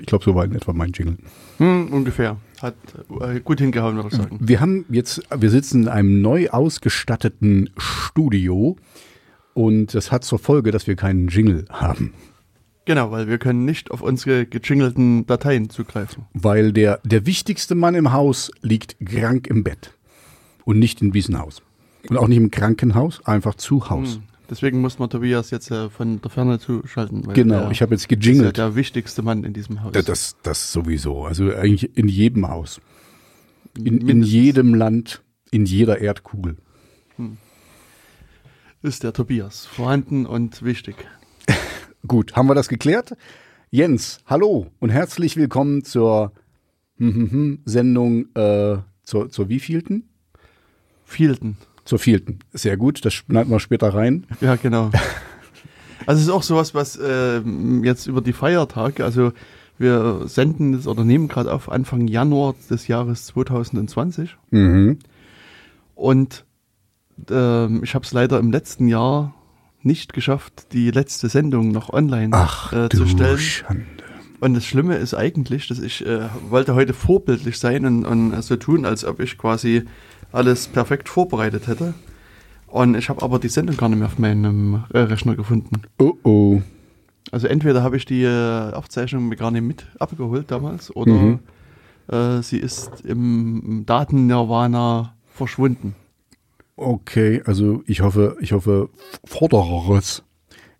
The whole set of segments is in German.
Ich glaube, so war in etwa mein Jingle. Hm, ungefähr. Hat äh, gut hingehauen, würde ich sagen. Wir haben jetzt, wir sitzen in einem neu ausgestatteten Studio und das hat zur Folge, dass wir keinen Jingle haben. Genau, weil wir können nicht auf unsere gejingelten Dateien zugreifen. Weil der, der wichtigste Mann im Haus liegt krank im Bett. Und nicht in Wiesenhaus. Und auch nicht im Krankenhaus, einfach zu Haus. Hm. Deswegen muss man Tobias jetzt äh, von der Ferne zuschalten. Genau, ich habe jetzt ist ja gejingelt. der wichtigste Mann in diesem Haus. Das, das, das sowieso. Also eigentlich in jedem Haus. In, in jedem Land, in jeder Erdkugel. ist der Tobias vorhanden und wichtig. Gut, haben wir das geklärt? Jens, hallo und herzlich willkommen zur hm, hm, hm, Sendung äh, zur, zur wievielten? Vielten. Zur vierten. Sehr gut, das schneiden wir später rein. Ja, genau. Also es ist auch sowas, was ähm, jetzt über die Feiertage, also wir senden es oder nehmen gerade auf Anfang Januar des Jahres 2020 Mhm. und ähm, ich habe es leider im letzten Jahr nicht geschafft, die letzte Sendung noch online Ach äh, du zu stellen. Schande. Und das Schlimme ist eigentlich, dass ich äh, wollte heute vorbildlich sein und, und so tun, als ob ich quasi alles perfekt vorbereitet hätte. Und ich habe aber die Sendung gar nicht mehr auf meinem äh, Rechner gefunden. Oh oh. Also entweder habe ich die äh, Aufzeichnung mir gar nicht mit abgeholt damals oder Mhm. äh, sie ist im, Daten-Nirvana verschwunden. Okay, also ich hoffe, ich hoffe vordereres,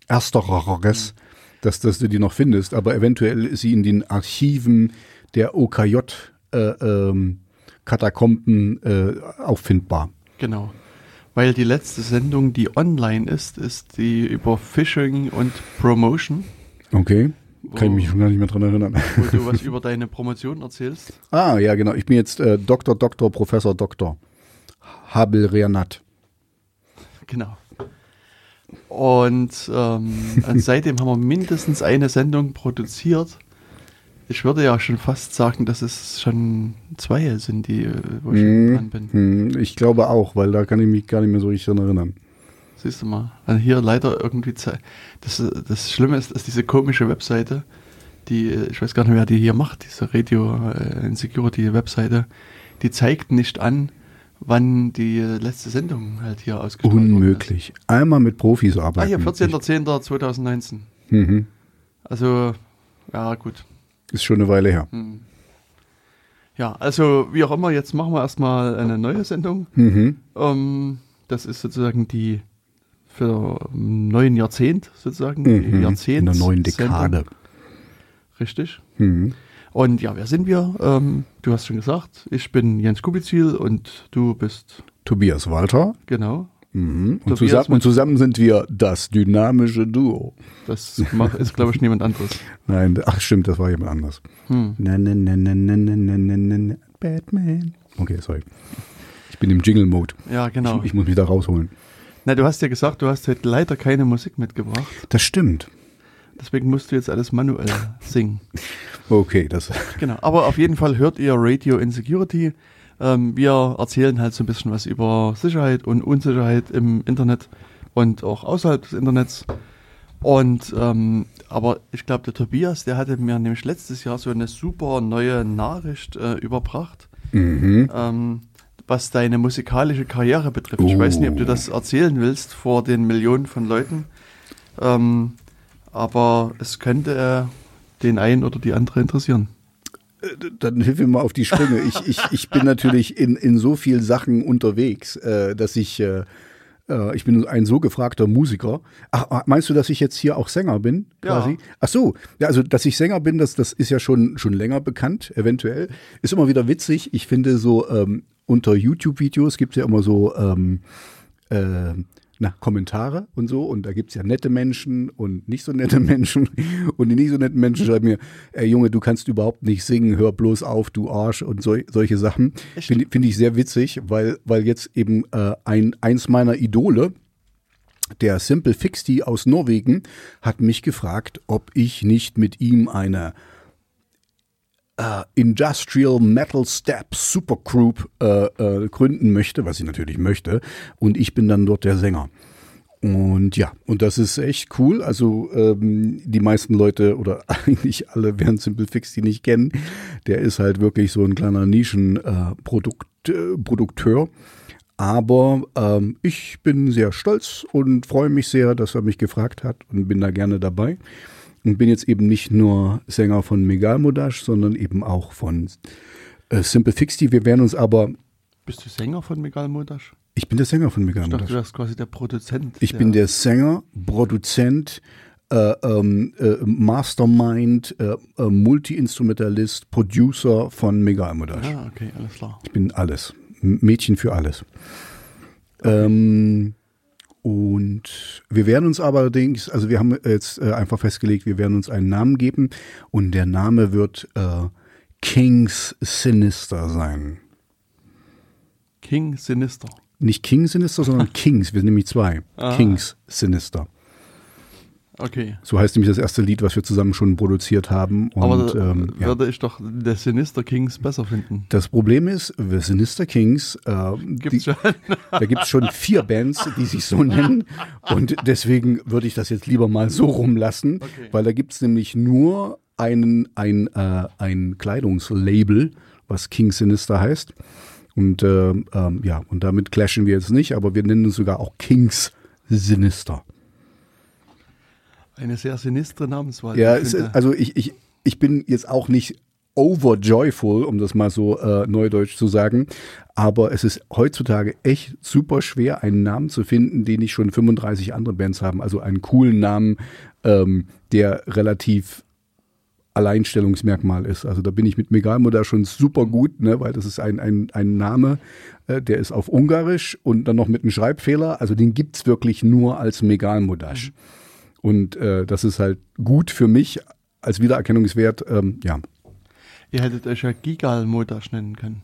erstereres, dass, dass du die noch findest, aber eventuell ist sie in den Archiven der OKJ äh, ähm, Katakomben äh, auffindbar. Genau. Weil die letzte Sendung, die online ist, ist die über Phishing und Promotion, Okay, kann ich mich gar nicht mehr dran erinnern. wo du was über deine Promotion erzählst. Ah, ja, genau. Ich bin jetzt äh, Doktor, Doktor, Professor, Doktor. Habel Reanat. Genau. Und, ähm, und seitdem haben wir mindestens eine Sendung produziert. Ich würde ja schon fast sagen, dass es schon zwei sind, die, äh, wo ich Mhm. dran bin. Hm, ich glaube auch, weil da kann ich mich gar nicht mehr so richtig dran erinnern. Siehst du mal. Also hier leider irgendwie das, das Schlimme ist, dass diese komische Webseite, die, äh, ich weiß gar nicht, wer die hier macht, diese Radio äh, Insecurity Webseite, die zeigt nicht an, wann die letzte Sendung halt hier ausgestrahlt worden Unmöglich. Einmal mit Profis Ist. Ah, arbeiten. hier 14.10.2019. Mhm. Also, ja, gut. Ist schon eine Weile her. Hm. Ja, also wie auch immer, jetzt machen wir erstmal eine neue Sendung. Mhm. Ähm, das ist sozusagen die für im neuen Jahrzehnt sozusagen. Mhm. Jahrzehnt In der neuen Dekade. Richtig. Mhm. Und ja, wer sind wir? Ähm, du hast schon gesagt, ich bin Jens Kubizil und du bist, Tobias Walter. genau, Mhm. Und, zusammen, und zusammen sind wir das dynamische Duo. das ist glaube ich niemand anderes. Nein, ach stimmt, das war jemand anders. Hm. Na, na, na, na, na, na, na, na, na, na, Batman. Okay, sorry. Ich bin im Jingle-Mode. Ja, genau. Ich, ich muss mich da rausholen. Na, du hast ja gesagt, du hast heute leider keine Musik mitgebracht. Das stimmt. Deswegen musst du jetzt alles manuell singen. Okay, das. Genau, aber auf jeden Fall hört ihr Radio Insecurity. Ähm, wir erzählen halt so ein bisschen was über Sicherheit und Unsicherheit im Internet und auch außerhalb des Internets. Und ähm, aber ich glaube, der Tobias, der hatte mir nämlich letztes Jahr so eine super neue Nachricht äh, überbracht, Mhm. ähm, was deine musikalische Karriere betrifft. Ich weiß nicht, ob du Oh. das erzählen willst vor den Millionen von Leuten. Ähm, aber es könnte äh, den einen oder die andere interessieren. Dann hilf mir mal auf die Sprünge. Ich, ich, ich bin natürlich in, in so viel Sachen unterwegs, äh, dass ich, äh, äh, ich bin ein so gefragter Musiker. Ach, meinst du, dass ich jetzt hier auch Sänger bin, Ja. quasi? Ach so, ja, also, dass ich Sänger bin, das, das ist ja schon, schon länger bekannt, eventuell. Ist immer wieder witzig. Ich finde so, ähm, unter YouTube-Videos gibt es ja immer so, ähm, äh, na, Kommentare und so. Und da gibt's ja nette Menschen und nicht so nette Menschen. Und die nicht so netten Menschen schreiben mir, ey Junge, du kannst überhaupt nicht singen, hör bloß auf, du Arsch und so, solche Sachen. Finde find ich sehr witzig, weil, weil jetzt eben äh, ein, eins meiner Idole, der Simple Fixty aus Norwegen, hat mich gefragt, ob ich nicht mit ihm eine äh, Industrial Metal Step Supergroup äh, äh, gründen möchte, was ich natürlich möchte. Und ich bin dann dort der Sänger. Und ja, und das ist echt cool. Also ähm, die meisten Leute oder eigentlich alle werden Simple Fix, die nicht kennen, der ist halt wirklich so ein kleiner Nischenprodukt, äh. Aber ähm, ich bin sehr stolz und freue mich sehr, dass er mich gefragt hat und bin da gerne dabei. Und bin jetzt eben nicht nur Sänger von Megal Modash, sondern eben auch von äh, Simple Fixty. Wir werden uns aber. Bist du Sänger von Megal Modash? Ich bin der Sänger von Megal Ich dachte, Modash. du wärst quasi der Produzent. Ich bin der Sänger, Produzent, äh, ähm, äh, Mastermind, äh, äh, Multi-Instrumentalist, Producer von Mega Modash. Ah, okay, alles klar. Ich bin alles. Mädchen für alles. Ähm, und wir werden uns aber allerdings, also wir haben jetzt äh, einfach festgelegt, wir werden uns einen Namen geben und der Name wird äh, Kings Sinister sein. King Sinister. Nicht King Sinister, sondern Kings. Wir sind nämlich zwei. Ah. Kings Sinister. Okay. So heißt nämlich das erste Lied, was wir zusammen schon produziert haben. Und, Aber ähm, ja. würde ich doch der Sinister Kings besser finden. Das Problem ist, The Sinister Kings, äh, Gibt's die, schon. da gibt es schon vier Bands, die sich so nennen. Und deswegen würde ich das jetzt lieber mal so rumlassen, Okay. weil da gibt es nämlich nur einen, ein, äh, ein Kleidungslabel, was King Sinister heißt. Und äh, ähm, ja, und damit clashen wir jetzt nicht, aber wir nennen uns sogar auch Kings Sinister. Eine sehr sinistre Namenswahl. Ja, Ich es, finde, also ich, ich, ich bin jetzt auch nicht overjoyful, um das mal so äh, neudeutsch zu sagen, aber es ist heutzutage echt super schwer, einen Namen zu finden, den nicht schon 35 andere Bands haben. Also einen coolen Namen, ähm, der relativ Alleinstellungsmerkmal ist. Also da bin ich mit Megalmoda schon super gut, ne, weil das ist ein, ein, ein Name, äh, der ist auf Ungarisch und dann noch mit einem Schreibfehler. Also den gibt's wirklich nur als Megalmodash. Und äh, das ist halt gut für mich als Wiedererkennungswert. Ähm, ja, ihr hättet euch ja Gigal Modash nennen können.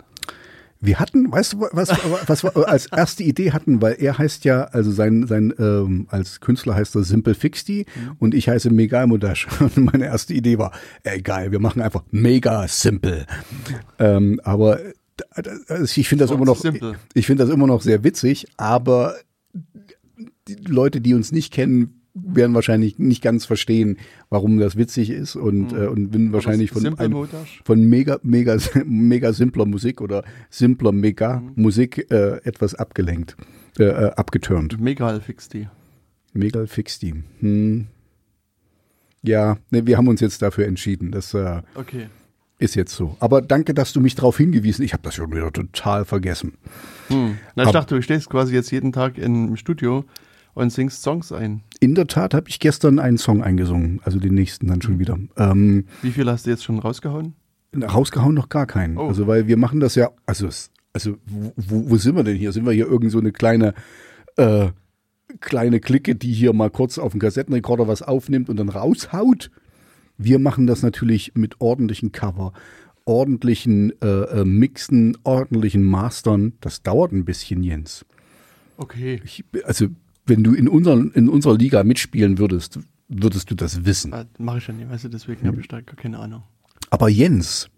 wir hatten, weißt du, was, was wir als erste Idee hatten, weil er heißt ja, also sein, sein ähm, als Künstler heißt er Simple Fixty und ich heiße Mega Modash. Und meine erste Idee war, ey geil, wir machen einfach Mega Simple. Ähm, aber äh, also ich finde das immer noch, simple. ich finde das immer noch sehr witzig, aber die Leute, die uns nicht kennen, werden wahrscheinlich nicht ganz verstehen, warum das witzig ist und, äh, und bin wahrscheinlich von, ein, von mega, mega, mega simpler Musik oder simpler mega Mhm. Musik äh, etwas abgelenkt, äh, äh, abgeturnt. Megal Fixty. Mega Fixty. Hm. Ja, ne, wir haben uns jetzt dafür entschieden. Das äh, Okay. ist jetzt so. Aber danke, dass du mich darauf hingewiesen Ich habe das schon wieder total vergessen. Hm. Na, ich Aber- dachte, du stehst quasi jetzt jeden Tag im Studio und singst Songs ein. In der Tat habe ich gestern einen Song eingesungen, also den nächsten dann schon wieder. Ähm, Wie viel hast du jetzt schon rausgehauen? rausgehauen noch gar keinen. Oh. Also weil wir machen das ja, also also wo, wo wo sind wir denn hier? Sind wir hier irgend so eine kleine äh, kleine Clique, die hier mal kurz auf dem Kassettenrekorder was aufnimmt und dann raushaut? Wir machen das natürlich mit ordentlichen Cover, ordentlichen äh, äh, Mixen, ordentlichen Mastern. Das dauert ein bisschen, Jens. Okay. Ich, also wenn du in, unseren, in unserer Liga mitspielen würdest, würdest du das wissen. Ah, Mache ich ja nicht, weißt du, deswegen habe ich da gar keine Ahnung. Aber Jens,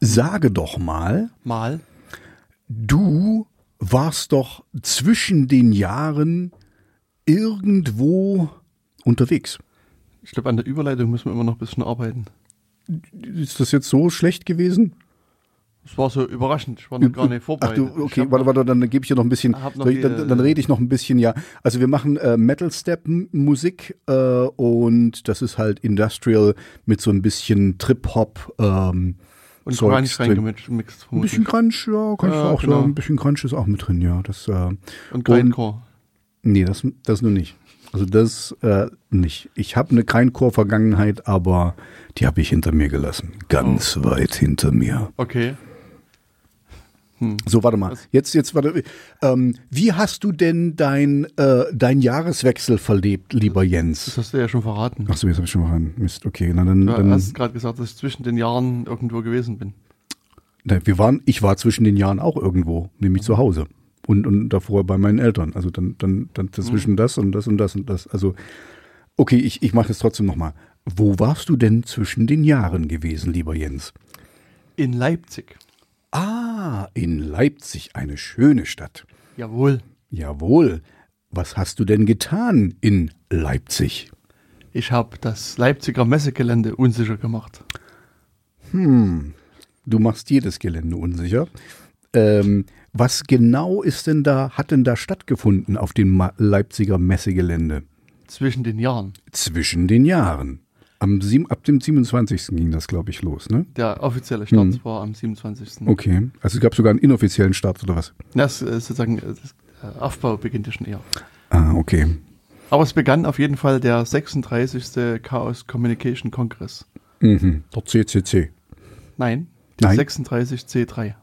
sage doch mal, Mal. Du warst doch zwischen den Jahren irgendwo unterwegs. Ich glaube, an der Überleitung müssen wir immer noch ein bisschen arbeiten. Ist das jetzt so schlecht gewesen? Es war so überraschend. Ich war noch gar nicht Ach vorbereitet. du, Ich okay, warte, warte, dann gebe ich dir noch ein bisschen, noch ich, dann, dann äh, rede ich noch ein bisschen, ja. Also wir machen äh, Metal Step M- Musik äh, und das ist halt Industrial mit so ein bisschen Trip-Hop ähm, Und Zeugs drin. reingemixt. Ein bisschen Crunch, ja, kannst Ja, du auch genau. sagen. Ein bisschen Crunch ist auch mit drin, ja. Das, äh, Und Grindcore. Nee, das, das nur nicht. Also das äh, nicht. Ich habe eine Grindcore-Vergangenheit, aber die habe ich hinter mir gelassen. Ganz Oh. weit hinter mir. Okay. So, warte mal. Jetzt, jetzt, warte. Ähm, wie hast du denn dein, äh, dein Jahreswechsel verlebt, lieber Das Jens? hast du ja schon verraten. Achso, jetzt habe ich schon ran. Mist, okay. Na, dann, Du dann, hast gerade gesagt, dass ich zwischen den Jahren irgendwo gewesen bin. na, wir waren, ich war zwischen den Jahren auch irgendwo, nämlich zu Hause. Und, und davor bei meinen Eltern. Also dann, dann, dann dazwischen das und das und das und das. Also, okay, ich, ich mache es trotzdem nochmal. Wo warst du denn zwischen den Jahren gewesen, lieber Jens? In Leipzig. Ah, in Leipzig, eine schöne Stadt. Jawohl. Jawohl. was hast du denn getan in Leipzig? Ich habe das Leipziger Messegelände unsicher gemacht. Hm, du machst jedes Gelände unsicher. Ähm, was genau ist denn da, hat denn da stattgefunden auf dem Leipziger Messegelände? Zwischen den Jahren. Zwischen den Jahren. Am sieben, ab dem 27. ging das, glaube ich, los, ne? Der offizielle Start Hm. war am 27. Okay. Also es gab sogar einen inoffiziellen Start oder was? Das ist sozusagen äh, das äh, Aufbau beginnt ja schon eher. Ah, okay. Aber es begann auf jeden Fall der 36. Chaos Communication Kongress. Mhm. Der CCC. Nein, der Nein. 36 C3.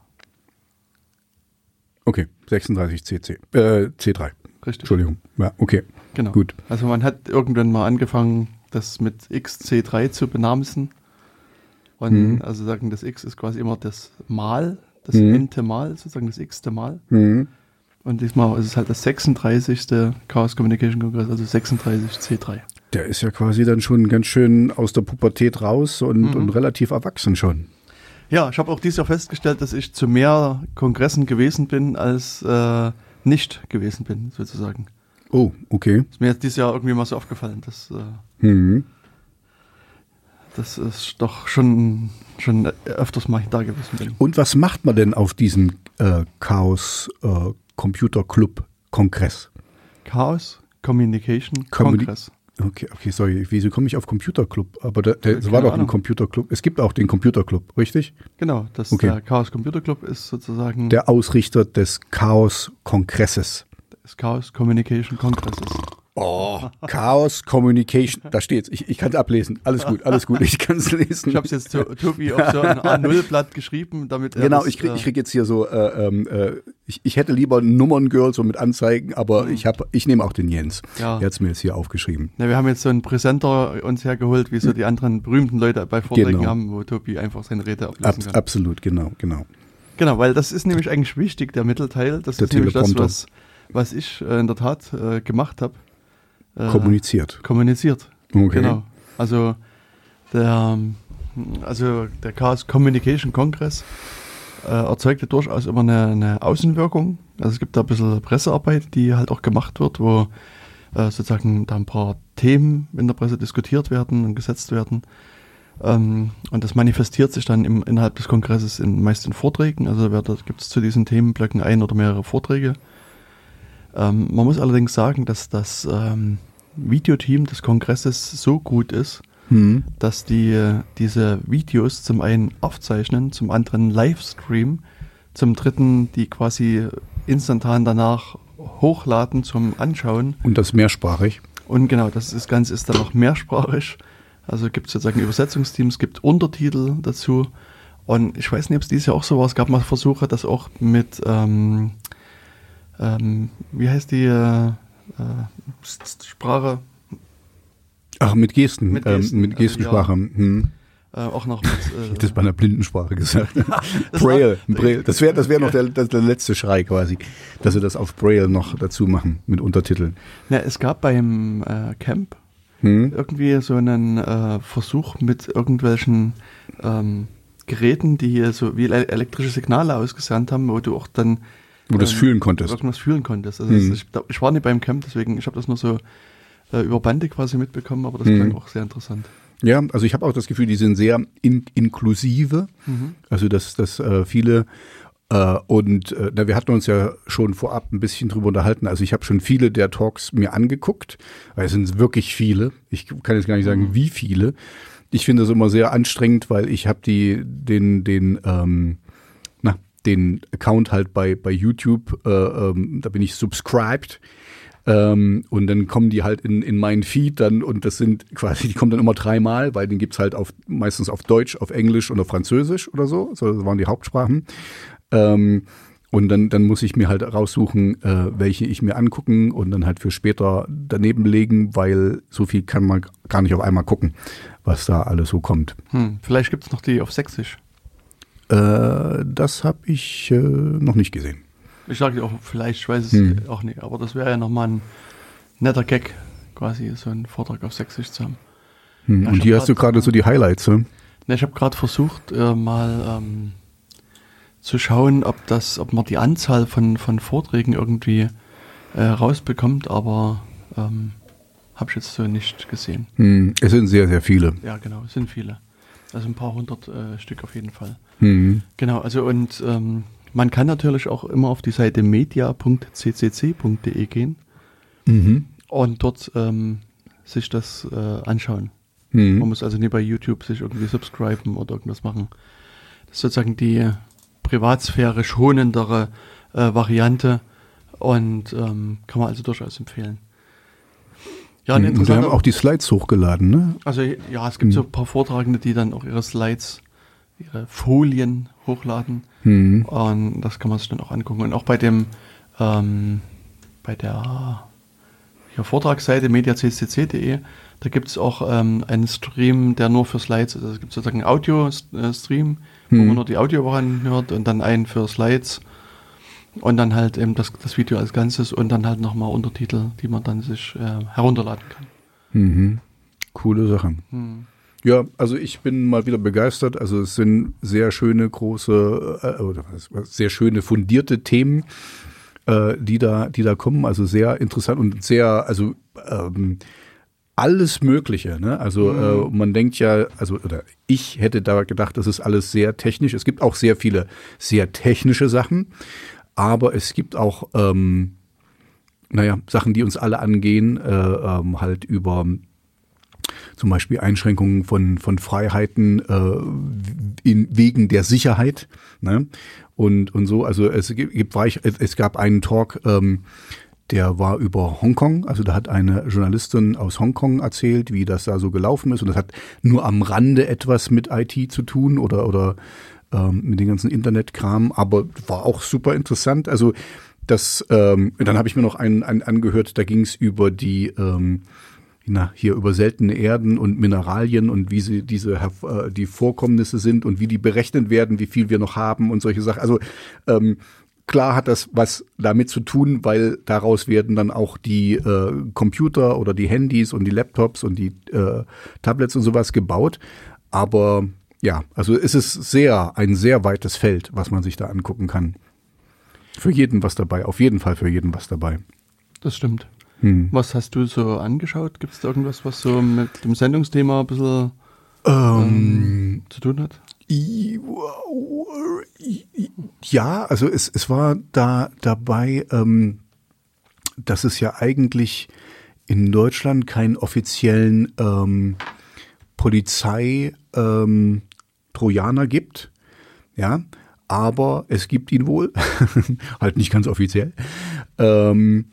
Okay, 36 CC. Äh, C3. Richtig. Entschuldigung. Ja, okay. Genau. Gut. Also man hat irgendwann mal angefangen, das mit XC3 zu benamsen. Und Mhm. also sagen, das X ist quasi immer das Mal, das Mhm. n-te Mal, sozusagen das x-te Mal. Mhm. Und diesmal ist es halt das 36. Chaos Communication Kongress, also 36 C3. Der ist ja quasi dann schon ganz schön aus der Pubertät raus und, Mhm. und relativ erwachsen schon. Ja, ich habe auch dieses Jahr festgestellt, dass ich zu mehr Kongressen gewesen bin, als äh, nicht gewesen bin, sozusagen. Oh, okay. Ist mir jetzt dieses Jahr irgendwie mal so aufgefallen, dass äh, Mhm. das ist doch schon, schon öfters mal da gewesen bin. Und was macht man denn auf diesem äh, Chaos äh, Computer Club Kongress? Chaos Communication Communi- Kongress. Okay, okay, sorry. Wieso komme ich auf Computer Club? Aber der, der, es war doch ein Ahnung. Computer Club. Es gibt auch den Computer Club, richtig? Genau, das Okay. der Chaos Computer Club ist sozusagen Der Ausrichter des Chaos Kongresses. Des Chaos Communication Kongresses. Oh, Chaos Communication. Da steht's. Ich, ich kann es ablesen. Alles gut, alles gut. Ich kann es lesen. Ich habe es jetzt to Tobi auf so ein A0-Blatt geschrieben, damit er Genau, das, ich krieg, äh, ich krieg jetzt hier so, äh, ähm, äh, ich, ich hätte lieber Nummerngirl so mit Anzeigen, aber ich habe, ich nehme auch den Jens. Mhm. Ja. Er hat's mir jetzt hier aufgeschrieben. Ja, wir haben jetzt so einen Präsenter uns hergeholt, wie so die anderen berühmten Leute bei Vorträgen Genau. haben, wo Tobi einfach seine Rede ablesen Ab, kann. absolut, genau, genau. Genau, weil das ist nämlich eigentlich wichtig, der Mittelteil. Das Der ist nämlich das, was, was ich äh, in der Tat äh, gemacht habe. Äh, Kommuniziert. kommuniziert. Okay. Genau. Also der, ähm, also der Chaos Communication Kongress äh, erzeugte durchaus immer eine, eine Außenwirkung. Also es gibt da ein bisschen Pressearbeit, die halt auch gemacht wird, wo äh, sozusagen da ein paar Themen in der Presse diskutiert werden und gesetzt werden. Ähm, und das manifestiert sich dann im, innerhalb des Kongresses in meist in Vorträgen. Also da gibt es zu diesen Themenblöcken ein oder mehrere Vorträge. Ähm, man muss allerdings sagen, dass das ähm, Videoteam des Kongresses so gut ist, Hm. dass die äh, diese Videos zum einen aufzeichnen, zum anderen Livestream, zum dritten die quasi instantan danach hochladen zum Anschauen. Und das mehrsprachig. Und genau, das ist, Ganze ist dann auch mehrsprachig. Also gibt es sozusagen Übersetzungsteams, gibt Untertitel dazu. Und ich weiß nicht, ob es dieses Jahr auch so war. Es gab mal Versuche, das auch mit, ähm, ähm, wie heißt die äh, äh, Sprache, Ach, mit Gesten. Mit Gesten, ähm, mit also, Gestensprache. Hm. äh, auch noch mit. Äh, Das bei einer Blindensprache gesagt. das Braille. Braille. Das wäre das wär noch der, der, der letzte Schrei quasi, dass sie das auf Braille noch dazu machen mit Untertiteln. Na, es gab beim äh, Camp Hm? irgendwie so einen äh, Versuch mit irgendwelchen ähm, Geräten, die so wie ele- elektrische Signale ausgesandt haben, wo du auch dann Wo du es ähm, fühlen konntest. irgendwas fühlen konntest. Also Mhm. es- ich, ich war nicht beim Camp, deswegen ich habe das nur so äh, über Bande quasi mitbekommen, aber das Mhm. klang auch sehr interessant. Ja, also ich habe auch das Gefühl, die sind sehr in, inklusive. Also dass, dass äh, viele äh, und äh, na, wir hatten uns ja schon vorab ein bisschen drüber unterhalten. Also ich habe schon viele der Talks mir angeguckt, weil es sind wirklich viele. Ich kann jetzt gar nicht sagen, wie viele. Ich finde das immer sehr anstrengend, weil ich habe die den den ähm, den Account halt bei bei YouTube. Äh, ähm, da bin ich subscribed. Ähm, und dann kommen die halt in, in meinen Feed dann und das sind quasi, die kommen dann immer dreimal, weil den gibt's halt auf, meistens auf Deutsch, auf Englisch und auf Französisch oder so. So das waren die Hauptsprachen. Ähm, und dann, dann muss ich mir halt raussuchen, äh, welche ich mir angucken und dann halt für später daneben legen, weil so viel kann man gar nicht auf einmal gucken, was da alles so kommt. Hm, vielleicht gibt es noch die auf Sächsisch. Äh, das habe ich äh, noch nicht gesehen. Ich sage auch vielleicht, ich weiß es Hm. auch nicht, aber das wäre ja nochmal ein netter Gag, quasi so einen Vortrag auf Sächsisch zu haben. Hm. Ja, und hier hast du gerade so die Highlights. Ne? Ne, ich habe gerade versucht, äh, mal ähm, zu schauen, ob das, ob man die Anzahl von, von Vorträgen irgendwie äh, rausbekommt, aber ähm, habe ich jetzt so nicht gesehen. Hm, es sind sehr, sehr viele. Ja, genau, es sind viele. Also ein paar hundert äh, Stück auf jeden Fall. Hm. Genau, also und ähm, man kann natürlich auch immer auf die Seite media.ccc.de gehen Mhm. und dort ähm, sich das äh, anschauen. Mhm. Man muss also nie bei YouTube sich irgendwie subscriben oder irgendwas machen. Das ist sozusagen die Privatsphäre schonendere äh, Variante und ähm, kann man also durchaus empfehlen. Ja, Und ein wir haben auch die Slides hochgeladen, ne? also ja, es gibt so ein paar Vortragende, die dann auch ihre Slides, ihre Folien hochladen. Mhm. Und das kann man sich dann auch angucken. Und auch bei dem, ähm, bei der hier, Vortragsseite mediaccc.de, da gibt es auch ähm, einen Stream, der nur für Slides ist. Also es gibt sozusagen einen Audio-Stream, wo Hm. man nur die Audio hört und dann einen für Slides und dann halt eben das, das Video als Ganzes und dann halt nochmal Untertitel, die man dann sich äh, herunterladen kann. Mhm. Coole Sache. Hm. Ja, also ich bin mal wieder begeistert. Also es sind sehr schöne, große, äh, oder sehr schöne, fundierte Themen, äh, die da, die da kommen. Also sehr interessant und sehr, also ähm, alles Mögliche. Ne? Also äh, man denkt ja, also oder ich hätte da gedacht, das ist alles sehr technisch. Es gibt auch sehr viele sehr technische Sachen, aber es gibt auch ähm, naja, Sachen, die uns alle angehen, äh, ähm, halt über zum Beispiel Einschränkungen von, von Freiheiten äh, in, wegen der Sicherheit. Ne? Und, und so, also es gibt, es gab einen Talk, ähm, der war über Hongkong. Also da hat eine Journalistin aus Hongkong erzählt, wie das da so gelaufen ist. Und das hat nur am Rande etwas mit IT zu tun oder, oder ähm, mit dem ganzen Internetkram, aber war auch super interessant. Also das, ähm, dann habe ich mir noch einen, einen angehört, da ging es über die ähm, na, hier über seltene Erden und Mineralien und wie sie diese äh, die Vorkommnisse sind und wie die berechnet werden, wie viel wir noch haben und solche Sachen. Also ähm, klar hat das was damit zu tun, weil daraus werden dann auch die äh, Computer oder die Handys und die Laptops und die äh, Tablets und sowas gebaut. Aber ja, also es ist sehr ein sehr weites Feld, was man sich da angucken kann. Für jeden was dabei, auf jeden Fall für jeden was dabei. Das stimmt. Hm. Was hast du so angeschaut? Gibt es da irgendwas, was so mit dem Sendungsthema ein bisschen Ähm, zu tun hat? Ja, also es, es war da dabei, ähm, dass es ja eigentlich in Deutschland keinen offiziellen ähm, Polizei ähm, Trojaner gibt, ja, aber es gibt ihn wohl, halt nicht ganz offiziell. Ähm,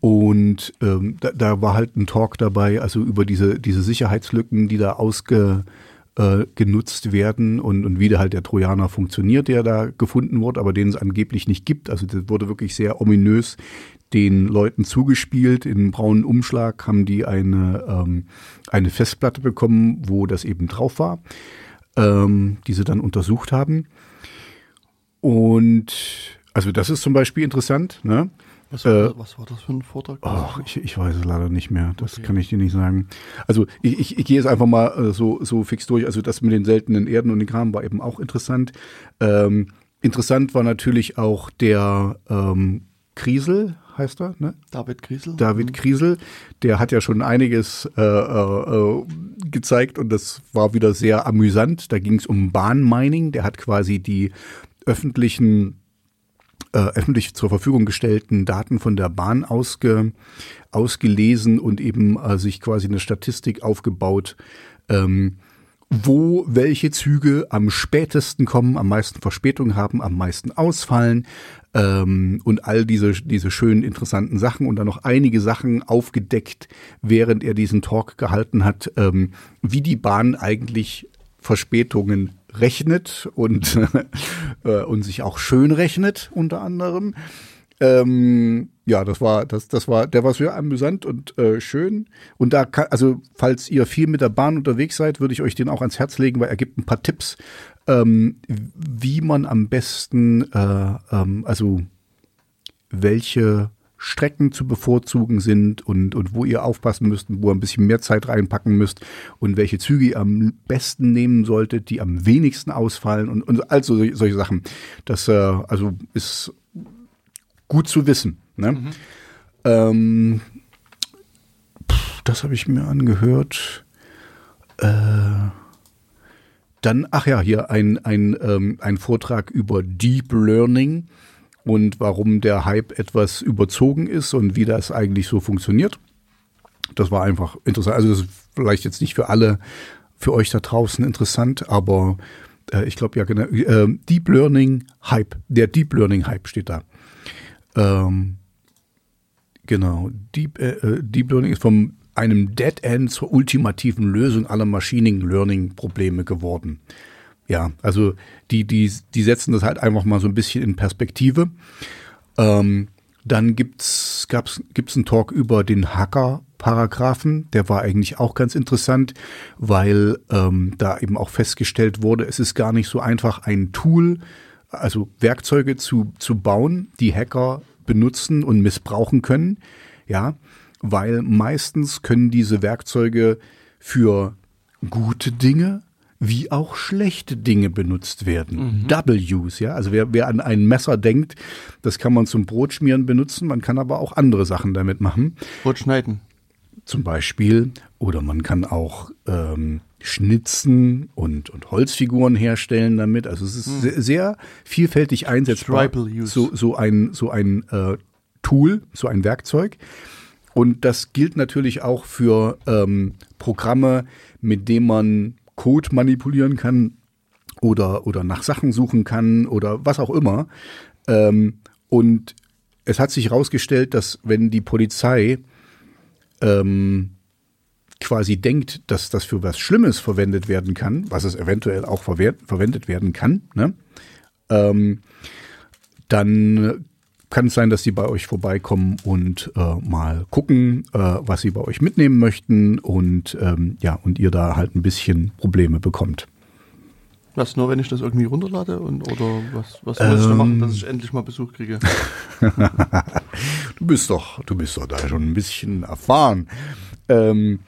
und ähm, da, da war halt ein Talk dabei, also über diese, diese Sicherheitslücken, die da ausge, äh, werden und, und wie der halt der Trojaner funktioniert, der da gefunden wurde, aber den es angeblich nicht gibt. Also das wurde wirklich sehr ominös den Leuten zugespielt. In einem braunen Umschlag haben die eine, ähm, eine Festplatte bekommen, wo das eben drauf war, ähm, die sie dann untersucht haben. Und also das ist zum Beispiel interessant. Ne? Was war, Äh, das, was war das für ein Vortrag? Ach, ich, ich weiß es leider nicht mehr. Das Okay. kann ich dir nicht sagen. Also ich, ich, ich gehe jetzt einfach mal äh, so, so fix durch. Also das mit den seltenen Erden und den Kram war eben auch interessant. Ähm, interessant war natürlich auch der ähm, Kriesel, heißt er, ne? David Griesel? David Kriesel, der hat ja schon einiges äh, äh, äh, gezeigt und das war wieder sehr amüsant. Da ging es um Bahnmining. Der hat quasi die öffentlichen äh, öffentlich zur Verfügung gestellten Daten von der Bahn ausge, ausgelesen und eben äh, sich quasi eine Statistik aufgebaut, ähm, wo welche Züge am spätesten kommen, am meisten Verspätung haben, am meisten ausfallen ähm, und all diese, diese schönen, interessanten Sachen. Und dann noch einige Sachen aufgedeckt, während er diesen Talk gehalten hat, ähm, wie die Bahn eigentlich Verspätungen rechnet und, äh, und sich auch schön rechnet, unter anderem. Ähm, ja, das war, das, das war, der war sehr amüsant und äh, schön. Und da kann, also, falls ihr viel mit der Bahn unterwegs seid, würde ich euch den auch ans Herz legen, weil er gibt ein paar Tipps, ähm, wie man am besten, äh, ähm, also welche Strecken zu bevorzugen sind und, und wo ihr aufpassen müsst, wo ihr ein bisschen mehr Zeit reinpacken müsst und welche Züge ihr am besten nehmen solltet, die am wenigsten ausfallen und, und also solche, Sachen. Das äh, also ist gut zu wissen. Ne? Ähm, pff, das habe ich mir angehört. Äh, dann, ach ja, hier ein, ein, ähm, ein Vortrag über Deep Learning und warum der Hype etwas überzogen ist und wie das eigentlich so funktioniert. Das war einfach interessant. Also das ist vielleicht jetzt nicht für alle, für euch da draußen interessant, aber äh, ich glaube ja genau, äh, Deep Learning Hype, der Deep Learning Hype steht da. Ähm, genau, Deep, äh, äh Deep Learning ist vom einem Dead End zur ultimativen Lösung aller Machine Learning Probleme geworden. Ja, also die, die, die setzen das halt einfach mal so ein bisschen in Perspektive. Ähm, dann gab's, gibt's einen Talk über den Hacker-Paragraphen. Der war eigentlich auch ganz interessant, weil ähm, da eben auch festgestellt wurde, es ist gar nicht so einfach, ein Tool, also Werkzeuge zu, zu bauen, die Hacker benutzen und missbrauchen können. Ja, weil meistens können diese Werkzeuge für gute Dinge wie auch schlechte Dinge benutzt werden. Mhm. Double Use, ja. Also wer, wer an ein Messer denkt, das kann man zum Brotschmieren benutzen, man kann aber auch andere Sachen damit machen. Brot schneiden. Zum Beispiel. Oder man kann auch ähm, schnitzen und, und Holzfiguren herstellen damit. Also es ist mhm. sehr, sehr, vielfältig einsetzbar. Use. So, so ein, so ein äh, Tool, so ein Werkzeug. Und das gilt natürlich auch für ähm, Programme, mit denen man Code manipulieren kann oder, oder nach Sachen suchen kann oder was auch immer. Ähm, und es hat sich herausgestellt, dass wenn die Polizei ähm, quasi denkt, dass das für was Schlimmes verwendet werden kann, was es eventuell auch verwendet werden kann, ne? ähm, dann kann es sein, dass sie bei euch vorbeikommen und äh, mal gucken, äh, was sie bei euch mitnehmen möchten und ähm, ja, und ihr da halt ein bisschen Probleme bekommt. Was nur, wenn ich das irgendwie runterlade und oder was, was muss ähm, ich da machen, dass ich endlich mal Besuch kriege? du bist doch, du bist doch da schon ein bisschen erfahren. Ähm,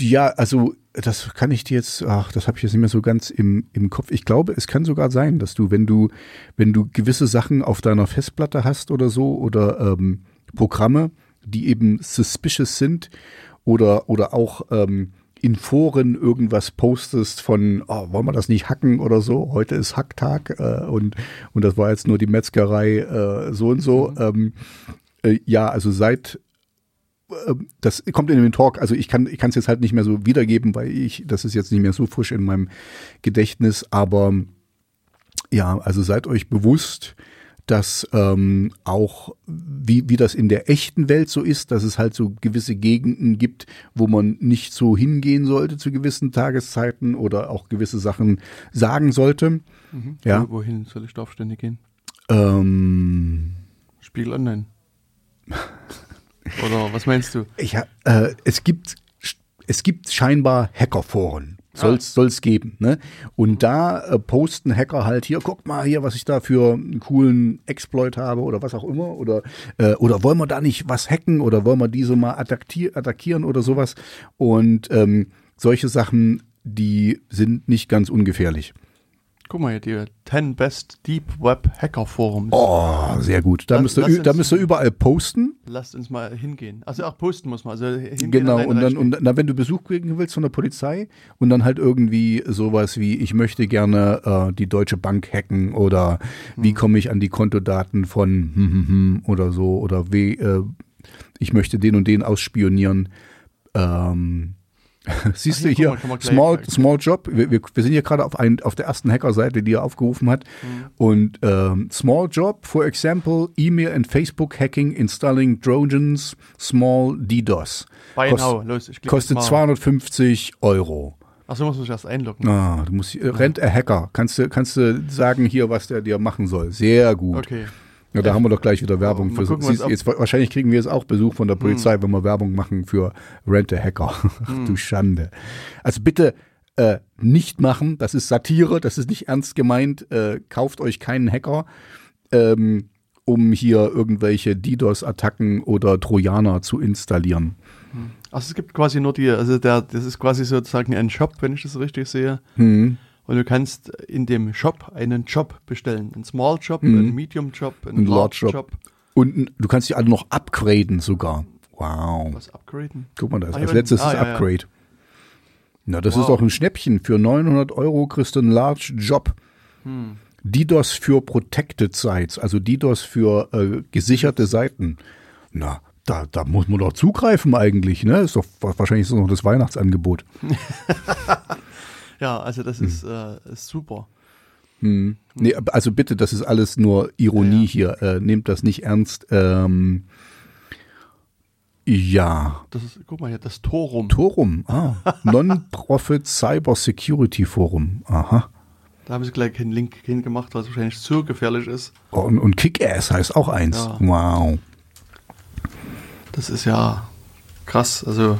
ja, also das kann ich dir jetzt, ach, das habe ich jetzt nicht mehr so ganz im, im Kopf. Ich glaube, es kann sogar sein, dass du, wenn du, wenn du gewisse Sachen auf deiner Festplatte hast oder so oder ähm, Programme, die eben suspicious sind oder, oder auch ähm, in Foren irgendwas postest von, oh, wollen wir das nicht hacken oder so? Heute ist Hacktag äh, und, und das war jetzt nur die Metzgerei äh, so und so. Mhm. Ähm, äh, ja, also seit das kommt in den Talk, also ich kann ich es jetzt halt nicht mehr so wiedergeben, weil ich, das ist jetzt nicht mehr so frisch in meinem Gedächtnis, aber ja, also seid euch bewusst, dass ähm, auch, wie, wie das in der echten Welt so ist, dass es halt so gewisse Gegenden gibt, wo man nicht so hingehen sollte zu gewissen Tageszeiten oder auch gewisse Sachen sagen sollte. Mhm. Ja. Wohin soll ich da aufständig gehen? Ähm, Spiegel Online. Oder was meinst du? Ich, äh, es gibt es gibt scheinbar Hackerforen. Soll es ah. geben. Ne? Und da äh, posten Hacker halt hier, guck mal hier, was ich da für einen coolen Exploit habe oder was auch immer. Oder, äh, oder wollen wir da nicht was hacken oder wollen wir diese mal attackieren oder sowas. Und ähm, solche Sachen, die sind nicht ganz ungefährlich. Guck mal hier, die 10 Best Deep Web Hacker Forums. Oh, sehr gut. Da, müsst, ihr, da müsst ihr überall posten. Lasst uns mal hingehen. Also auch posten muss man. Also hingehen genau, und dann, und dann, wenn du Besuch kriegen willst von der Polizei und dann halt irgendwie sowas wie, ich möchte gerne äh, die Deutsche Bank hacken oder hm. wie komme ich an die Kontodaten von hm, hm, hm, oder so oder wie, äh, ich möchte den und den ausspionieren. Ähm, Siehst du hier, mal, Small, Small Job, wir, wir, wir sind hier gerade auf, auf der ersten Hacker-Seite, die er aufgerufen hat. Mhm. Und ähm, Small Job, for example, Email and Facebook Hacking, installing Trojans, Small DDoS. Kost, Los, kostet 250 Euro. Achso, musst du dich erst einloggen. Ah, du musst, äh, rennt a Hacker. Kannst du, kannst du sagen hier, was der dir machen soll. Sehr gut. Okay. Ja, da haben wir doch gleich wieder Werbung für. Gucken, Siehst, jetzt, wahrscheinlich kriegen wir jetzt auch Besuch von der Polizei, hm. wenn wir Werbung machen für Rente Hacker. Hm. du Schande. Also bitte äh, nicht machen. Das ist Satire. Das ist nicht ernst gemeint. Äh, kauft euch keinen Hacker, ähm, um hier irgendwelche DDoS-Attacken oder Trojaner zu installieren. Hm. Also es gibt quasi nur die, also der, das ist quasi sozusagen ein Shop, wenn ich das richtig sehe. Hm. Und du kannst in dem Shop einen Job bestellen. Einen Small Job, mhm. einen Medium Job, einen Ein Large Job. Job. Und du kannst die alle noch upgraden sogar. Wow. Was upgraden? Guck mal, das Ah, als ja, letztes ah, ist ja, ja. Upgrade. Na, das Wow. ist auch ein Schnäppchen. Für 900 Euro kriegst du einen Large Job. Hm. DDoS für Protected Sites, also DDoS für äh, gesicherte Seiten. Na, da, da muss man doch zugreifen eigentlich, ne? Ist doch wahrscheinlich ist das noch das Weihnachtsangebot. Ja, also das ist, äh, ist super. Hm. Nee, also bitte, das ist alles nur Ironie hier. Äh, nehmt das nicht ernst. Ähm, ja. Das ist, guck mal hier, das Torum. Torum, ah. Non-Profit Cyber Security Forum. Aha. Da haben sie gleich keinen Link hingemacht, was wahrscheinlich zu gefährlich ist. Und, und Kick-Ass heißt auch eins. Ja. Wow. Das ist ja krass. Also,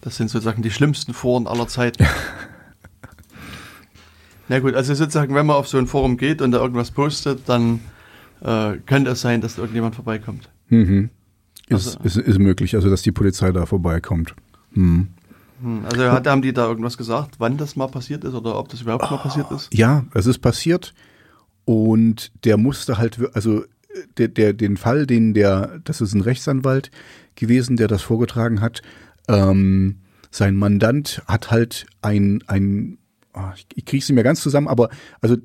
das sind sozusagen die schlimmsten Foren aller Zeiten. Na gut, also sozusagen, wenn man auf so ein Forum geht und da irgendwas postet, dann äh, könnte es sein, dass irgendjemand vorbeikommt. Mhm. Ist, Also- ist, ist möglich, also dass die Polizei da vorbeikommt. Hm. Hm, Also hat, haben die da irgendwas gesagt, wann das mal passiert ist oder ob das überhaupt mal passiert ist? Ja, es ist passiert und der musste halt, also der, der, den Fall, den der, das ist ein Rechtsanwalt gewesen, der das vorgetragen hat. Ähm, sein Mandant hat halt ein, ein ah, ich, ich kriege es nicht mehr ganz zusammen, aber also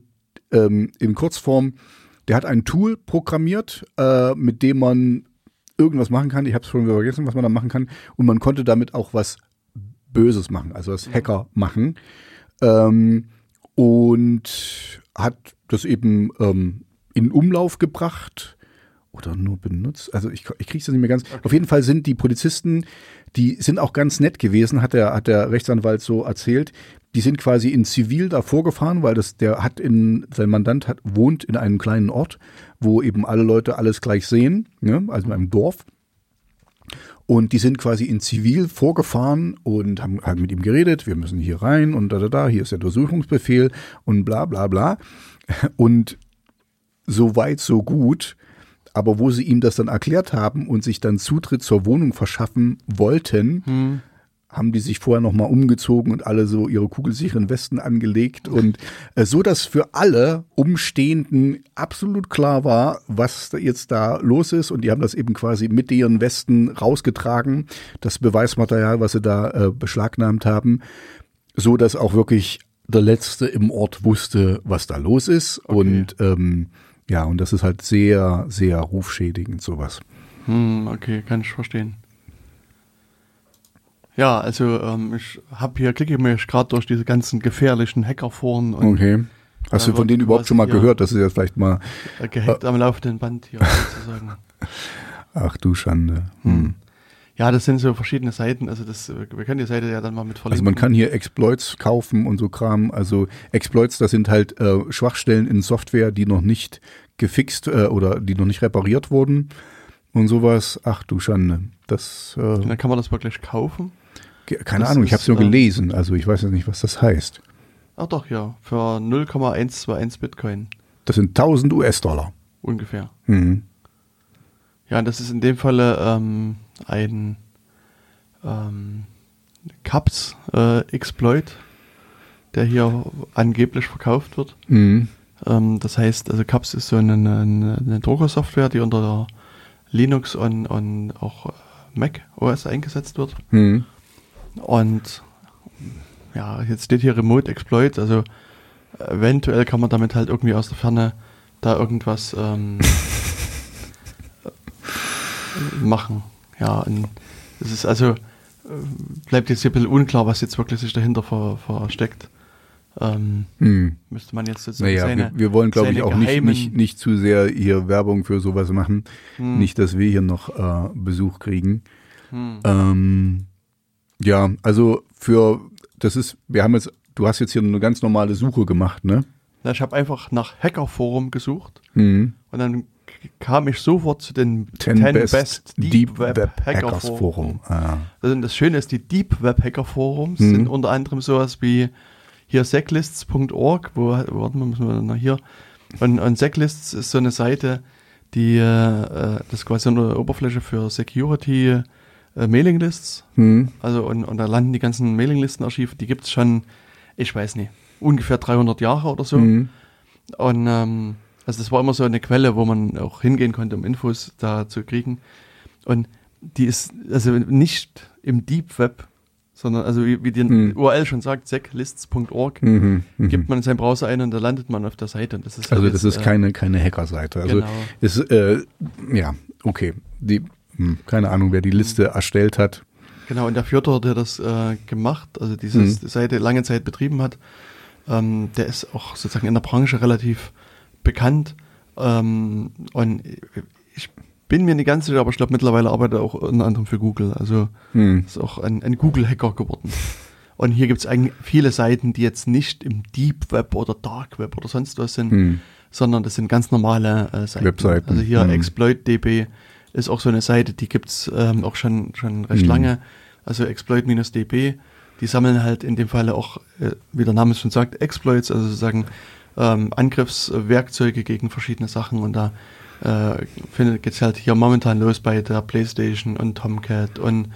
ähm, in Kurzform, der hat ein Tool programmiert, äh, mit dem man irgendwas machen kann. Ich habe es schon vergessen, was man da machen kann. Und man konnte damit auch was Böses machen, also das Hacker machen. Ähm, und hat das eben ähm, in Umlauf gebracht oder nur benutzt. Also ich, ich kriege es nicht mehr ganz. Auf jeden Fall sind die Polizisten, die sind auch ganz nett gewesen, hat der, hat der Rechtsanwalt so erzählt. Die sind quasi in Zivil da vorgefahren, weil das, der hat in, sein Mandant hat, wohnt in einem kleinen Ort, wo eben alle Leute alles gleich sehen, ne? also in einem Dorf. Und die sind quasi in Zivil vorgefahren und haben halt mit ihm geredet, wir müssen hier rein und da, da, da, hier ist der Durchsuchungsbefehl und bla, bla, bla. Und so weit, so gut. Aber wo sie ihm das dann erklärt haben und sich dann Zutritt zur Wohnung verschaffen wollten, Hm. haben die sich vorher nochmal umgezogen und alle so ihre kugelsicheren Westen angelegt. Und äh, so, dass für alle Umstehenden absolut klar war, was da jetzt da los ist. Und die haben das eben quasi mit ihren Westen rausgetragen, das Beweismaterial, was sie da äh, beschlagnahmt haben, so dass auch wirklich der Letzte im Ort wusste, was da los ist. Und ähm, ja, und das ist halt sehr, sehr rufschädigend sowas. Hm, okay, kann ich verstehen. Ja, also ähm, ich habe hier, klicke mich gerade durch diese ganzen gefährlichen Hackerforen und Okay. Hast du von denen überhaupt schon mal gehört? Das ist jetzt vielleicht mal äh, gehackt am laufenden Band hier sozusagen. Ach du Schande. Hm. Ja, das sind so verschiedene Seiten. Also das, äh, wir können die Seite ja dann mal mit Also verlinken. man kann hier Exploits kaufen und so Kram. Also Exploits, das sind halt äh, Schwachstellen in Software, die noch nicht gefixt äh, oder die noch nicht repariert wurden und sowas. Ach du Schande. Das, äh, Und dann kann man das wirklich kaufen. keine das Ahnung, ich habe es nur äh, gelesen. Also ich weiß jetzt nicht, was das heißt. Ach doch, ja, für 0,121 Bitcoin Das sind 1000 US-Dollar. ungefähr. Mhm. Ja, das ist in dem Falle ähm, ein ähm, CAPS äh, Exploit, der hier angeblich verkauft wird. Mhm. Ähm, das heißt, also CAPS ist so eine, eine, eine Druckersoftware, die unter Linux und, und auch äh, Mac OS eingesetzt wird. Mhm. Und ja, jetzt steht hier Remote Exploit, also eventuell kann man damit halt irgendwie aus der Ferne da irgendwas ähm, äh, machen. Ja, und es ist also, äh, bleibt jetzt hier ein bisschen unklar, was jetzt wirklich sich dahinter ver, versteckt. Ähm, Mhm. müsste man jetzt sozusagen Naja, seine, wir, wir wollen, glaube ich, auch nicht, nicht, nicht zu sehr hier Werbung für sowas machen. Hm, Nicht, dass wir hier noch äh, Besuch kriegen. hm. Ähm, ja, also für, das ist, wir haben jetzt, du hast jetzt hier eine ganz normale Suche gemacht, ne? Na, ich habe einfach nach Hackerforum gesucht Mhm. und dann kam ich sofort zu den 10 Best, Deep, Web, Hackers Forum. Ah. Also das Schöne ist, die Deep Web Hacker Forums Mhm. sind unter anderem sowas wie hier seclists.org, wo, warte mal, müssen wir noch hier. Und, und Seclists ist so eine Seite, die, äh, das ist quasi eine Oberfläche für Security äh, Mailinglists. Mhm. Also, und, und da landen die ganzen Mailinglistenarchive, die gibt es schon, ich weiß nicht, ungefähr 300 Jahre oder so. Mhm. Und ähm, Also das war immer so eine Quelle, wo man auch hingehen konnte, um Infos da zu kriegen. Und die ist also nicht im Deep Web, sondern also wie, wie die Hm. URL schon sagt, seclists.org, Mhm, mhm. gibt man in seinen Browser ein und da landet man auf der Seite. Und das ist Also halt das ist äh, keine, keine Hackerseite. Also Genau. ist, äh, ja, okay. Die, hm, keine Ahnung, wer die Liste erstellt hat. Genau, und der Fjodor, der das äh, gemacht, also diese Mhm. Seite lange Zeit betrieben hat, ähm, der ist auch sozusagen in der Branche relativ bekannt. Ähm, und ich bin mir nicht ganz sicher, aber ich glaube mittlerweile arbeitet er auch unter anderem für Google. Also Hm. ist auch ein, ein Google-Hacker geworden. Und hier gibt es eigentlich viele Seiten, die jetzt nicht im Deep Web oder Dark Web oder sonst was sind, Hm. sondern das sind ganz normale äh, Seiten. Webseiten. Also hier Mhm. ExploitDB ist auch so eine Seite, die gibt's ähm, auch schon, schon recht Mhm. lange. Also Exploit-DB, die sammeln halt in dem Falle auch, äh, wie der Name es schon sagt, Exploits, also sozusagen ähm, Angriffswerkzeuge gegen verschiedene Sachen und da äh, findet geht's halt hier momentan los bei der Playstation und Tomcat und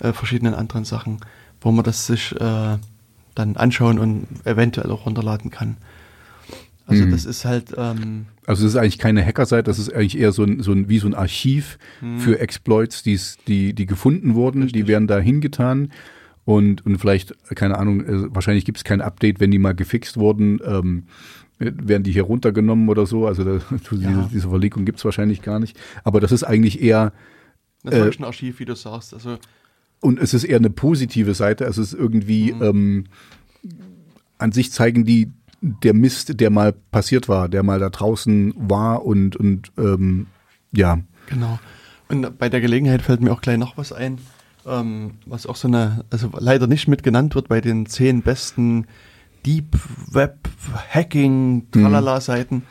äh, verschiedenen anderen Sachen, wo man das sich äh, dann anschauen und eventuell auch runterladen kann. Also Mhm. das ist halt ähm, Also es ist eigentlich keine Hackerseite, das ist eigentlich eher so ein, so ein wie so ein Archiv für Exploits, die's, die, die gefunden wurden, die werden da hingetan und, und vielleicht, keine Ahnung, äh, wahrscheinlich gibt es kein Update, wenn die mal gefixt wurden, ähm, werden die hier runtergenommen oder so. Also da, diese, Ja. diese Verlegung gibt es wahrscheinlich gar nicht. Aber das ist eigentlich eher, das Äh, Archiv, wie du sagst. Also und es ist eher eine positive Seite. Es ist irgendwie, ähm, an sich zeigen die der Mist, der mal passiert war, der mal da draußen war und, und ähm, ja. Genau. Und bei der Gelegenheit fällt mir auch gleich noch was ein, ähm, was auch so eine, also leider nicht mit genannt wird bei den zehn besten Deep Web Hacking Tralala Seiten.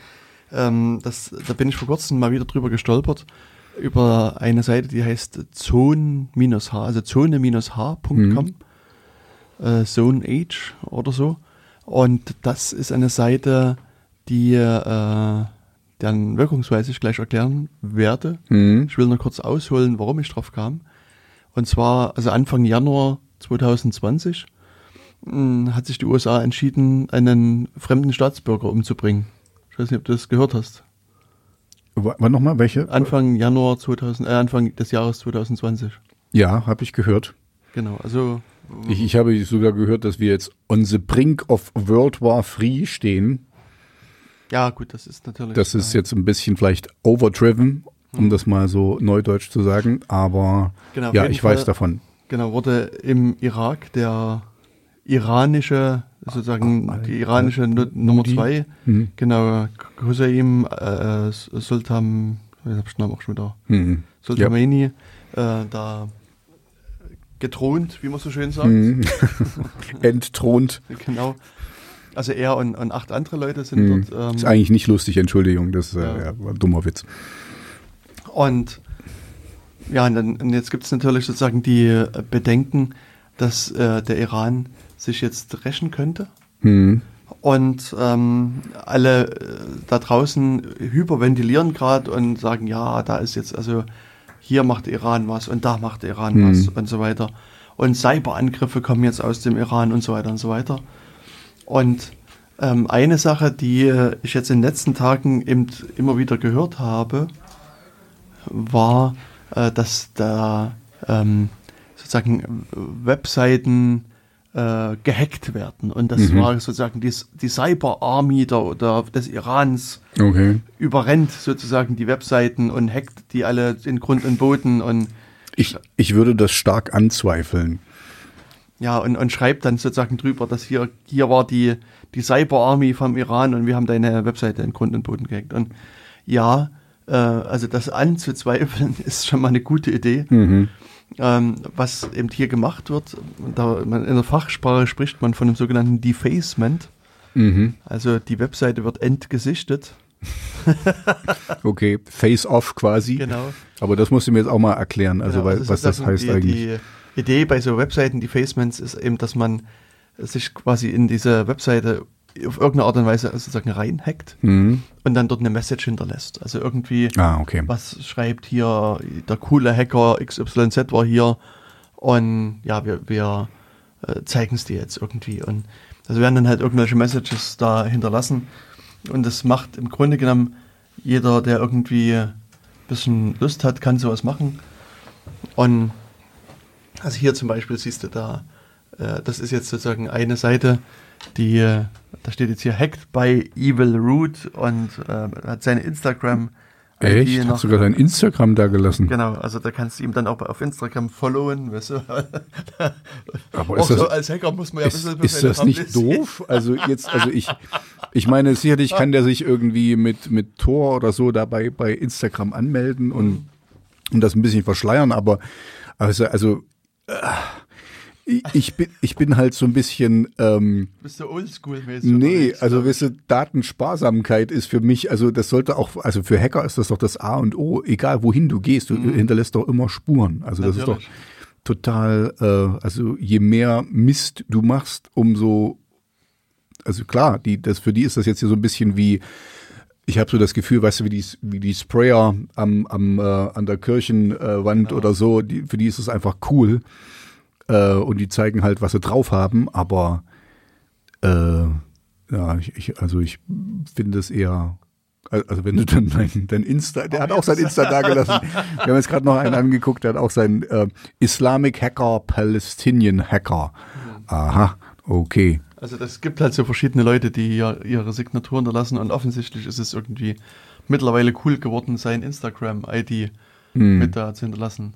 Ähm, das, da bin ich vor kurzem mal wieder drüber gestolpert über eine Seite, die heißt zone-h, also zone-h.com, äh, Zone Age oder so. Und das ist eine Seite, die äh, deren Wirkungsweise ich gleich erklären werde. Hm. Ich will nur kurz ausholen, warum ich drauf kam. Und zwar, also Anfang Januar 2020 mh, hat sich die USA entschieden, einen fremden Staatsbürger umzubringen. Ich weiß nicht, ob du das gehört hast. W- Wann nochmal? Welche? Anfang Januar 2000, äh, Anfang des Jahres 2020. Ja, habe ich gehört. Genau, also Ich, ich habe sogar gehört, dass wir jetzt on the brink of World War III stehen. ja gut, das ist natürlich. Das ist jetzt ein bisschen vielleicht overdriven, um das mal so neudeutsch zu sagen. Aber Genau, ja, ich weiß Fall. davon. Genau, wurde im Irak der iranische, sozusagen Ah, die iranische Nu- Nummer zwei, Mhm. genau, Hussein äh, Sultan, ich hab den Namen auch schon wieder, Mhm. Sultamani, äh, da getront, wie man so schön sagt. Mhm. Entthront. Genau. Also er und, und acht andere Leute sind Mhm. dort. Ist Ähm, eigentlich nicht lustig, Entschuldigung, das äh, Ja. ja, war ein dummer Witz. und ja, und, dann, und jetzt gibt es natürlich sozusagen die äh, Bedenken, dass äh, der Iran sich jetzt rächen könnte. Mhm. Und ähm, alle äh, da draußen hyperventilieren gerade und sagen, ja, da ist jetzt, also hier macht Iran was und da macht Iran Hm. was und so weiter. Und Cyberangriffe kommen jetzt aus dem Iran und so weiter und so weiter. Und ähm, eine Sache, die äh, ich jetzt in den letzten Tagen eben immer wieder gehört habe, war, äh, dass da ähm, sozusagen Webseiten äh, gehackt werden. Und das Mhm. war sozusagen die, die Cyber Army der, der, des Irans Okay. überrennt sozusagen die Webseiten und hackt die alle in Grund und Boden und Ich, ich würde das stark anzweifeln. ja und, und schreibt dann sozusagen drüber, dass hier, hier war die, die Cyber Army vom Iran und wir haben deine Webseite in Grund und Boden gehackt. Und ja, äh, also das anzuzweifeln ist schon mal eine gute Idee. Mhm. Ähm, was eben hier gemacht wird, da man, in der Fachsprache spricht man von dem sogenannten Defacement. Mhm. Also die Webseite wird entgesichtet. Okay, Face-Off quasi. Genau. Aber das musst du mir jetzt auch mal erklären, also Genau, weil, was das sozusagen heißt die, eigentlich. Die Idee bei so Webseiten, Defacements, ist eben, dass man sich quasi in diese Webseite auf irgendeine Art und Weise sozusagen reinhackt Mhm. und dann dort eine Message hinterlässt. Also irgendwie Ah, okay. was schreibt hier, der coole Hacker XYZ war hier und ja, wir, wir äh, zeigen es dir jetzt irgendwie. Und also werden dann halt irgendwelche Messages da hinterlassen und das macht im Grunde genommen jeder, der irgendwie ein bisschen Lust hat, kann sowas machen. Und also hier zum Beispiel siehst du da, äh, das ist jetzt sozusagen eine Seite, die, äh, da steht jetzt hier Hacked by Evil Root und äh, hat seine Instagram. Echt? Hat sogar sein Instagram da gelassen. Genau, also da kannst du ihm dann auch auf Instagram followen, weißt du. Aber ist das, so als Hacker muss man ja ist, ein bisschen Ist das nicht doof? Also jetzt, also ich, ich meine, sicherlich kann der sich irgendwie mit, mit Tor oder so dabei bei Instagram anmelden und, mhm. und das ein bisschen verschleiern, aber also, also äh, ich bin, ich bin halt so ein bisschen. Ähm, Bist du oldschool-mäßig? Nee, also weißt du, Datensparsamkeit ist für mich, also das sollte auch, also für Hacker ist das doch das A und O, egal wohin du gehst, du mhm. hinterlässt doch immer Spuren. Also das Natürlich. ist doch total, äh, also je mehr Mist du machst, umso, also klar, die, das, für die ist das jetzt hier so ein bisschen wie, ich habe so das Gefühl, weißt du, wie die, wie die Sprayer am, am, äh, an der Kirchenwand genau. oder so, die, für die ist es einfach cool äh, und die zeigen halt, was sie drauf haben, aber äh, ja, ich, ich, also ich finde es eher, also wenn du dann dein, dein Insta, der hat auch sein Insta da gelassen. Wir haben jetzt gerade noch einen angeguckt, der hat auch sein äh, Islamic Hacker, Palestinian Hacker. Aha, okay. Also das gibt halt so verschiedene Leute, die hier ihre Signatur hinterlassen und offensichtlich ist es irgendwie mittlerweile cool geworden, sein Instagram-ID hm. mit da zu hinterlassen.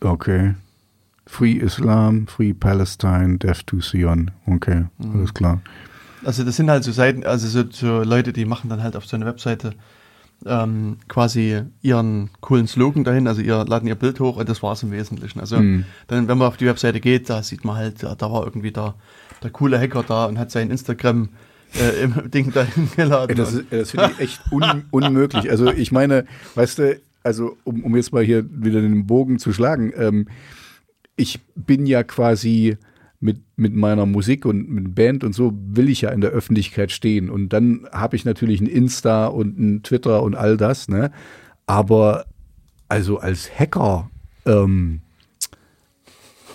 Okay. Free Islam, Free Palestine, Death to Sion. Okay, mhm. alles klar. Also das sind halt so Seiten, also so, so Leute, die machen dann halt auf so einer Webseite ähm, quasi ihren coolen Slogan dahin, also ihr laden ihr Bild hoch und das war es im Wesentlichen. Also mhm. dann, wenn man auf die Webseite geht, da sieht man halt, da war irgendwie der, der coole Hacker da und hat sein Instagram äh, im Ding dahin geladen. Das, das finde ich echt un, unmöglich. Also ich meine, weißt du, also um, um jetzt mal hier wieder den Bogen zu schlagen, ähm, ich bin ja quasi mit, mit meiner Musik und mit Band und so will ich ja in der Öffentlichkeit stehen. Und dann habe ich natürlich ein Insta und ein Twitter und all das, ne? Aber also als Hacker, ähm,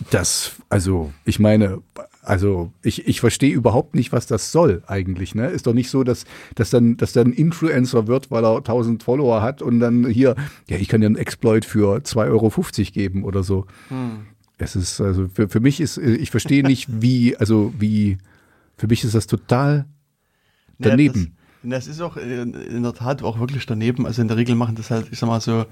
das, also ich meine, also ich, ich verstehe überhaupt nicht, was das soll eigentlich. Ne? Ist doch nicht so, dass, dass, dann, dass dann Influencer wird, weil er 1000 Follower hat und dann hier, ja, ich kann dir einen Exploit für 2,50 Euro geben oder so. Hm. Es ist, also für, für mich ist, ich verstehe nicht, wie, also wie, für mich ist das total daneben. Ja, das, das, ist auch in der Tat auch wirklich daneben. Also in der Regel machen das halt, ich sag mal so,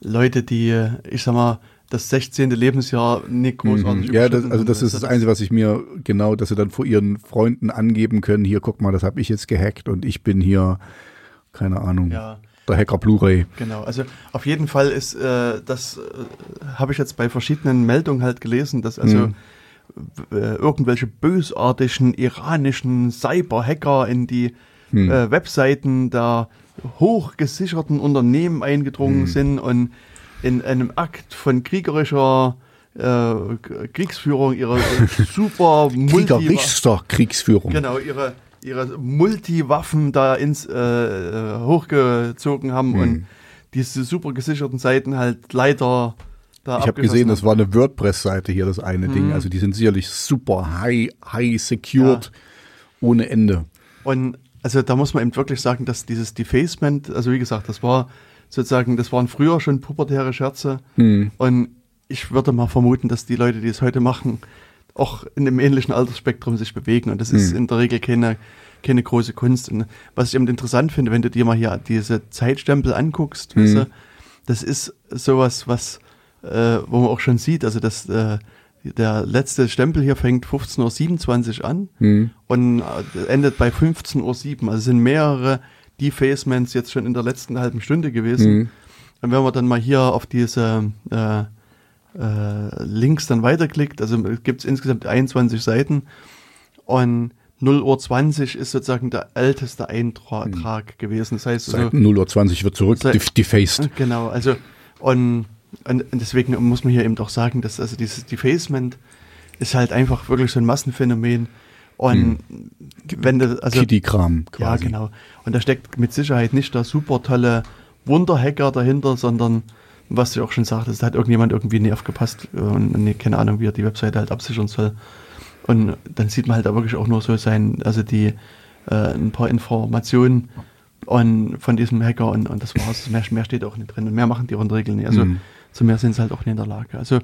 Leute, die, ich sag mal, das 16. Lebensjahr nicht großartig mhm. Ja, das, also das ist das Einzige, was ich mir genau, dass sie dann vor ihren Freunden angeben können, hier, guck mal, das habe ich jetzt gehackt und ich bin hier, keine Ahnung. Ja der Hacker Blu-ray. Genau, also auf jeden Fall ist äh, das äh, habe ich jetzt bei verschiedenen Meldungen halt gelesen, dass also mhm. äh, irgendwelche bösartigen iranischen Cyber-Hacker in die mhm. äh, Webseiten der hochgesicherten Unternehmen eingedrungen mhm. sind und in einem Akt von kriegerischer äh, Kriegsführung ihre super Kriegerischster Kriegsführung. Genau, ihre ihre Multiwaffen da ins äh, äh, hochgezogen haben mhm. und diese super gesicherten Seiten halt leider da Ich habe gesehen, das war eine WordPress-Seite hier, das eine mhm. Ding. Also die sind sicherlich super high, high secured ja. ohne Ende. Und also da muss man eben wirklich sagen, dass dieses Defacement, also wie gesagt, das war sozusagen, das waren früher schon pubertäre Scherze. Mhm. Und ich würde mal vermuten, dass die Leute, die es heute machen, auch in einem ähnlichen Altersspektrum sich bewegen. Und das ist mhm. in der Regel keine, keine große Kunst. Und was ich eben interessant finde, wenn du dir mal hier diese Zeitstempel anguckst, mhm. weißt du, das ist sowas, was, äh, wo man auch schon sieht, also das, äh, der letzte Stempel hier fängt 15.27 Uhr an mhm. und äh, endet bei 15.07 Uhr. Also sind mehrere Defacements jetzt schon in der letzten halben Stunde gewesen. Mhm. Und wenn man dann mal hier auf diese äh, äh, links dann weiterklickt, also gibt es insgesamt 21 Seiten und 0 Uhr 20 ist sozusagen der älteste Eintrag hm. gewesen. Das heißt, seit also, 0 Uhr 20 wird zurück seit, defaced. Genau, also und, und, deswegen muss man hier eben doch sagen, dass also dieses Defacement ist halt einfach wirklich so ein Massenphänomen. Und hm. wenn du, also. Kitty-Kram quasi. Ja, genau. Und da steckt mit Sicherheit nicht der super tolle Wunderhacker dahinter, sondern was du auch schon sagtest, da hat irgendjemand irgendwie nie aufgepasst und nee, keine Ahnung, wie er die Webseite halt absichern soll. Und dann sieht man halt da wirklich auch nur so sein, also die äh, ein paar Informationen, und von diesem Hacker und, und das war's. Mehr, mehr steht auch nicht drin und mehr machen die in Regeln nicht. Also mhm. zu mehr sind sie halt auch nicht in der Lage. Also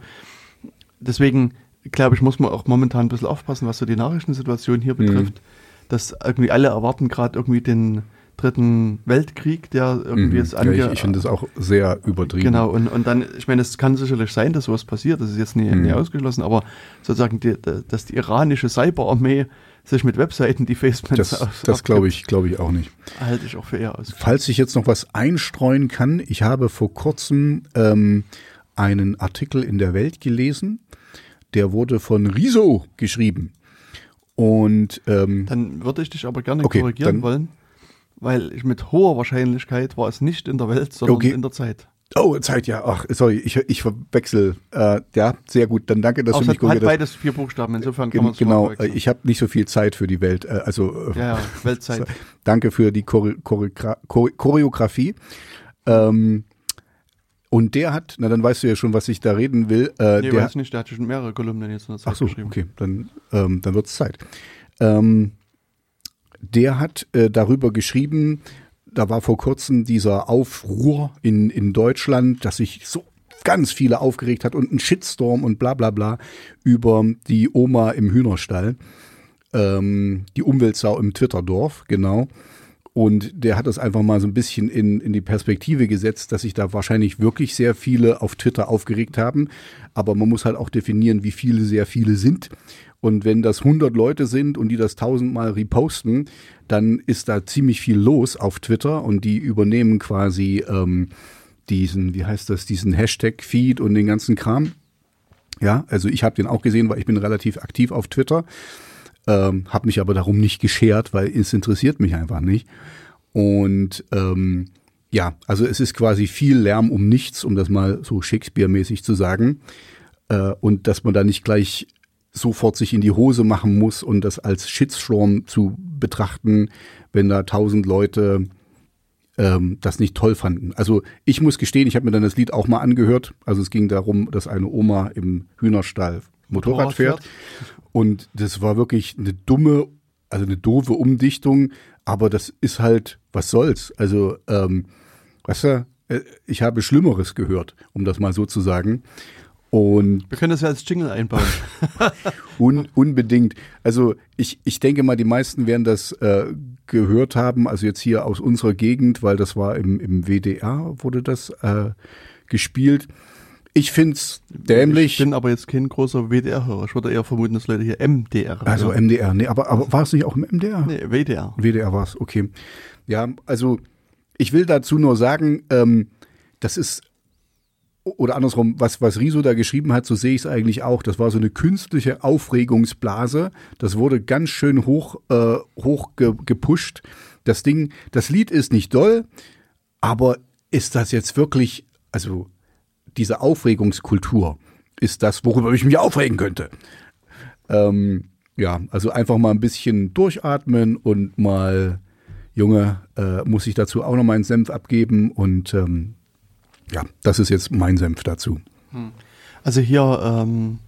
deswegen glaube ich, muss man auch momentan ein bisschen aufpassen, was so die Nachrichtensituation hier mhm. betrifft, mhm. dass irgendwie alle erwarten gerade irgendwie den dritten Weltkrieg, der irgendwie mhm. jetzt ange... Ja, ich, ich finde das auch sehr übertrieben. Genau, und, und dann, ich meine, es kann sicherlich sein, dass sowas passiert, das ist jetzt nie, mhm. nie ausgeschlossen, aber sozusagen, die, dass die iranische Cyberarmee sich mit Webseiten die Faceplants Das, das glaube ich, glaube ich auch nicht. Halte ich auch für eher aus. Falls ich jetzt noch was einstreuen kann, ich habe vor kurzem ähm, einen Artikel in der Welt gelesen, der wurde von Riso geschrieben. Und ähm, dann würde ich dich aber gerne okay, korrigieren wollen, weil ich mit hoher Wahrscheinlichkeit war es nicht in der Welt, sondern okay. in der Zeit. Oh, Zeit, ja. Ach, sorry, ich, ich verwechsel. Äh, ja, sehr gut. Dann danke, dass Auch du mich korrigiert hast. beides vier Buchstaben, insofern kann man es Genau, ich habe nicht so viel Zeit für die Welt. Äh, also äh, ja, ja, Weltzeit. danke für die Chore Chore Choreografie. Ähm, und der hat, na dann weißt du ja schon, was ich da reden will. Äh, nee, der weiß nicht, der hat schon mehrere Kolumnen jetzt in der Zeit Ach so, geschrieben. okay, dann, ähm, dann wird es Zeit. Ähm, der hat äh, darüber geschrieben, da war vor kurzem dieser Aufruhr in, in Deutschland, dass sich so ganz viele aufgeregt hat und ein Shitstorm und bla bla bla über die Oma im Hühnerstall. Ähm, die Umweltsau im Twitterdorf, genau. Und der hat das einfach mal so ein bisschen in, in die Perspektive gesetzt, dass sich da wahrscheinlich wirklich sehr viele auf Twitter aufgeregt haben. Aber man muss halt auch definieren, wie viele sehr viele sind. Und wenn das 100 Leute sind und die das tausendmal reposten, dann ist da ziemlich viel los auf Twitter und die übernehmen quasi ähm, diesen, wie heißt das, diesen Hashtag-Feed und den ganzen Kram. Ja, also ich habe den auch gesehen, weil ich bin relativ aktiv auf Twitter. Ähm, habe mich aber darum nicht geschert, weil es interessiert mich einfach nicht. Und ähm, ja, also es ist quasi viel Lärm um nichts, um das mal so Shakespeare-mäßig zu sagen. Äh, und dass man da nicht gleich sofort sich in die Hose machen muss und das als Shitstorm zu betrachten, wenn da tausend Leute ähm, das nicht toll fanden. Also ich muss gestehen, ich habe mir dann das Lied auch mal angehört. Also es ging darum, dass eine Oma im Hühnerstall Motorrad fährt. Und das war wirklich eine dumme, also eine doofe Umdichtung, aber das ist halt, was soll's? Also, ähm, weißt du, äh, ich habe Schlimmeres gehört, um das mal so zu sagen. Und Wir können das ja als Jingle einbauen. un, unbedingt. Also ich, ich denke mal, die meisten werden das äh, gehört haben, also jetzt hier aus unserer Gegend, weil das war im, im WDR, wurde das äh, gespielt. Ich find's dämlich. Ich bin aber jetzt kein großer WDR-Hörer. Ich würde eher vermuten, dass Leute hier MDR. Also hören. MDR, nee, aber, aber war es nicht auch im MDR? Nee, WDR. WDR war es, okay. Ja, also ich will dazu nur sagen, ähm, das ist oder andersrum, was, was Riso da geschrieben hat, so sehe ich es eigentlich auch. Das war so eine künstliche Aufregungsblase. Das wurde ganz schön hoch, äh, hoch ge, gepusht. Das Ding, das Lied ist nicht doll, aber ist das jetzt wirklich, also diese Aufregungskultur ist das, worüber ich mich aufregen könnte. Ähm, ja, also einfach mal ein bisschen durchatmen und mal, Junge, äh, muss ich dazu auch noch meinen Senf abgeben und ähm, ja, das ist jetzt mein Senf dazu. Hm. Also hier ähm,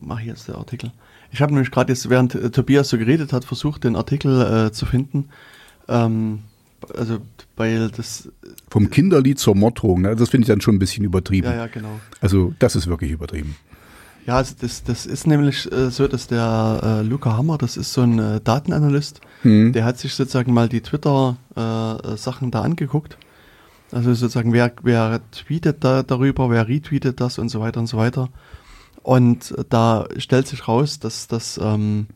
mache ich jetzt den Artikel. Ich habe nämlich gerade jetzt, während äh, Tobias so geredet hat, versucht, den Artikel äh, zu finden. Ähm, also weil das vom Kinderlied zur Morddrohung, ne? das finde ich dann schon ein bisschen übertrieben. Ja, ja, genau. Also das ist wirklich übertrieben. Ja, also das, das ist nämlich äh, so, dass der äh, Luca Hammer, das ist so ein äh, Datenanalyst, mhm. der hat sich sozusagen mal die Twitter-Sachen äh, da angeguckt. Also sozusagen, wer, wer tweetet da darüber, wer retweetet das und so weiter und so weiter. Und da stellt sich raus, dass das ähm,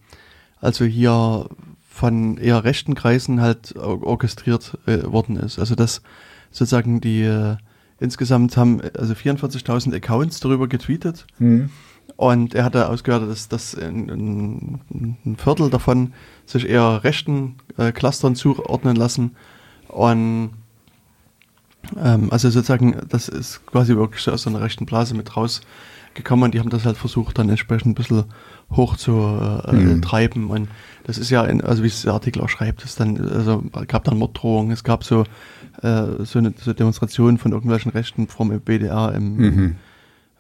also hier von eher rechten Kreisen halt orchestriert äh, worden ist. Also dass sozusagen die äh, insgesamt haben also 44.000 Accounts darüber getweetet. Mhm. Und er hatte ausgehört, dass, dass ein, ein, Viertel davon sich eher rechten äh, Clustern zuordnen lassen. Und ähm, also sozusagen, das ist quasi wirklich aus so einer rechten Blase mit rausgekommen und die haben das halt versucht, dann entsprechend ein bisschen hoch zu äh, mhm. treiben. Und das ist ja, in, also wie es der Artikel auch schreibt, es dann, also gab dann Morddrohungen, es gab so, äh, so eine so Demonstration von irgendwelchen Rechten vom BDR im, mhm.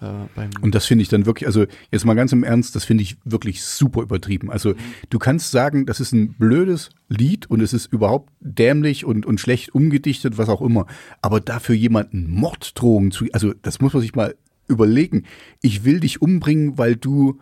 Äh, Und das finde ich dann wirklich, also jetzt mal ganz im Ernst, das finde ich wirklich super übertrieben. Also du kannst sagen, das ist ein blödes Lied und es ist überhaupt dämlich und, und schlecht umgedichtet, was auch immer. Aber dafür jemanden Morddrohungen zu, also das muss man sich mal überlegen. Ich will dich umbringen, weil du,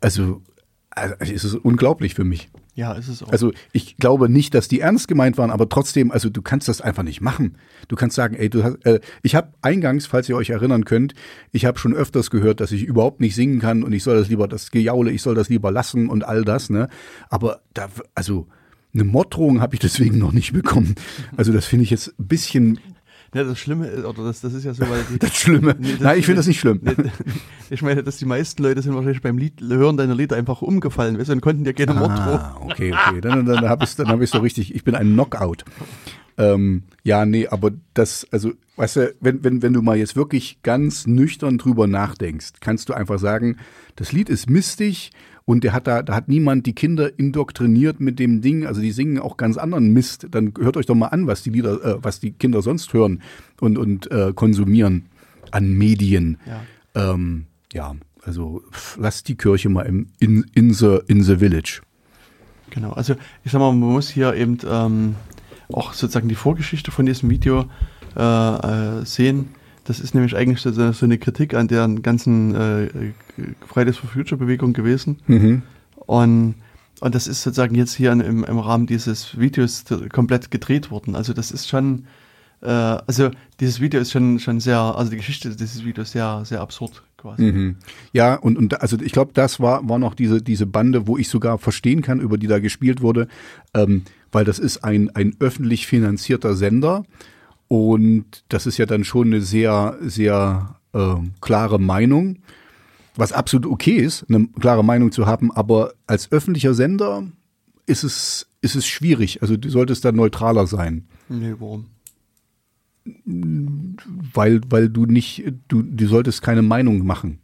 also, also es ist unglaublich für mich. Ja, ist es auch. Also ich glaube nicht, dass die ernst gemeint waren, aber trotzdem, also du kannst das einfach nicht machen. Du kannst sagen, ey, du hast, äh, ich habe eingangs, falls ihr euch erinnern könnt, ich habe schon öfters gehört, dass ich überhaupt nicht singen kann und ich soll das lieber, das Gejaule, ich soll das lieber lassen und all das, ne? Aber da, also eine Morddrohung habe ich deswegen noch nicht bekommen. Also das finde ich jetzt ein bisschen ja, das Schlimme ist, oder das, das ist ja so, weil die, das Schlimme. Nee, das- Nein, ich finde das nicht schlimm. Nee, ich meine, dass die meisten Leute sind wahrscheinlich beim Lied, Hören deiner Lieder einfach umgefallen, weißt du, und konnten dir keine Mord. Ah, okay, okay. Dann, dann habe ich es dann hab so richtig. Ich bin ein Knockout. Ähm, ja, nee, aber das, also, weißt du, wenn, wenn, wenn du mal jetzt wirklich ganz nüchtern drüber nachdenkst, kannst du einfach sagen, das Lied ist mistig und der hat da, da hat niemand die Kinder indoktriniert mit dem Ding, also die singen auch ganz anderen Mist. Dann hört euch doch mal an, was die Lieder, äh, was die Kinder sonst hören und, und äh, konsumieren an Medien. Ja. Ähm, ja, also lasst die Kirche mal im, in, in, the, in the village. Genau, also ich sag mal, man muss hier eben ähm, auch sozusagen die Vorgeschichte von diesem Video äh, äh, sehen. Das ist nämlich eigentlich so, so eine Kritik an der ganzen äh, Fridays for Future Bewegung gewesen. Mhm. Und, und das ist sozusagen jetzt hier im, im Rahmen dieses Videos komplett gedreht worden. Also das ist schon, äh, also dieses Video ist schon, schon sehr, also die Geschichte dieses Videos sehr, sehr absurd quasi. Mhm. Ja, und, und also ich glaube, das war, war noch diese, diese Bande, wo ich sogar verstehen kann, über die da gespielt wurde, ähm, weil das ist ein, ein öffentlich finanzierter Sender und das ist ja dann schon eine sehr, sehr äh, klare Meinung, was absolut okay ist, eine klare Meinung zu haben, aber als öffentlicher Sender ist es, ist es schwierig. Also du solltest da neutraler sein. Nee, warum? weil, weil du nicht, du, du solltest keine Meinung machen.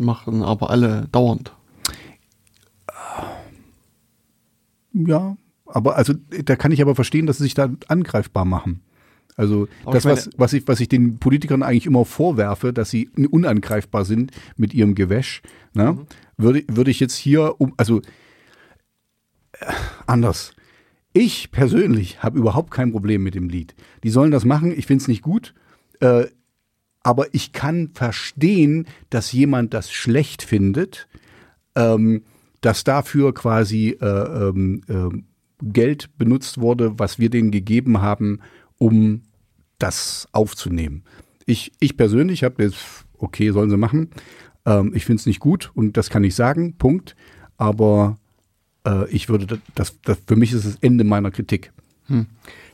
Machen aber alle dauernd. Ja, aber also da kann ich aber verstehen, dass sie sich da angreifbar machen. Also Aber das, ich meine- was, was, ich, was ich den Politikern eigentlich immer vorwerfe, dass sie unangreifbar sind mit ihrem Gewäsch, ne, Mhm. würde, würde ich jetzt hier um, also äh, anders. Ich persönlich habe überhaupt kein Problem mit dem Lied. Die sollen das machen, ich finde es nicht gut. Äh, aber ich kann verstehen, dass jemand das schlecht findet, ähm, dass dafür quasi äh, ähm, ähm, Geld benutzt wurde, was wir denen gegeben haben, um das aufzunehmen. Ich, ich persönlich habe jetzt, okay, sollen sie machen. Ähm, ich finde es nicht gut und das kann ich sagen, Punkt. Aber äh, ich würde, das, das, für mich ist das Ende meiner Kritik. Hm.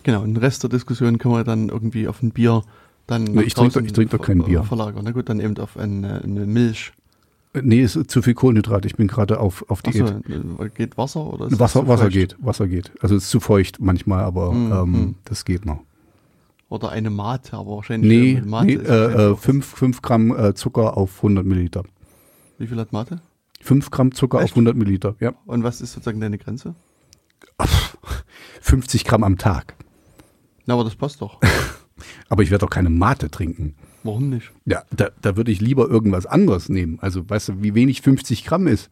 Genau, und den Rest der Diskussion können wir dann irgendwie auf ein Bier dann Nee, ich trink doch- trink doch kein ver- Bier. verlagern. Na gut, dann eben auf eine, eine Milch. Äh, Nee, es ist zu viel Kohlenhydrat. Ich bin gerade auf, auf Diät. Achso, geht Wasser oder Wasser, Wasser geht, Wasser geht. Also es ist zu feucht manchmal, aber Mm, ähm, mm. das geht noch. Oder eine Mate, aber wahrscheinlich Nee, Mate nee äh, äh, auch- fünf, fünf Gramm äh, Zucker auf 100 Milliliter. Wie viel hat Mate? Fünf Gramm Zucker auf Echt? 100 Milliliter, ja. Und was ist sozusagen deine Grenze? 50 Gramm am Tag. Na, aber das passt doch. Aber ich werde doch keine Mate trinken. Warum nicht? Ja, da, da würde ich lieber irgendwas anderes nehmen. Also, weißt du, wie wenig 50 Gramm ist?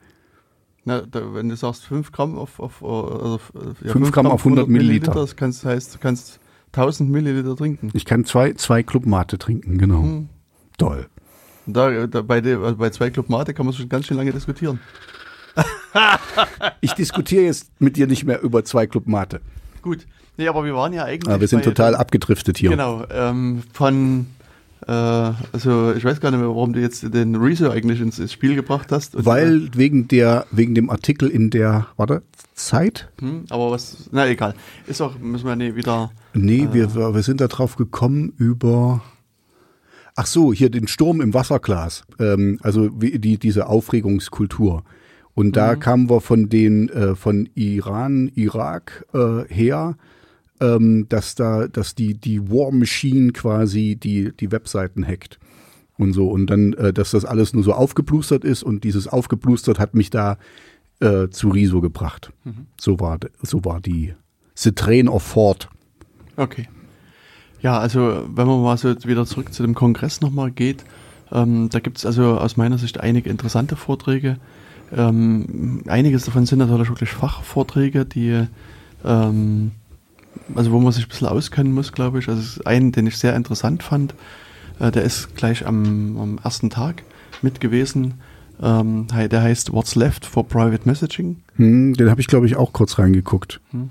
Na, da, wenn du sagst 5 Gramm auf, auf, äh, also, äh, ja, Fünf fünf Gramm auf 100 Milliliter. Das kannst, heißt, du kannst 1000 Milliliter trinken. Ich kann zwei, zwei Club Mate trinken, genau. Hm. Toll. Da, da, bei, der, also bei zwei Club Mate kann man schon ganz schön lange diskutieren. Ich diskutiere jetzt mit dir nicht mehr über zwei Club Mate. Gut. Nee, aber wir waren ja eigentlich. Aber wir sind total abgedriftet hier. Genau. Ähm, von, äh, also ich weiß gar nicht mehr, warum du jetzt den Rezo eigentlich ins, Spiel gebracht hast. Weil wegen der, wegen dem Artikel in der, warte, Zeit? äh, hm, aber was, na egal. Ist auch, müssen wir nee, wieder. Nee, wir, wir sind da drauf gekommen über. Ach so, hier den Sturm im Wasserglas. Ähm, also wie, die, diese Aufregungskultur. Und da kamen wir von den äh, von Iran, Irak äh, her, ähm, dass da, dass die die War Machine quasi die die Webseiten hackt und so und dann, äh, dass das alles nur so aufgeplustert ist und dieses aufgeplustert hat mich da äh, zu Riso gebracht. So war so war die The Train of Ford. Okay. Ja, also wenn man mal so wieder zurück zu dem Kongress nochmal geht, Ähm, da gibt es also aus meiner Sicht einige interessante Vorträge. Ähm, einiges davon sind natürlich wirklich Fachvorträge, die ähm, also wo man sich ein bisschen auskennen muss, glaube ich. Also einen, den ich sehr interessant fand, äh, der ist gleich am, am, ersten Tag mit gewesen. Ähm, der heißt What's Left for Private Messaging. Hm, den habe ich, glaube ich, auch kurz reingeguckt. Hm.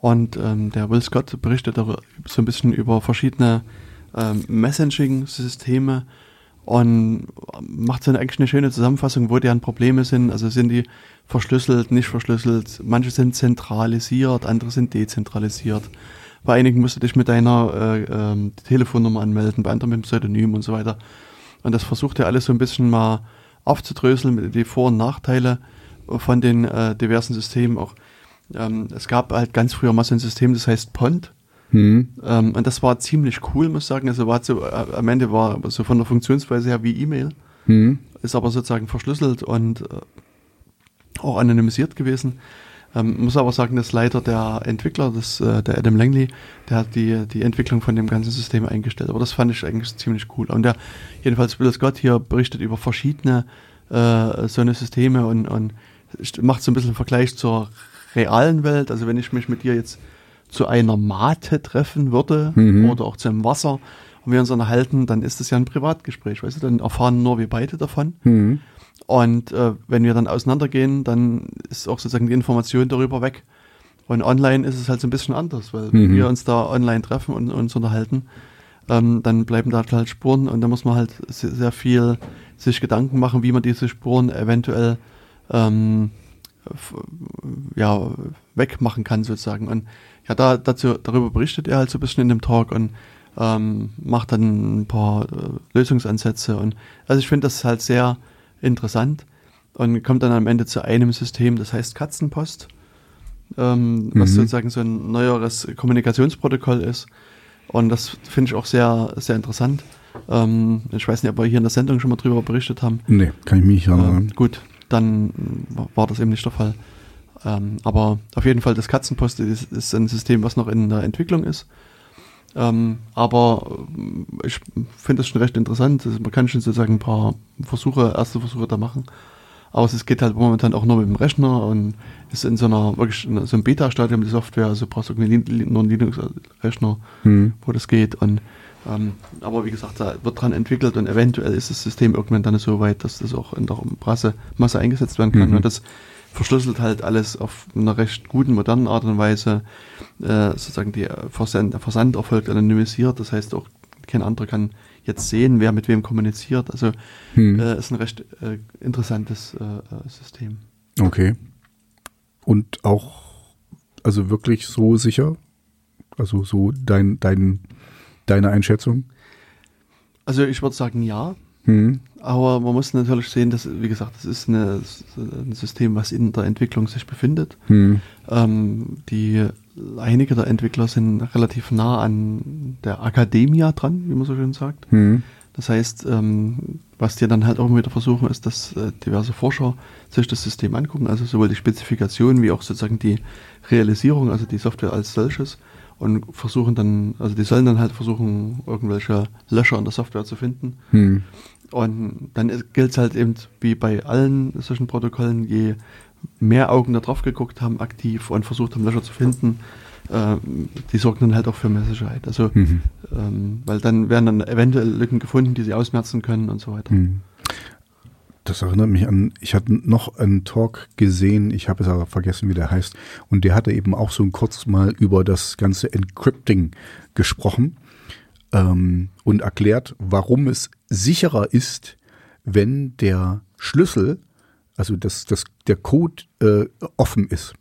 Und ähm, der Will Scott berichtet so ein bisschen über verschiedene ähm, Messaging-Systeme und macht eine, eigentlich eine schöne Zusammenfassung, wo deren Probleme sind. Also sind die verschlüsselt, nicht verschlüsselt. Manche sind zentralisiert, andere sind dezentralisiert. Bei einigen musst du dich mit deiner äh, äh, Telefonnummer anmelden, bei anderen mit dem Pseudonym und so weiter. Und das versucht er alles so ein bisschen mal aufzudröseln, die Vor- und Nachteile von den äh, diversen Systemen. Auch ähm, es gab halt ganz früher mal so ein System, das heißt Pont. Mhm. Ähm, und das war ziemlich cool, muss ich sagen. Also war so, äh, am Ende war so von der Funktionsweise her wie E-Mail. Mhm. Ist aber sozusagen verschlüsselt und äh, auch anonymisiert gewesen. Ähm, muss aber sagen, dass leider der Entwickler, das, äh, der Adam Langley, der hat die, die Entwicklung von dem ganzen System eingestellt. Aber das fand ich eigentlich ziemlich cool. Und der, jedenfalls Will Scott hier berichtet über verschiedene äh, so eine Systeme und, und macht so ein bisschen einen Vergleich zur realen Welt. Also wenn ich mich mit dir jetzt zu einer Mate treffen würde mhm. oder auch zu einem Wasser und wir uns unterhalten, dann ist das ja ein Privatgespräch, weißt du, dann erfahren nur wir beide davon. Mhm. Und äh, wenn wir dann auseinandergehen, dann ist auch sozusagen die Information darüber weg. Und online ist es halt so ein bisschen anders, weil mhm. wenn wir uns da online treffen und uns unterhalten, ähm, dann bleiben da halt Spuren und da muss man halt sehr, sehr, viel sich Gedanken machen, wie man diese Spuren eventuell ähm, ja, wegmachen kann sozusagen. Und ja, da, dazu, darüber berichtet er halt so ein bisschen in dem Talk und ähm, macht dann ein paar äh, Lösungsansätze. Und also ich finde das halt sehr interessant und kommt dann am Ende zu einem System, das heißt Katzenpost, ähm, mhm. was sozusagen so ein neueres Kommunikationsprotokoll ist. Und das finde ich auch sehr, sehr interessant. Ähm, ich weiß nicht, ob wir hier in der Sendung schon mal drüber berichtet haben. Nee, kann ich mich nicht erinnern. Äh, gut, dann war das eben nicht der Fall. Ähm, aber auf jeden Fall, das Katzenpost ist, ist, ein System, was noch in der Entwicklung ist. Ähm, aber äh, ich finde es schon recht interessant. Also man kann schon sozusagen ein paar Versuche, erste Versuche da machen. Aber es geht halt momentan auch nur mit dem Rechner und ist in so einer wirklich in so einem Beta-Stadium die Software, also brauchst du nur einen Linux-Rechner, mhm. wo das geht. Und ähm, aber wie gesagt, da wird dran entwickelt und eventuell ist das System irgendwann dann so weit, dass das auch in der Masse, Masse eingesetzt werden kann. Mhm. Und das verschlüsselt halt alles auf einer recht guten, modernen Art und Weise. Äh, sozusagen die Versand, der Versand erfolgt anonymisiert, das heißt auch kein anderer kann jetzt sehen, wer mit wem kommuniziert. Also hm. äh, ist ein recht äh, interessantes äh, äh, System. Okay. Und auch, also wirklich so sicher? Also so dein, dein, deine Einschätzung? Also ich würde sagen ja. Hm. Aber man muss natürlich sehen, dass, wie gesagt, das ist eine, ein System, was in der Entwicklung sich befindet. Hm. Ähm, die, einige der Entwickler sind relativ nah an der Akademie dran, wie man so schön sagt. Hm. Das heißt, ähm, was die dann halt auch wieder versuchen, ist, dass äh, diverse Forscher sich das System angucken, also sowohl die Spezifikation wie auch sozusagen die Realisierung, also die Software als solches und versuchen dann, also die sollen dann halt versuchen, irgendwelche Löcher in der Software zu finden. Hm. Und dann gilt es halt eben wie bei allen solchen Protokollen, je mehr Augen da drauf geguckt haben, aktiv und versucht haben, Löcher zu finden, äh, die sorgen dann halt auch für mehr Sicherheit. Also, mhm. ähm, weil dann werden dann eventuell Lücken gefunden, die sie ausmerzen können und so weiter. Mhm. Das erinnert mich an, ich hatte noch einen Talk gesehen, ich habe es aber vergessen, wie der heißt, und der hatte eben auch so kurz mal über das ganze Encrypting gesprochen ähm, und erklärt, warum es sicherer ist, wenn der Schlüssel, also das, das, der Code äh, offen ist.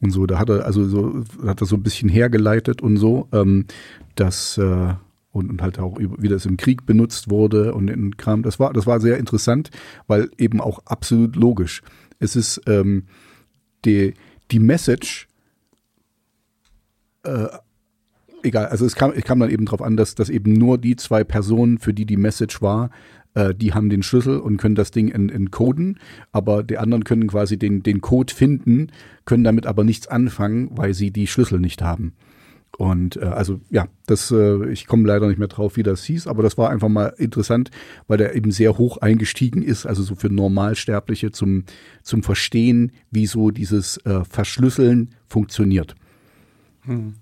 Und so, da hat er also so, hat er so ein bisschen hergeleitet und so, ähm, dass äh, und, und halt auch wie das im Krieg benutzt wurde und in Kram. Das war, das war sehr interessant, weil eben auch absolut logisch. Es ist ähm, die, die Message, äh, egal, also es kam, es kam dann eben darauf an, dass, dass eben nur die zwei Personen, für die die Message war, äh, die haben den Schlüssel und können das Ding encoden, aber die anderen können quasi den, den Code finden, können damit aber nichts anfangen, weil sie die Schlüssel nicht haben. Und äh, also ja, das äh, ich komme leider nicht mehr drauf, wie das hieß, aber das war einfach mal interessant, weil der eben sehr hoch eingestiegen ist, also so für Normalsterbliche zum zum Verstehen, wie so dieses äh, Verschlüsseln funktioniert. Hm.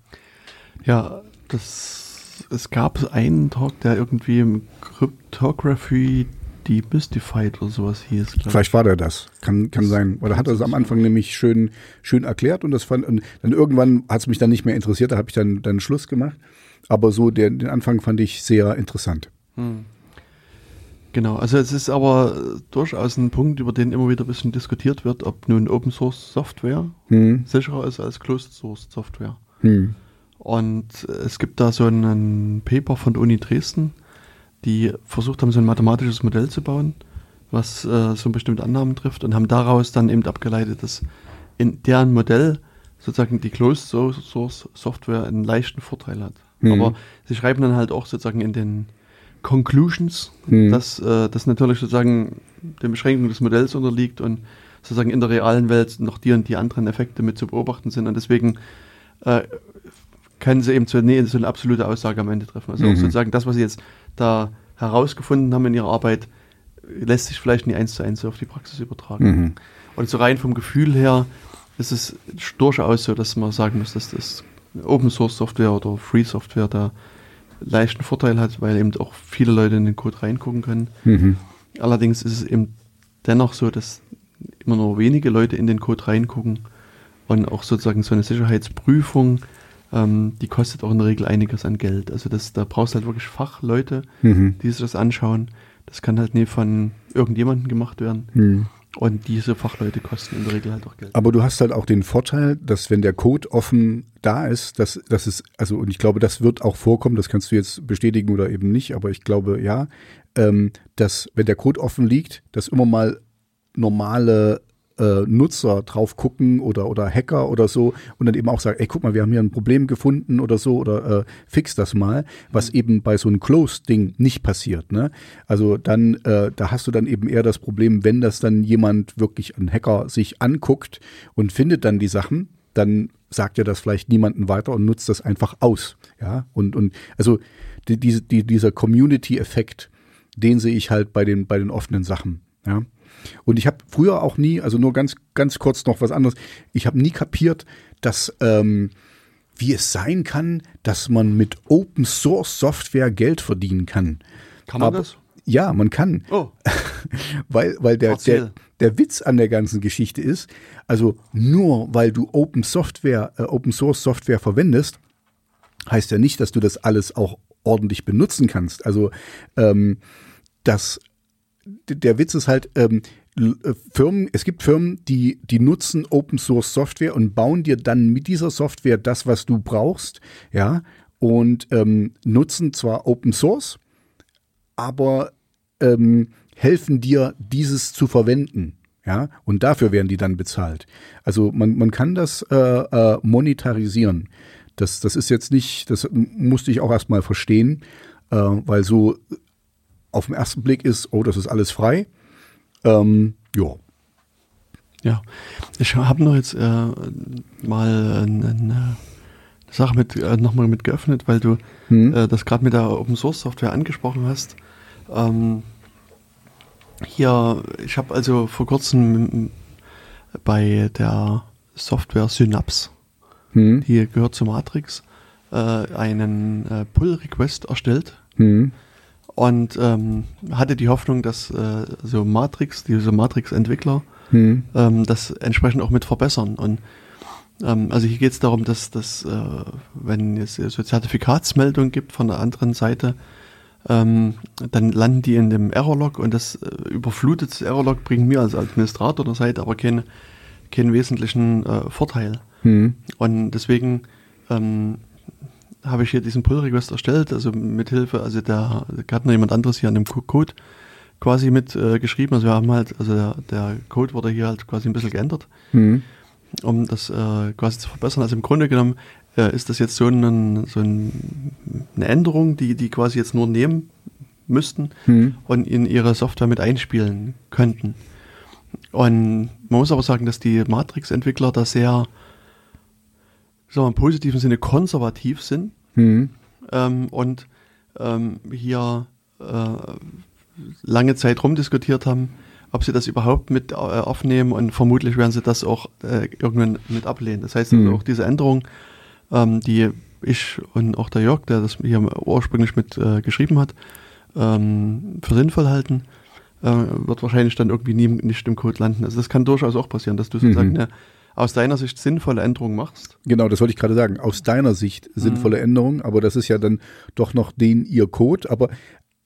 Ja, das es gab einen Talk, der irgendwie im Cryptography Demystified oder sowas hieß. Vielleicht war der das. Kann, kann das sein. Weil er hat das am Anfang nämlich schön, schön erklärt und das fand, und dann irgendwann hat es mich dann nicht mehr interessiert, da habe ich dann, dann Schluss gemacht. Aber so den, den Anfang fand ich sehr interessant. Hm. Genau, also es ist aber durchaus ein Punkt, über den immer wieder ein bisschen diskutiert wird, ob nun Open Source Software hm. sicherer ist als Closed Source Software. Hm. Und es gibt da so einen Paper von der Uni Dresden, die versucht haben, so ein mathematisches Modell zu bauen, was äh, so bestimmte Annahmen trifft und haben daraus dann eben abgeleitet, dass in deren Modell sozusagen die Closed Source Software einen leichten Vorteil hat. Mhm. Aber sie schreiben dann halt auch sozusagen in den Conclusions, mhm. dass äh, das natürlich sozusagen den Beschränkungen des Modells unterliegt und sozusagen in der realen Welt noch die und die anderen Effekte mit zu beobachten sind und deswegen äh, können sie eben so, nee, so eine absolute Aussage am Ende treffen. Also mhm. sozusagen das, was sie jetzt da herausgefunden haben in ihrer Arbeit, lässt sich vielleicht nicht eins zu eins auf die Praxis übertragen. Mhm. Und so rein vom Gefühl her ist es durchaus so, dass man sagen muss, dass das Open Source Software oder Free Software da leichten Vorteil hat, weil eben auch viele Leute in den Code reingucken können. Mhm. Allerdings ist es eben dennoch so, dass immer nur wenige Leute in den Code reingucken und auch sozusagen so eine Sicherheitsprüfung ähm, die kostet auch in der Regel einiges an Geld. Also das, da brauchst du halt wirklich Fachleute, mhm. die sich das anschauen. Das kann halt nicht von irgendjemandem gemacht werden. Mhm. Und diese Fachleute kosten in der Regel halt auch Geld. Aber du hast halt auch den Vorteil, dass wenn der Code offen da ist, dass, dass es, also und ich glaube, das wird auch vorkommen, das kannst du jetzt bestätigen oder eben nicht, aber ich glaube ja, ähm, dass wenn der Code offen liegt, dass immer mal normale äh, Nutzer drauf gucken oder, oder Hacker oder so und dann eben auch sagen, ey, guck mal, wir haben hier ein Problem gefunden oder so oder äh, fix das mal, was mhm. eben bei so einem Closed-Ding nicht passiert. Ne? Also dann, äh, da hast du dann eben eher das Problem, wenn das dann jemand wirklich, ein Hacker, sich anguckt und findet dann die Sachen, dann sagt er das vielleicht niemanden weiter und nutzt das einfach aus. Ja, und, und also die, die, die, dieser Community-Effekt, den sehe ich halt bei den, bei den offenen Sachen. Ja. Und ich habe früher auch nie, also nur ganz, ganz kurz noch was anderes, ich habe nie kapiert, dass ähm, wie es sein kann, dass man mit Open Source Software Geld verdienen kann. Kann man Aber, das? Ja, man kann. Oh. weil weil der, der, der Witz an der ganzen Geschichte ist, also nur weil du Open Software, äh, Open Source Software verwendest, heißt ja nicht, dass du das alles auch ordentlich benutzen kannst. Also ähm, das der Witz ist halt, ähm, äh, Firmen, es gibt Firmen, die, die nutzen Open Source Software und bauen dir dann mit dieser Software das, was du brauchst, ja, und ähm, nutzen zwar Open Source, aber ähm, helfen dir, dieses zu verwenden. Ja, und dafür werden die dann bezahlt. Also man, man kann das äh, äh, monetarisieren. Das, das ist jetzt nicht, das musste ich auch erstmal verstehen, äh, weil so auf den ersten Blick ist, oh, das ist alles frei. Ähm, ja. Ja, ich habe noch jetzt äh, mal eine, Sache mit äh, nochmal mit geöffnet, weil du hm. äh, das gerade mit der Open Source Software angesprochen hast. Ähm, hier, ich habe also vor kurzem bei der Software Synapse, hm. die gehört zu Matrix, äh, einen äh, Pull Request erstellt. Hm und ähm, hatte die Hoffnung, dass äh, so Matrix, diese Matrix-Entwickler, hm. ähm, das entsprechend auch mit verbessern. Und ähm, also hier geht es darum, dass, dass äh, wenn es so Zertifikatsmeldungen gibt von der anderen Seite, ähm, dann landen die in dem Errorlog und das äh, überflutet Errorlog bringt mir als Administrator der Seite aber keinen keinen wesentlichen äh, Vorteil. Hm. Und deswegen ähm, habe ich hier diesen Pull-Request erstellt, also mit Hilfe, also da hat noch jemand anderes hier an dem Code quasi mit äh, geschrieben. Also wir haben halt, also der, der, Code wurde hier halt quasi ein bisschen geändert, mhm. um das äh, quasi zu verbessern. Also im Grunde genommen äh, ist das jetzt so, ein, so ein, eine Änderung, die die quasi jetzt nur nehmen müssten mhm. und in ihre Software mit einspielen könnten. Und man muss aber sagen, dass die Matrix-Entwickler da sehr sagen wir, im positiven Sinne konservativ sind Mhm. ähm, und ähm, hier äh, lange Zeit rumdiskutiert haben, ob sie das überhaupt mit äh, aufnehmen und vermutlich werden sie das auch äh, irgendwann mit ablehnen. Das heißt also Mhm. auch diese Änderung, ähm, die ich und auch der Jörg, der das hier ursprünglich mit äh, geschrieben hat, ähm, für sinnvoll halten, äh, wird wahrscheinlich dann irgendwie nie, nicht im Code landen. Also das kann durchaus auch passieren, dass du sozusagen Mhm. eine aus deiner Sicht sinnvolle Änderungen machst. Genau, das wollte ich gerade sagen. Aus deiner Sicht sinnvolle Änderungen, aber das ist ja dann doch noch den ihr Code. Aber,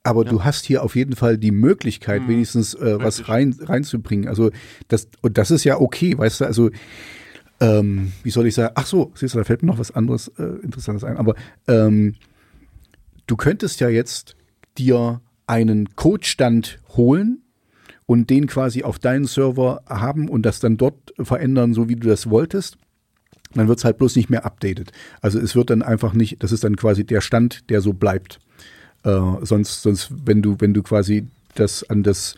aber Ja. du hast hier auf jeden Fall die Möglichkeit, Mhm. wenigstens äh, was rein, reinzubringen. Also das, und das ist ja okay, weißt du, also ähm, wie soll ich sagen? Ach so, siehst du, da fällt mir noch was anderes äh, Interessantes ein. Aber ähm, du könntest ja jetzt dir einen Codestand holen und den quasi auf deinen Server haben und das dann dort verändern, so wie du das wolltest. Dann wird es halt bloß nicht mehr updated. Also es wird dann einfach nicht, das ist dann quasi der Stand, der so bleibt. Äh, sonst, sonst, wenn du, wenn du quasi das an das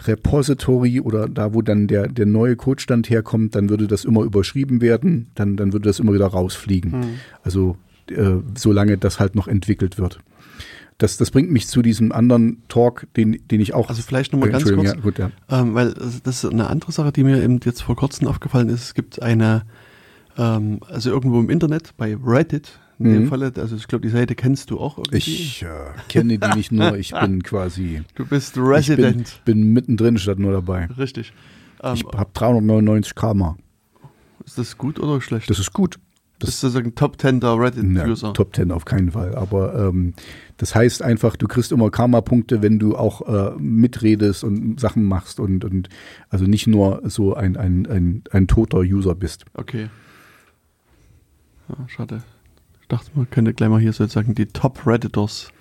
Repository oder da, wo dann der, der neue Codestand herkommt, dann würde das immer überschrieben werden, dann, dann würde das immer wieder rausfliegen. Mhm. Also äh, solange das halt noch entwickelt wird. Das, das bringt mich zu diesem anderen Talk, den, den ich auch. Also vielleicht nochmal ganz kurz, Ja, gut, ja. ähm, weil das ist eine andere Sache, die mir eben jetzt vor kurzem aufgefallen ist. Es gibt eine, ähm, also irgendwo im Internet, bei Reddit, in dem Mhm. Falle, also ich glaube, die Seite kennst du auch irgendwie. Ich äh, kenne die nicht nur, ich bin quasi. du bist Ich Resident. bin, bin mittendrin statt nur dabei. Richtig. Ähm, Ich habe 399 Karma. ist das gut oder schlecht? Das ist gut. Das ist sozusagen Top 10 der Reddit-User. Top 10 auf keinen Fall. Aber ähm, das heißt einfach, du kriegst immer Karma-Punkte, wenn du auch äh, mitredest und Sachen machst und, und also nicht nur so ein, ein, ein, ein toter User bist. Okay. Ja, schade. Ich dachte, man könnte gleich mal hier sozusagen die Top Redditors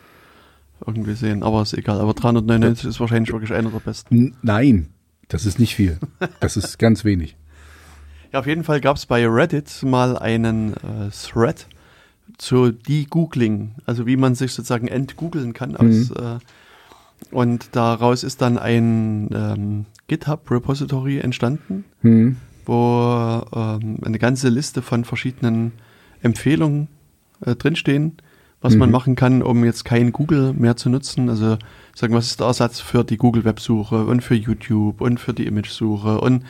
irgendwie sehen, aber ist egal. Aber 399 ist wahrscheinlich wirklich einer der besten. Nein, das ist nicht viel. Das ist ganz wenig. Ja, auf jeden Fall gab es bei Reddit mal einen äh, Thread zu De-Googling, also wie man sich sozusagen entgoogeln kann. Aus, Mhm. äh, und daraus ist dann ein ähm, GitHub-Repository entstanden, Hm. wo ähm, eine ganze Liste von verschiedenen Empfehlungen äh, drinstehen, was man Mhm. machen kann, um jetzt kein Google mehr zu nutzen. Also sagen, was ist der Ersatz für die Google-Websuche und für YouTube und für die Image-Suche und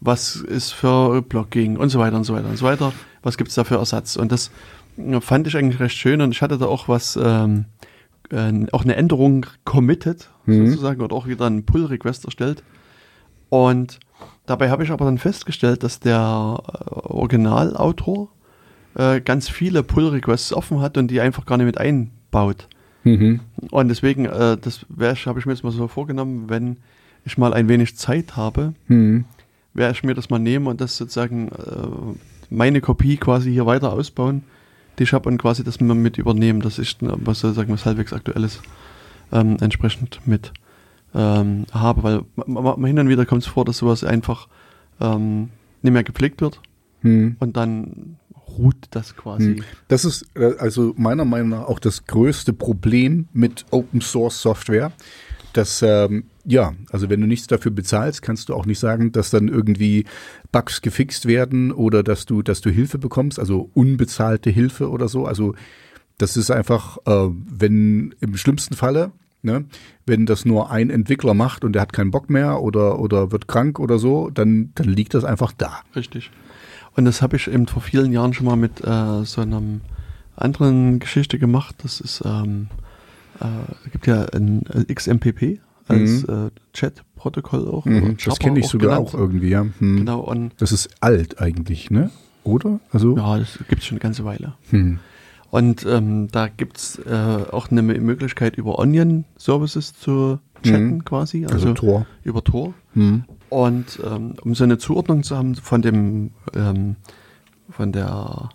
was ist für Blogging und so weiter und so weiter und so weiter. Was gibt es da für Ersatz? Und das äh, fand ich eigentlich recht schön und ich hatte da auch was, ähm, äh, auch eine Änderung committed, Mhm. sozusagen, oder auch wieder einen Pull-Request erstellt. Und dabei habe ich aber dann festgestellt, dass der äh, Originalautor äh, ganz viele Pull-Requests offen hat und die einfach gar nicht mit einbaut. Mhm. Und deswegen, äh, das habe ich mir jetzt mal so vorgenommen, wenn ich mal ein wenig Zeit habe, Hm. Werde ich mir das mal nehmen und das sozusagen äh, meine Kopie quasi hier weiter ausbauen, die ich habe und quasi das mal mit übernehmen, dass ich äh, was sozusagen was halbwegs aktuelles ähm, entsprechend mit ähm, habe, weil ma- ma- ma- hin und wieder kommt es vor, dass sowas einfach ähm, nicht mehr gepflegt wird Hm. und dann ruht das quasi. Hm. Das ist äh, also meiner Meinung nach auch das größte Problem mit Open Source Software. Dass, ähm, ja, also wenn du nichts dafür bezahlst, kannst du auch nicht sagen, dass dann irgendwie Bugs gefixt werden oder dass du, dass du Hilfe bekommst, also unbezahlte Hilfe oder so. Also das ist einfach, äh, wenn im schlimmsten Falle, ne, wenn das nur ein Entwickler macht und der hat keinen Bock mehr oder, oder wird krank oder so, dann, dann liegt das einfach da. Richtig. Und das habe ich eben vor vielen Jahren schon mal mit äh, so einer anderen Geschichte gemacht. Das ist, ähm, äh, es gibt ja ein äh, XMPP als äh, Chat-Protokoll auch. Mhm, das kenne ich sogar genannt. auch irgendwie, ja. Hm. Genau, und Das ist alt eigentlich, ne? Oder? Also. ja, das gibt es schon eine ganze Weile. Hm. Und ähm, da gibt es äh, auch eine Möglichkeit, über Onion-Services zu chatten Mhm. quasi, Also, also, Tor. über Tor. Hm. Und ähm, um so eine Zuordnung zu haben von dem ähm, von der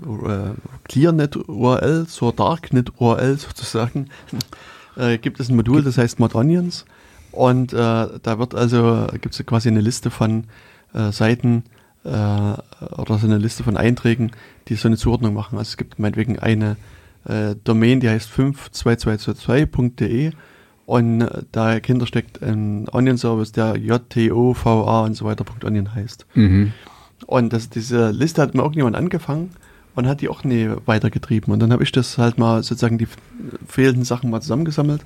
äh, ClearNet-URL zur Darknet-URL sozusagen, äh, gibt es ein Modul, das heißt ModOnions. Und äh, da wird also, gibt es quasi eine Liste von äh, Seiten äh, oder so eine Liste von Einträgen, die so eine Zuordnung machen. Also es gibt meinetwegen eine äh, Domain, die heißt 52222.de und äh, dahinter steckt ein Onion-Service, der JTOVA und so weiter .onion heißt. Mhm. Und das, diese Liste hat mir irgendjemand angefangen und hat die auch nie weitergetrieben. Und dann habe ich das halt mal sozusagen die fehlenden Sachen mal zusammengesammelt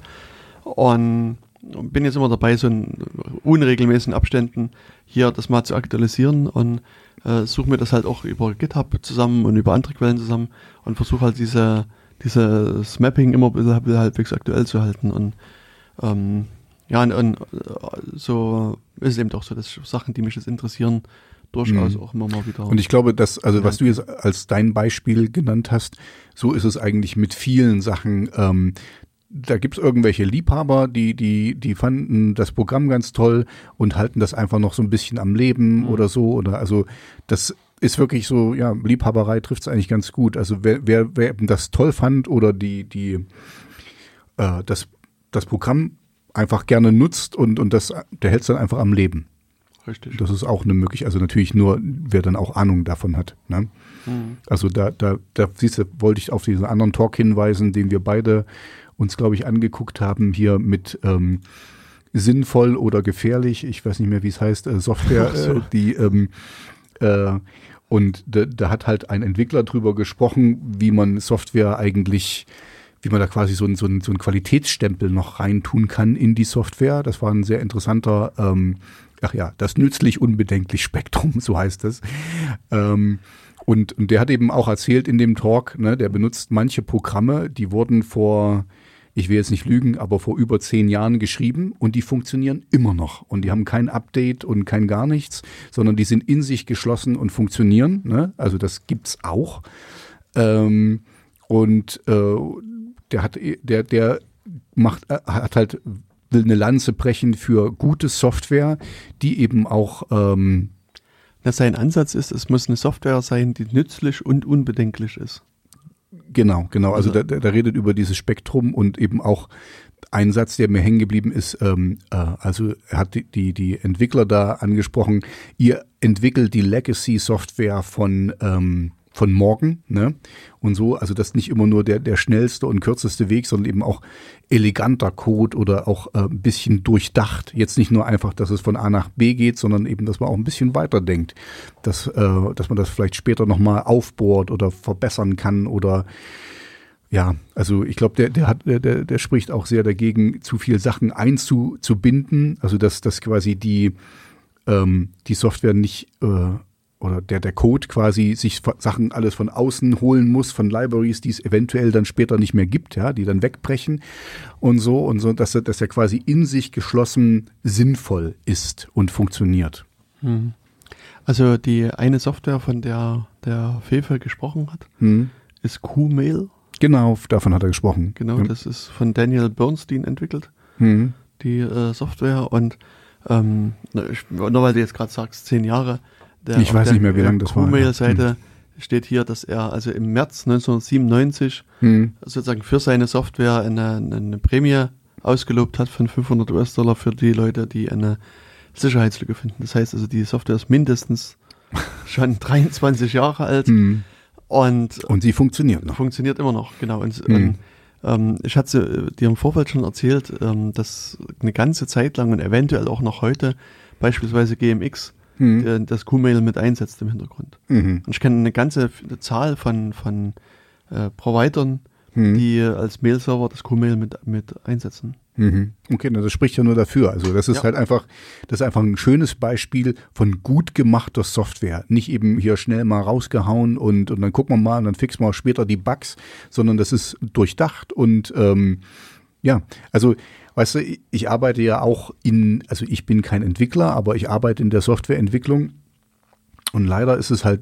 und bin jetzt immer dabei, so in unregelmäßigen Abständen hier das mal zu aktualisieren und äh, suche mir das halt auch über GitHub zusammen und über andere Quellen zusammen und versuche halt diese, dieses Mapping immer halbwegs aktuell zu halten. Und ähm, ja, und, und, so ist es eben doch so, dass Sachen, die mich jetzt interessieren, durchaus mhm. auch immer mal wieder. Und ich glaube, dass, also was du jetzt als dein Beispiel genannt hast, so ist es eigentlich mit vielen Sachen. Ähm, da gibt's irgendwelche Liebhaber, die, die, die fanden das Programm ganz toll und halten das einfach noch so ein bisschen am Leben mhm. oder so. Oder also das ist wirklich so, ja, Liebhaberei trifft's eigentlich ganz gut. Also wer, wer, wer eben das toll fand oder die, die äh, das, das Programm einfach gerne nutzt und, und das, der hält's dann einfach am Leben. Richtig. Das ist auch eine Möglichkeit, also natürlich nur, wer dann auch Ahnung davon hat. Ne? Mhm. Also da, da, da siehst du, wollte ich auf diesen anderen Talk hinweisen, den wir beide uns, glaube ich, angeguckt haben, hier mit ähm, sinnvoll oder gefährlich, ich weiß nicht mehr, wie es heißt, äh, Software, so. äh, die ähm, äh, und da, da hat halt ein Entwickler drüber gesprochen, wie man Software eigentlich wie man da quasi so ein, so ein, so ein Qualitätsstempel noch reintun kann in die Software. Das war ein sehr interessanter, ähm, ach ja, das nützlich unbedenklich Spektrum, so heißt es. Ähm, und, und der hat eben auch erzählt in dem Talk, ne, der benutzt manche Programme, die wurden vor ich will jetzt nicht lügen, aber vor über zehn Jahren geschrieben und die funktionieren immer noch. Und die haben kein Update und kein gar nichts, sondern die sind in sich geschlossen und funktionieren. Ne? Also das gibt's auch. Ähm, und äh, der hat, der, der macht, äh, hat halt, eine Lanze brechen für gute Software, die eben auch ähm, Na, sein Ansatz ist, es muss eine Software sein, die nützlich und unbedenklich ist. Genau, genau. Also, also da, da redet über dieses Spektrum und eben auch ein Satz, der mir hängen geblieben ist, ähm, äh, also er hat die, die, die Entwickler da angesprochen, ihr entwickelt die Legacy-Software von ähm, von morgen, ne? Und so, also das nicht immer nur der, der schnellste und kürzeste Weg, sondern eben auch eleganter Code oder auch äh, ein bisschen durchdacht. Jetzt nicht nur einfach, dass es von A nach B geht, sondern eben, dass man auch ein bisschen weiter denkt. Dass, äh, dass man das vielleicht später nochmal aufbohrt oder verbessern kann oder ja, also ich glaube, der, der hat, der, der spricht auch sehr dagegen, zu viel Sachen einzubinden. Also dass, dass quasi die, ähm, die Software nicht äh, oder der, der Code quasi sich Sachen alles von außen holen muss, von Libraries, die es eventuell dann später nicht mehr gibt, ja, die dann wegbrechen und so und so, dass er, dass er quasi in sich geschlossen sinnvoll ist und funktioniert. Hm. Also die eine Software, von der der Fefe gesprochen hat, hm. ist Q-Mail. Genau, davon hat er gesprochen. Genau, das ist von Daniel Bernstein entwickelt, hm. die äh, Software und ähm, nur weil du jetzt gerade sagst, zehn Jahre, der, ich weiß nicht mehr, wie lange das war. Auf der Seite hm. steht hier, dass er also im März 1997 hm. sozusagen für seine Software eine, eine Prämie ausgelobt hat von 500 US-Dollar für die Leute, die eine Sicherheitslücke finden. Das heißt also, die Software ist mindestens schon 23 Jahre alt. Hm. Und, und sie funktioniert noch. Funktioniert immer noch, genau. Und, hm. und ähm, ich hatte dir im Vorfeld schon erzählt, ähm, dass eine ganze Zeit lang und eventuell auch noch heute beispielsweise GMX mhm. das Q-Mail mit einsetzt im Hintergrund. Mhm. Und ich kenne eine ganze Zahl von, von äh, Providern, mhm. die als Mail-Server das Q-Mail mit, mit einsetzen. Mhm. Okay, das spricht ja nur dafür. Also das ist ja. halt einfach, das ist einfach ein schönes Beispiel von gut gemachter Software. Nicht eben hier schnell mal rausgehauen und, und dann gucken wir mal und dann fixen wir später die Bugs, sondern das ist durchdacht und ähm, ja, also Weißt du, ich arbeite ja auch in, also ich bin kein Entwickler, aber ich arbeite in der Softwareentwicklung. Und leider ist es halt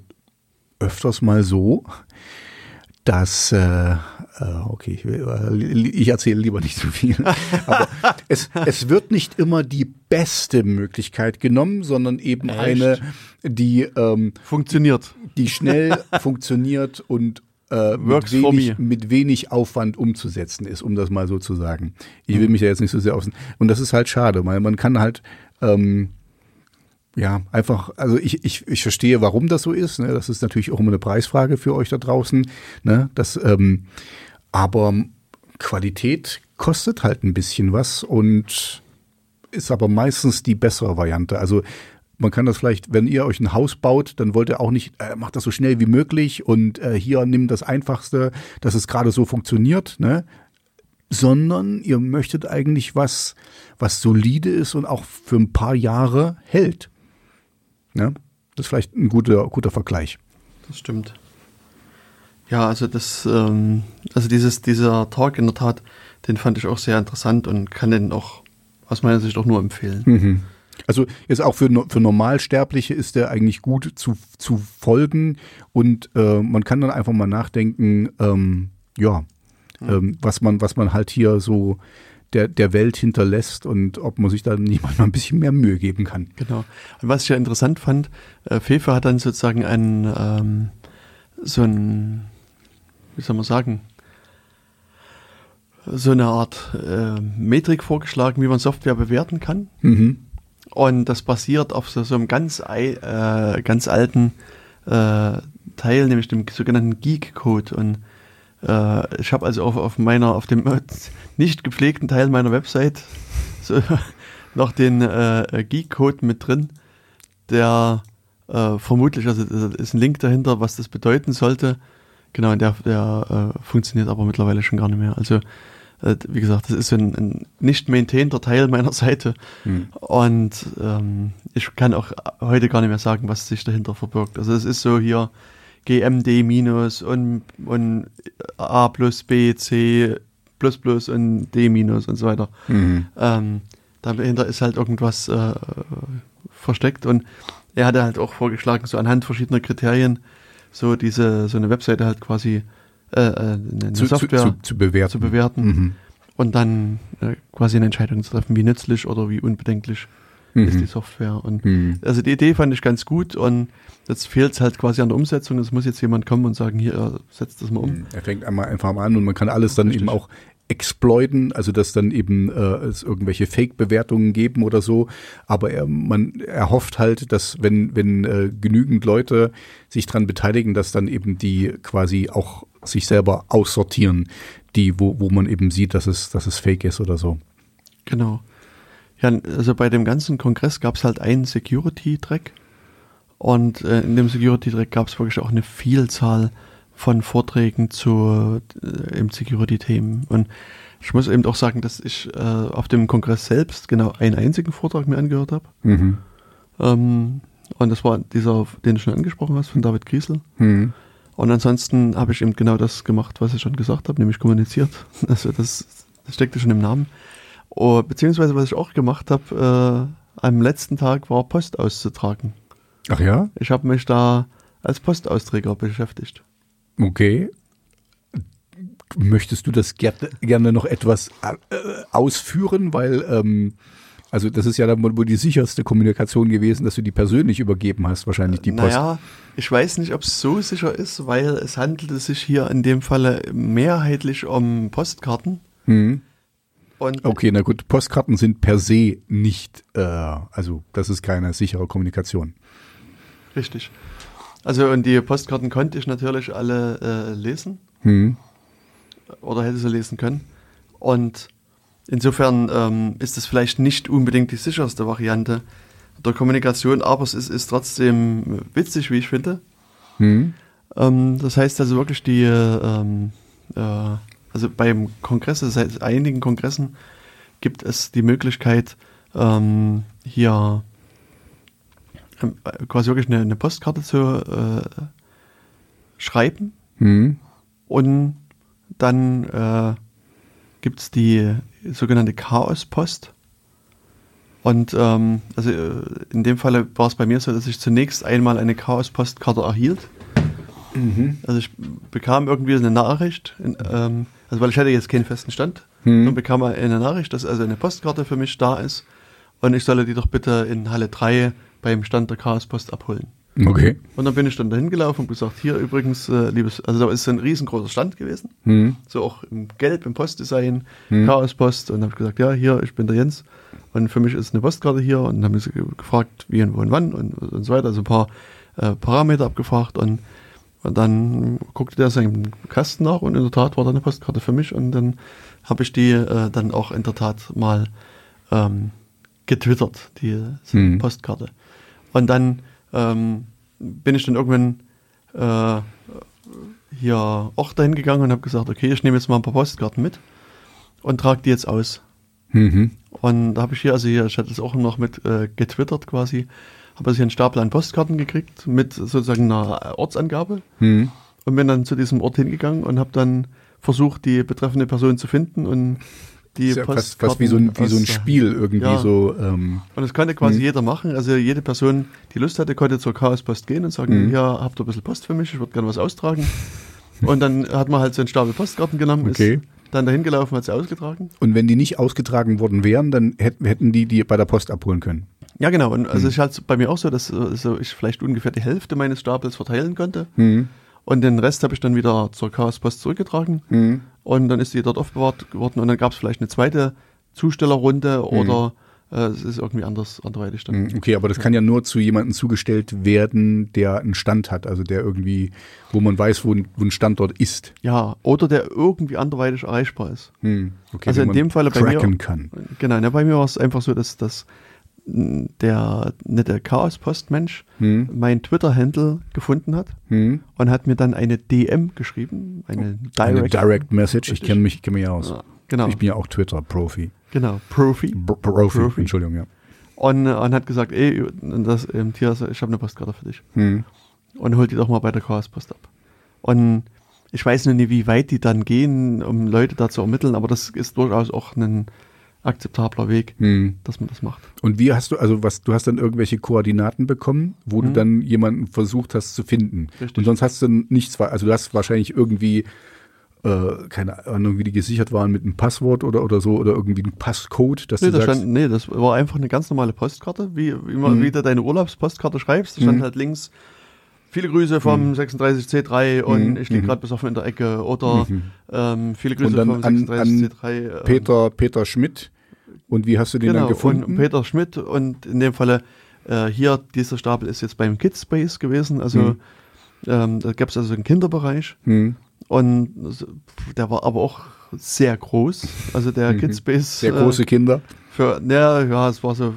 öfters mal so, dass, äh, äh okay, ich, ich erzähle lieber nicht zu viel, aber es, es wird nicht immer die beste Möglichkeit genommen, sondern eben Echt? eine, die ähm, funktioniert, die schnell funktioniert und äh, mit, wenig, mit wenig Aufwand umzusetzen ist, um das mal so zu sagen. Ich will mich ja jetzt nicht so sehr außen. Und das ist halt schade, weil man kann halt ähm, ja einfach, also ich, ich, ich verstehe, warum das so ist. Ne? Das ist natürlich auch immer eine Preisfrage für euch da draußen. Ne? Das, ähm, aber Qualität kostet halt ein bisschen was und ist aber meistens die bessere Variante. Also man kann das vielleicht, wenn ihr euch ein Haus baut, dann wollt ihr auch nicht, äh, macht das so schnell wie möglich und äh, hier nimm das Einfachste, dass es gerade so funktioniert, ne? Sondern ihr möchtet eigentlich was, was solide ist und auch für ein paar Jahre hält. Ne? Das ist vielleicht ein guter, guter Vergleich. Das stimmt. Ja, also das, ähm, also dieses, dieser Talk in der Tat, den fand ich auch sehr interessant und kann den auch aus meiner Sicht auch nur empfehlen. Mhm. Also jetzt auch für, für Normalsterbliche ist der eigentlich gut zu, zu folgen und äh, man kann dann einfach mal nachdenken, ähm, ja, mhm. ähm, was man, was man halt hier so der, der Welt hinterlässt und ob man sich da nicht mal ein bisschen mehr Mühe geben kann. Genau. Und was ich ja interessant fand, äh, Fefe hat dann sozusagen ein, ähm, so ein, wie soll man sagen, so eine Art äh, Metrik vorgeschlagen, wie man Software bewerten kann. Mhm. Und das basiert auf so, so einem ganz, äh, ganz alten äh, Teil, nämlich dem sogenannten Geek-Code. Und äh, ich habe also auf, auf meiner, auf dem nicht gepflegten Teil meiner Website so, noch den äh, Geek-Code mit drin, der äh, vermutlich, also ist ein Link dahinter, was das bedeuten sollte. Genau, der, der äh, funktioniert aber mittlerweile schon gar nicht mehr. Also wie gesagt, das ist ein, ein nicht maintainter Teil meiner Seite. Hm. Und ähm, ich kann auch heute gar nicht mehr sagen, was sich dahinter verbirgt. Also es ist so hier GMD minus und, und A plus B, C plus plus und D minus und so weiter. Mhm. Ähm, dahinter ist halt irgendwas äh, versteckt und er hatte halt auch vorgeschlagen, so anhand verschiedener Kriterien so diese so eine Webseite halt quasi äh, äh, eine zu, Software zu, zu, zu, bewerten, zu bewerten mhm. und dann äh, quasi eine Entscheidung zu treffen, wie nützlich oder wie unbedenklich mhm. ist die Software. Und mhm. also die Idee fand ich ganz gut und jetzt fehlt es halt quasi an der Umsetzung. Es muss jetzt jemand kommen und sagen, hier, setzt das mal um. Mhm. Er fängt einmal einfach mal an und man kann alles dann Richtig. eben auch exploiten, also dass dann eben äh, es irgendwelche Fake-Bewertungen geben oder so. Aber er, man erhofft halt, dass wenn, wenn äh, genügend Leute sich dran beteiligen, dass dann eben die quasi auch sich selber aussortieren, die, wo, wo man eben sieht, dass es, dass es fake ist oder so. Genau. Ja, also bei dem ganzen Kongress gab es halt einen Security-Track und äh, in dem Security-Track gab es wirklich auch eine Vielzahl von Vorträgen zu äh, im Security-Themen. Und ich muss eben auch sagen, dass ich äh, auf dem Kongress selbst genau einen einzigen Vortrag mir angehört habe. Mhm. Ähm, und das war dieser, den du schon angesprochen hast, von David Griesel. Mhm. Und ansonsten habe ich eben genau das gemacht, was ich schon gesagt habe, nämlich kommuniziert. Also das, das steckte schon im Namen. Oh, beziehungsweise was ich auch gemacht habe, äh, am letzten Tag war Post auszutragen. Ach ja? Ich habe mich da als Postausträger beschäftigt. Okay. Möchtest du das gerne, noch etwas äh, ausführen? Weil, ähm, also das ist ja dann wohl die sicherste Kommunikation gewesen, dass du die persönlich übergeben hast, wahrscheinlich die Post. Naja, ich weiß nicht, ob es so sicher ist, weil es handelte sich hier in dem Falle mehrheitlich um Postkarten. Hm. Und okay, na gut, Postkarten sind per se nicht, äh, also das ist keine sichere Kommunikation. Richtig. Also und die Postkarten konnte ich natürlich alle äh, lesen. Hm. Oder hätte sie lesen können. Und insofern ähm, ist es vielleicht nicht unbedingt die sicherste Variante der Kommunikation, aber es ist, ist trotzdem witzig, wie ich finde. Hm. Ähm, das heißt also wirklich die, ähm, äh, also beim Kongress, seit einigen Kongressen gibt es die Möglichkeit, ähm, hier quasi wirklich eine, eine Postkarte zu äh, schreiben. Mhm. Und dann äh, gibt es die sogenannte Chaospost. Und ähm, also äh, in dem Fall war es bei mir so, dass ich zunächst einmal eine Chaos-Postkarte erhielt. Mhm. Also ich bekam irgendwie eine Nachricht, in, ähm, also weil ich hatte jetzt keinen festen Stand, mhm. und bekam eine Nachricht, dass also eine Postkarte für mich da ist und ich solle die doch bitte in Halle 3 beim Stand der Chaospost abholen. Okay. Und dann bin ich dann dahin gelaufen und gesagt, hier übrigens, äh, liebes, also da ist ein riesengroßer Stand gewesen, mhm. so auch im Gelb, im Postdesign, mhm. Chaospost und habe ich gesagt, ja, hier, ich bin der Jens und für mich ist eine Postkarte hier und dann haben sie gefragt, wie und wo und wann und, und so weiter, also ein paar äh, Parameter abgefragt und, und dann guckte der seinen Kasten nach und in der Tat war da eine Postkarte für mich und dann habe ich die äh, dann auch in der Tat mal ähm, getwittert, die mhm. Postkarte. Und dann ähm, bin ich dann irgendwann äh, hier auch dahin gegangen und habe gesagt, okay, ich nehme jetzt mal ein paar Postkarten mit und trage die jetzt aus. Mhm. Und da habe ich hier, also hier, ich hatte es auch noch mit äh, getwittert quasi, habe also hier einen Stapel an Postkarten gekriegt mit sozusagen einer Ortsangabe Mhm. und bin dann zu diesem Ort hingegangen und habe dann versucht, die betreffende Person zu finden und die Ist ja fast, fast wie so ein, wie so ein Spiel irgendwie Ja. so. Ähm, Und das konnte quasi Mhm. jeder machen. Also jede Person, die Lust hatte, konnte zur Chaospost gehen und sagen, Mhm. ja, habt ihr ein bisschen Post für mich, ich würde gerne was austragen. und dann hat man halt so einen Stapel Postkarten genommen, Okay. ist dann dahin gelaufen, hat sie ausgetragen. und wenn die nicht ausgetragen worden wären, dann hätten, die die bei der Post abholen können. Ja, genau. Und Mhm. also ich hatte bei mir auch so, dass äh, so ich vielleicht ungefähr die Hälfte meines Stapels verteilen konnte. Mhm. Und den Rest habe ich dann wieder zur Chaospost zurückgetragen. Mhm. Und dann ist die dort aufbewahrt worden. Und dann gab es vielleicht eine zweite Zustellerrunde Mhm. oder äh, es ist irgendwie anders, anderweitig dann. Mhm, Okay, aber das kann ja nur zu jemandem zugestellt werden, der einen Stand hat, also der irgendwie, wo man weiß, wo ein, wo ein Standort ist. Ja, oder der irgendwie anderweitig erreichbar ist. Mhm. Okay, Also in dem Falle bei mir- kann. Genau, ne, bei mir war es einfach so, dass, dass mh, der, ne, der Chaos-Postmensch Mhm. mein Twitter-Handle gefunden hat Mhm. und hat mir dann eine DM geschrieben, eine Direct. Eine Direct Message, ich kenne mich, kenn mich ja aus. Ja, genau, Ich bin ja auch Twitter-Profi. genau, Profi. Pro- Profi, Profi. Entschuldigung, ja. Und, äh, und hat gesagt, ey, das, ähm, Tias, ich habe eine Postkarte für dich. Mhm. Und hol die doch mal bei der Chaos-Post ab. Und ich weiß noch nicht, wie weit die dann gehen, um Leute da zu ermitteln, aber das ist durchaus auch ein akzeptabler Weg, Mhm. dass man das macht. Und wie hast du, also was, du hast dann irgendwelche Koordinaten bekommen, wo du Mhm. dann jemanden versucht hast zu finden. Richtig. Und sonst hast du nichts, also du hast wahrscheinlich irgendwie, äh, keine Ahnung, wie die gesichert waren mit einem Passwort oder, oder so, oder irgendwie ein Passcode, dass Nee du das, sagst, stand, nee, das war einfach eine ganz normale Postkarte, wie, wie, man, Mhm. wie du deine Urlaubspostkarte schreibst. Da stand Mhm. halt links viele Grüße vom 36C3 und Mhm. ich liege Mhm. gerade besoffen in der Ecke oder Mhm. ähm, viele Grüße vom an- 36C3. ähm, Peter, Peter Schmidt. Und wie hast du den genau, dann gefunden? Und Peter Schmidt und in dem Falle äh, hier, dieser Stapel ist jetzt beim Kidspace gewesen. Also Mhm. ähm, da gab es also einen Kinderbereich Hm. und der war aber auch sehr groß. Also der Mhm. Kidspace. Sehr äh, große Kinder. Für, ja, ja, es war so, äh,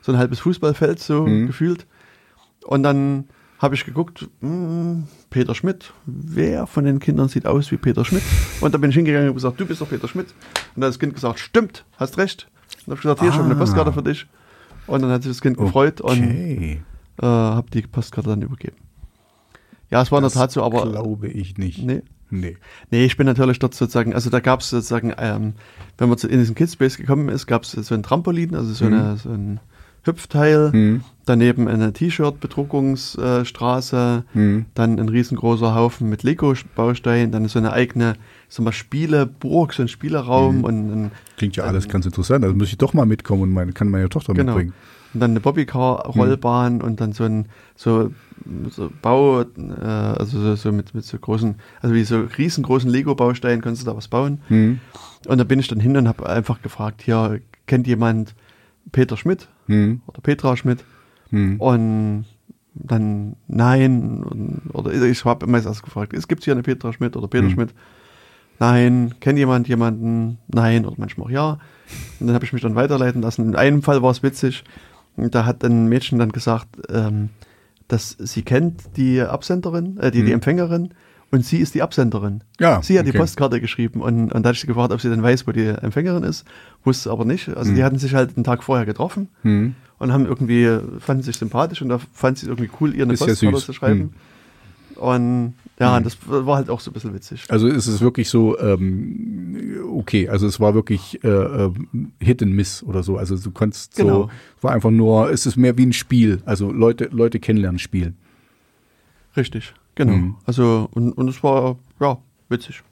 so ein halbes Fußballfeld so Mhm. gefühlt. Und dann habe ich geguckt, mh, Peter Schmidt, wer von den Kindern sieht aus wie Peter Schmidt? Und dann bin ich hingegangen und habe gesagt, du bist doch Peter Schmidt. Und dann hat das Kind gesagt, stimmt, hast recht. Und dann habe ich gesagt, hier, ich habe eine Ah. Postkarte für dich. Und dann hat sich das Kind gefreut und Okay. äh, habe die Postkarte dann übergeben. Ja, es war in der Tat so, aber Glaube ich nicht. nee. Nee. Nee, ich bin natürlich dort sozusagen, also da gab es sozusagen, ähm, wenn man zu, in diesen Kidspace gekommen ist, gab es so ein Trampolin, also so, Mhm. eine, so ein Hüpfteil, Hm. daneben eine T-Shirt-Bedruckungsstraße, Hm. dann ein riesengroßer Haufen mit Lego-Bausteinen, dann so eine eigene, sag mal, Spieleburg, so ein Spieleraum Mhm. und, ein, Klingt ja alles ganz interessant. Also muss ich doch mal mitkommen und meine, kann meine Tochter Genau. mitbringen. und dann eine Bobbycar-Rollbahn und dann so ein so, so Bau, äh, also so, so mit, mit so großen, also wie so riesengroßen Lego-Bausteinen kannst du da was bauen. Hm. Und da bin ich dann hin und habe einfach gefragt, hier, kennt jemand Peter Schmidt Hm. oder Petra Schmidt? Hm. Und dann nein. Und, oder ich habe immer erst gefragt, es gibt hier eine Petra Schmidt oder Peter Mhm. Schmidt? Nein. Kennt jemand jemanden? Nein. Oder manchmal auch ja. Und dann habe ich mich dann weiterleiten lassen. In einem Fall war es witzig. Da hat ein Mädchen dann gesagt, ähm, dass sie kennt die Absenderin, äh, die, die Mhm. Empfängerin und sie ist die Absenderin. Ja, Sie hat die okay. Postkarte geschrieben und, und da hatte ich sie gefragt, ob sie denn weiß, wo die Empfängerin ist. Wusste aber nicht. Also Mhm. die hatten sich halt einen Tag vorher getroffen Hm. und haben irgendwie, fanden sich sympathisch und da fand sie es irgendwie cool, ihr eine Ist ja Postkarte süß. zu schreiben. Und ja, Mhm. das war halt auch so ein bisschen witzig. Also ist es wirklich so, ähm, okay, also es war wirklich äh, ähm, Hit and Miss oder so. Also du konntest so, Genau. es war einfach nur, es ist mehr wie ein Spiel. Also Leute, Leute kennenlernen Spiel. Richtig, genau. Mhm. Also, und, und es war, ja, witzig.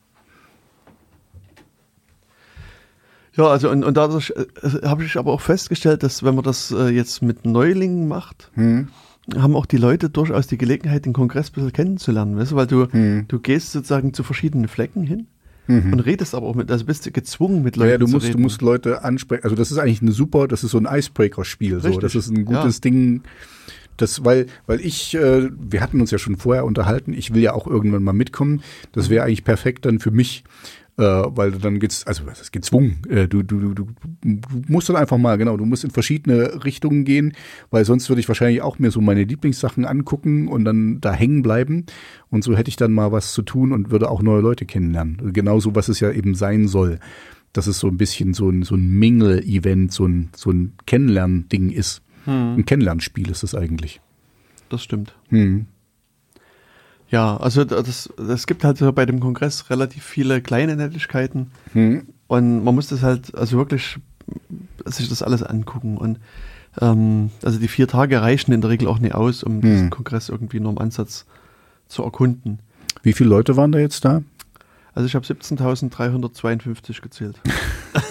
Ja, also und, und dadurch äh, habe ich aber auch festgestellt, dass wenn man das äh, jetzt mit Neulingen macht, Hm. haben auch die Leute durchaus die Gelegenheit, den Kongress ein bisschen kennenzulernen, weißt du, weil du, Hm. du gehst sozusagen zu verschiedenen Flecken hin Mhm. und redest aber auch mit, also bist du gezwungen mit Leuten Ja, ja, du zu musst, reden. du musst Leute ansprechen. Also das ist eigentlich eine super, das ist so ein Icebreaker-Spiel. So. Das ist ein gutes Ding. Das, weil, weil ich, äh, wir hatten uns ja schon vorher unterhalten, ich will ja auch irgendwann mal mitkommen. Das wäre eigentlich perfekt dann für mich, äh, weil dann geht's, also was ist gezwungen? Äh, du, du, du, du musst dann einfach mal, genau, du musst in verschiedene Richtungen gehen, weil sonst würde ich wahrscheinlich auch mir so meine Lieblingssachen angucken und dann da hängen bleiben. Und so hätte ich dann mal was zu tun und würde auch neue Leute kennenlernen. Genauso, was es ja eben sein soll. Dass es so ein bisschen so ein, so ein Mingle-Event, so ein, so ein Kennenlernding ist. Hm. Ein Kennenlernspiel ist es eigentlich. Das stimmt. Hm. Ja, also das, das gibt halt so bei dem Kongress relativ viele kleine Nettigkeiten Hm. und man muss das halt also wirklich sich das alles angucken und ähm, also die vier Tage reichen in der Regel auch nicht aus, um diesen Kongress irgendwie nur im Ansatz zu erkunden. Wie viele Leute waren da jetzt da? Also ich habe 17.352 gezählt.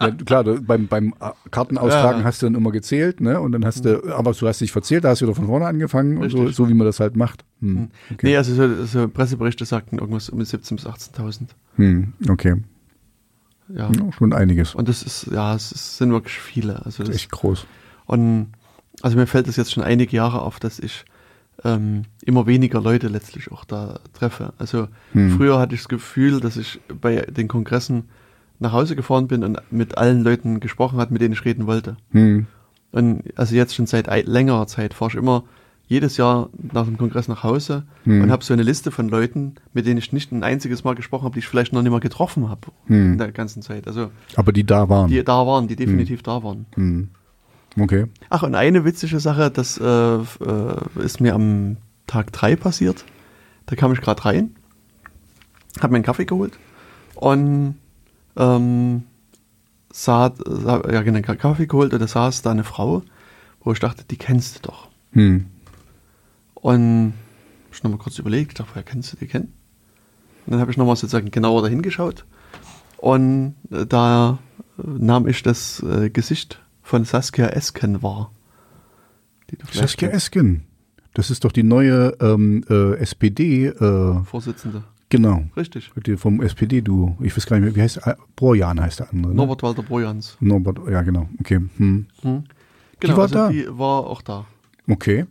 Ja, klar, du, beim, beim Kartenaustragen Ja. hast du dann immer gezählt, ne? Und dann hast du, aber du hast dich verzählt, da hast du wieder von vorne angefangen und so, Richtig. so wie man das halt macht. Hm. Okay. Nee, also so, so Presseberichte sagten irgendwas um 17.000 bis 18.000. Hm. okay. Ja. Ja, schon einiges. Und das ist, ja, es ist, sind wirklich viele. Also das, Echt groß. Und also mir fällt es jetzt schon einige Jahre auf, dass ich ähm, immer weniger Leute letztlich auch da treffe. Also Hm. früher hatte ich das Gefühl, dass ich bei den Kongressen nach Hause gefahren bin und mit allen Leuten gesprochen hat, mit denen ich reden wollte. Hm. Und also jetzt schon seit ei- längerer Zeit fahre ich immer jedes Jahr nach dem Kongress nach Hause Hm. und habe so eine Liste von Leuten, mit denen ich nicht ein einziges Mal gesprochen habe, die ich vielleicht noch nicht mal getroffen habe Hm. in der ganzen Zeit. Also Aber die da waren. die da waren, die definitiv da waren. Hm. Okay. Ach, und eine witzige Sache, das äh, äh, ist mir am Tag 3 passiert. Da kam ich gerade rein, habe mir einen Kaffee geholt und ähm, sah, sah, ja, genau, Kaffee geholt und da saß da eine Frau, wo ich dachte, die kennst du doch. Hm. Und ich nochmal kurz überlegt, ich dachte, woher kennst du die kennen? Und dann habe ich nochmal sozusagen genauer dahin geschaut und äh, da äh, nahm ich das äh, Gesicht von Saskia Esken wahr. Saskia. Esken. Das ist doch die neue ähm, äh, SPD, äh, Vorsitzende. Genau. Richtig. Die vom SPD-Duo. Ich weiß gar nicht mehr, wie heißt der? Borjan heißt der andere. Ne? Norbert Walter Brojans. Norbert, ja genau. Okay. Hm. Hm. Genau, war also da? die war auch da. Okay,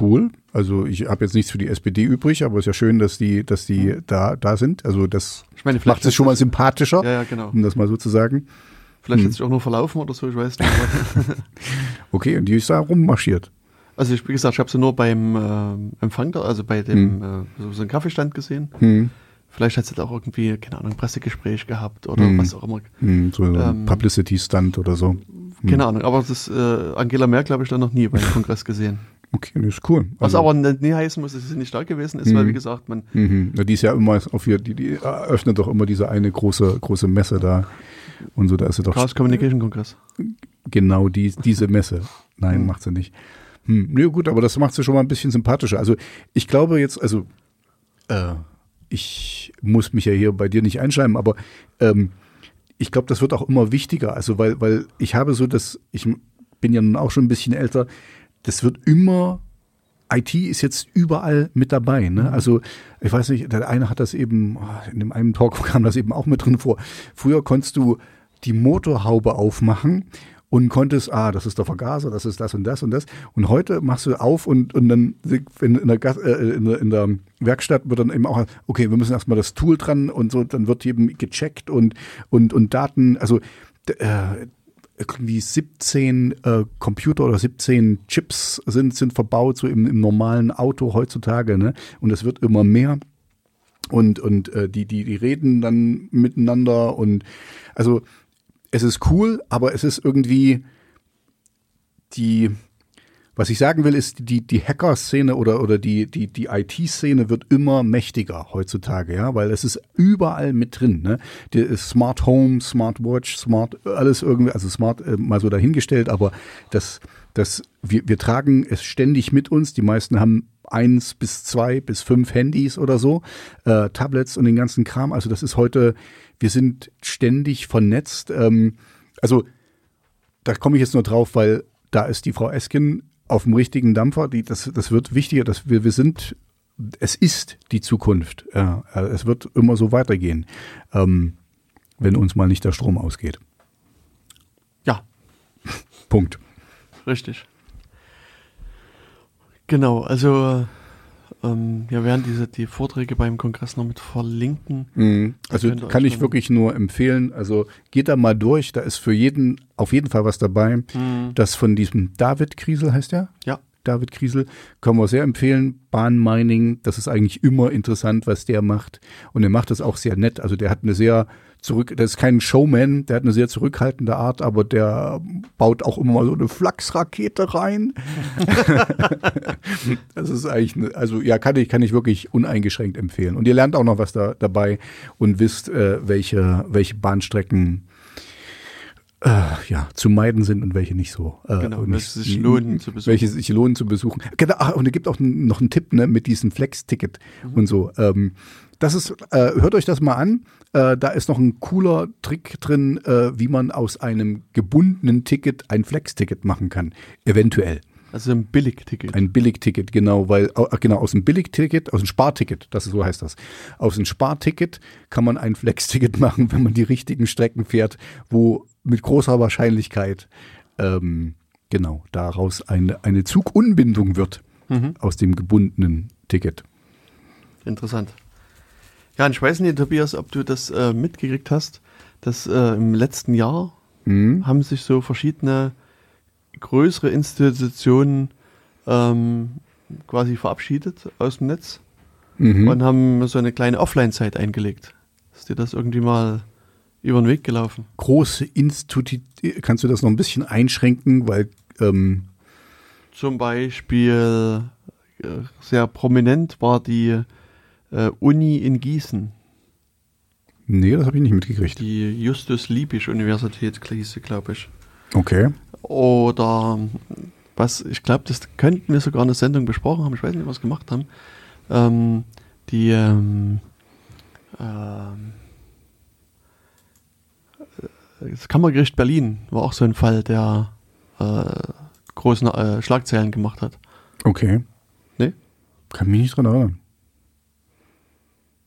cool. Also ich habe jetzt nichts für die SPD übrig, aber es ist ja schön, dass die, dass die da, da sind. Also das Ich meine, macht es schon mal sympathischer, Ja, ja, genau. um das mal so zu sagen. Vielleicht Hm. hat sich auch nur verlaufen oder so, ich weiß nicht. Okay, und die ist da rummarschiert. Also ich, wie gesagt, ich habe sie nur beim ähm, Empfang, da, also bei dem äh, so, so einem Kaffeestand gesehen. Hm. Vielleicht hat sie da auch irgendwie, keine Ahnung, ein Pressegespräch gehabt oder Hm. was auch immer. Hm, so ein Ähm, Publicity-Stunt oder so. Hm. Keine Ahnung, aber das äh, Angela Merkel habe ich da noch nie beim Kongress gesehen. Okay, das ist cool. Was Also- aber nie heißen muss, dass sie nicht da gewesen ist, weil Mhm. wie gesagt, man Mhm. Ja, die ist ja immer auf ihr, die, die eröffnet doch immer diese eine große, große Messe da. Und so, da ist sie doch Chaos Communication Kongress. genau die, diese Messe. Nein, Hm. macht sie nicht. Hm, nö, gut, aber das macht sie schon mal ein bisschen sympathischer. Also ich glaube jetzt, also äh, ich muss mich ja hier bei dir nicht einschreiben, aber ähm, ich glaube, das wird auch immer wichtiger. Also weil, weil ich habe so das, ich bin ja nun auch schon ein bisschen älter, das wird immer IT ist jetzt überall mit dabei. Ne? Also ich weiß nicht, der eine hat das eben, oh, in dem einen Talk kam das eben auch mit drin vor. Früher konntest du die Motorhaube aufmachen und konntest, ah, das ist der Vergaser, das ist das und das und das. Und heute machst du auf und, und dann in, der, Gas- äh, in, der, in der Werkstatt wird dann eben auch, okay, wir müssen erstmal das Tool dran und so, dann wird eben gecheckt und, und, und Daten, also äh, irgendwie 17 äh, Computer oder 17 Chips sind, sind verbaut, so im, im normalen Auto heutzutage, ne? Und es wird immer mehr. Und, und äh, die, die, die reden dann miteinander und also es ist cool, aber es ist irgendwie die, was ich sagen will, ist, die, die Hacker-Szene oder, oder die, die, die IT-Szene wird immer mächtiger heutzutage, ja, weil es ist überall mit drin, ne? Die Smart Home, Smart Watch, Smart, alles irgendwie, also Smart äh, mal so dahingestellt, aber das, das, wir, wir tragen es ständig mit uns. Die meisten haben eins bis zwei bis fünf Handys oder so, äh, Tablets und den ganzen Kram. Also das ist heute, wir sind ständig vernetzt. Ähm, also da komme ich jetzt nur drauf, weil da ist die Frau Eskin auf dem richtigen Dampfer. Die, das, das wird wichtiger, dass wir, wir sind, es ist die Zukunft. Ja, äh, es wird immer so weitergehen, ähm, wenn uns mal nicht der Strom ausgeht. Ja, Punkt. richtig. Genau, also ähm, ja, werden diese die Vorträge beim Kongress noch mit verlinken. Mhm. Also kann ich wirklich nur empfehlen. Also geht da mal durch. Da ist für jeden auf jeden Fall was dabei. Mhm. Das von diesem David Kriesel heißt der? Ja. David Kriesel, können wir sehr empfehlen. Bahnmining, das ist eigentlich immer interessant, was der macht. Und er macht das auch sehr nett. Also der hat eine sehr zurück, der ist kein Showman, der hat eine sehr zurückhaltende Art, aber der baut auch immer mal so eine Flachsrakete rein. das ist eigentlich, eine, also ja, kann ich, kann ich wirklich uneingeschränkt empfehlen. Und ihr lernt auch noch was da dabei und wisst, äh, welche, welche Bahnstrecken äh, ja, zu meiden sind und welche nicht so. Äh, Genau, welche sich lohnen zu besuchen. Welche sich lohnen zu besuchen. Genau, ach, und es gibt auch noch einen Tipp ne, mit diesem Flex-Ticket und so. Ähm, das ist, äh, hört euch das mal an. Äh, da ist noch ein cooler Trick drin, äh, wie man aus einem gebundenen Ticket ein Flex-Ticket machen kann. Eventuell. Also ein Billigticket. Ein Billigticket, genau, weil, ach, genau, aus dem Billigticket, aus dem Sparticket, das ist, so heißt das. Aus dem Sparticket kann man ein Flex-Ticket machen, wenn man die richtigen Strecken fährt, wo mit großer Wahrscheinlichkeit, ähm, genau, daraus eine, eine Zugunbindung wird Mhm. aus dem gebundenen Ticket. Interessant. Ja, und ich weiß nicht, Tobias, ob du das äh, mitgekriegt hast, dass äh, im letzten Jahr Mhm. haben sich so verschiedene größere Institutionen ähm, quasi verabschiedet aus dem Netz Mhm. und haben so eine kleine Offline-Zeit eingelegt. Ist dir das irgendwie mal über den Weg gelaufen? Große Institut, kannst du das noch ein bisschen einschränken, weil, ähm, Zum Beispiel äh, sehr prominent war die äh, Uni in Gießen, nee, das habe ich nicht mitgekriegt. die Justus-Liebig-Universität, hieß glaube ich. Okay. Oder was, ich glaube, das könnten wir sogar in der Sendung besprochen haben, ich weiß nicht, was wir gemacht haben. Ähm, die ähm, ähm, das Kammergericht Berlin war auch so ein Fall, der äh, großen äh, Schlagzeilen gemacht hat. Okay. Nee? Kann mich nicht dran erinnern.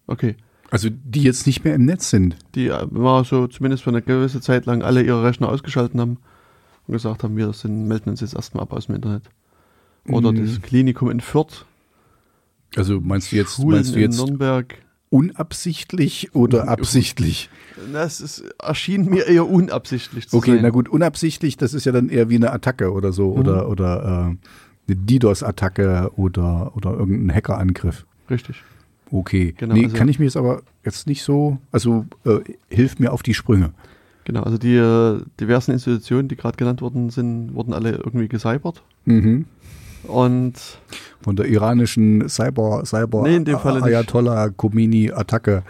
Okay. Also, die jetzt nicht mehr im Netz sind. Die äh, war so zumindest für eine gewisse Zeit lang alle ihre Rechner ausgeschalten haben und gesagt haben, wir sind, melden uns jetzt erstmal ab aus dem Internet. Oder Mhm. das Klinikum in Fürth, Also meinst du jetzt, Schulen meinst du in jetzt Nürnberg. Unabsichtlich oder absichtlich? Das ist, erschien mir eher unabsichtlich zu Okay, sein. na gut, unabsichtlich, das ist ja dann eher wie eine Attacke oder so Mhm. oder oder äh, eine DDoS-Attacke oder oder irgendein Hackerangriff. Richtig. Okay, Genau, nee, also- kann ich mir jetzt aber jetzt nicht so, also äh, hilft mir auf die Sprünge. Genau, also die äh, diversen Institutionen, die gerade genannt worden sind, wurden alle irgendwie gecybert. Mhm. Und Von der iranischen Cyber Cyber Nee, in dem nicht. Ayatollah Khomeini Attacke.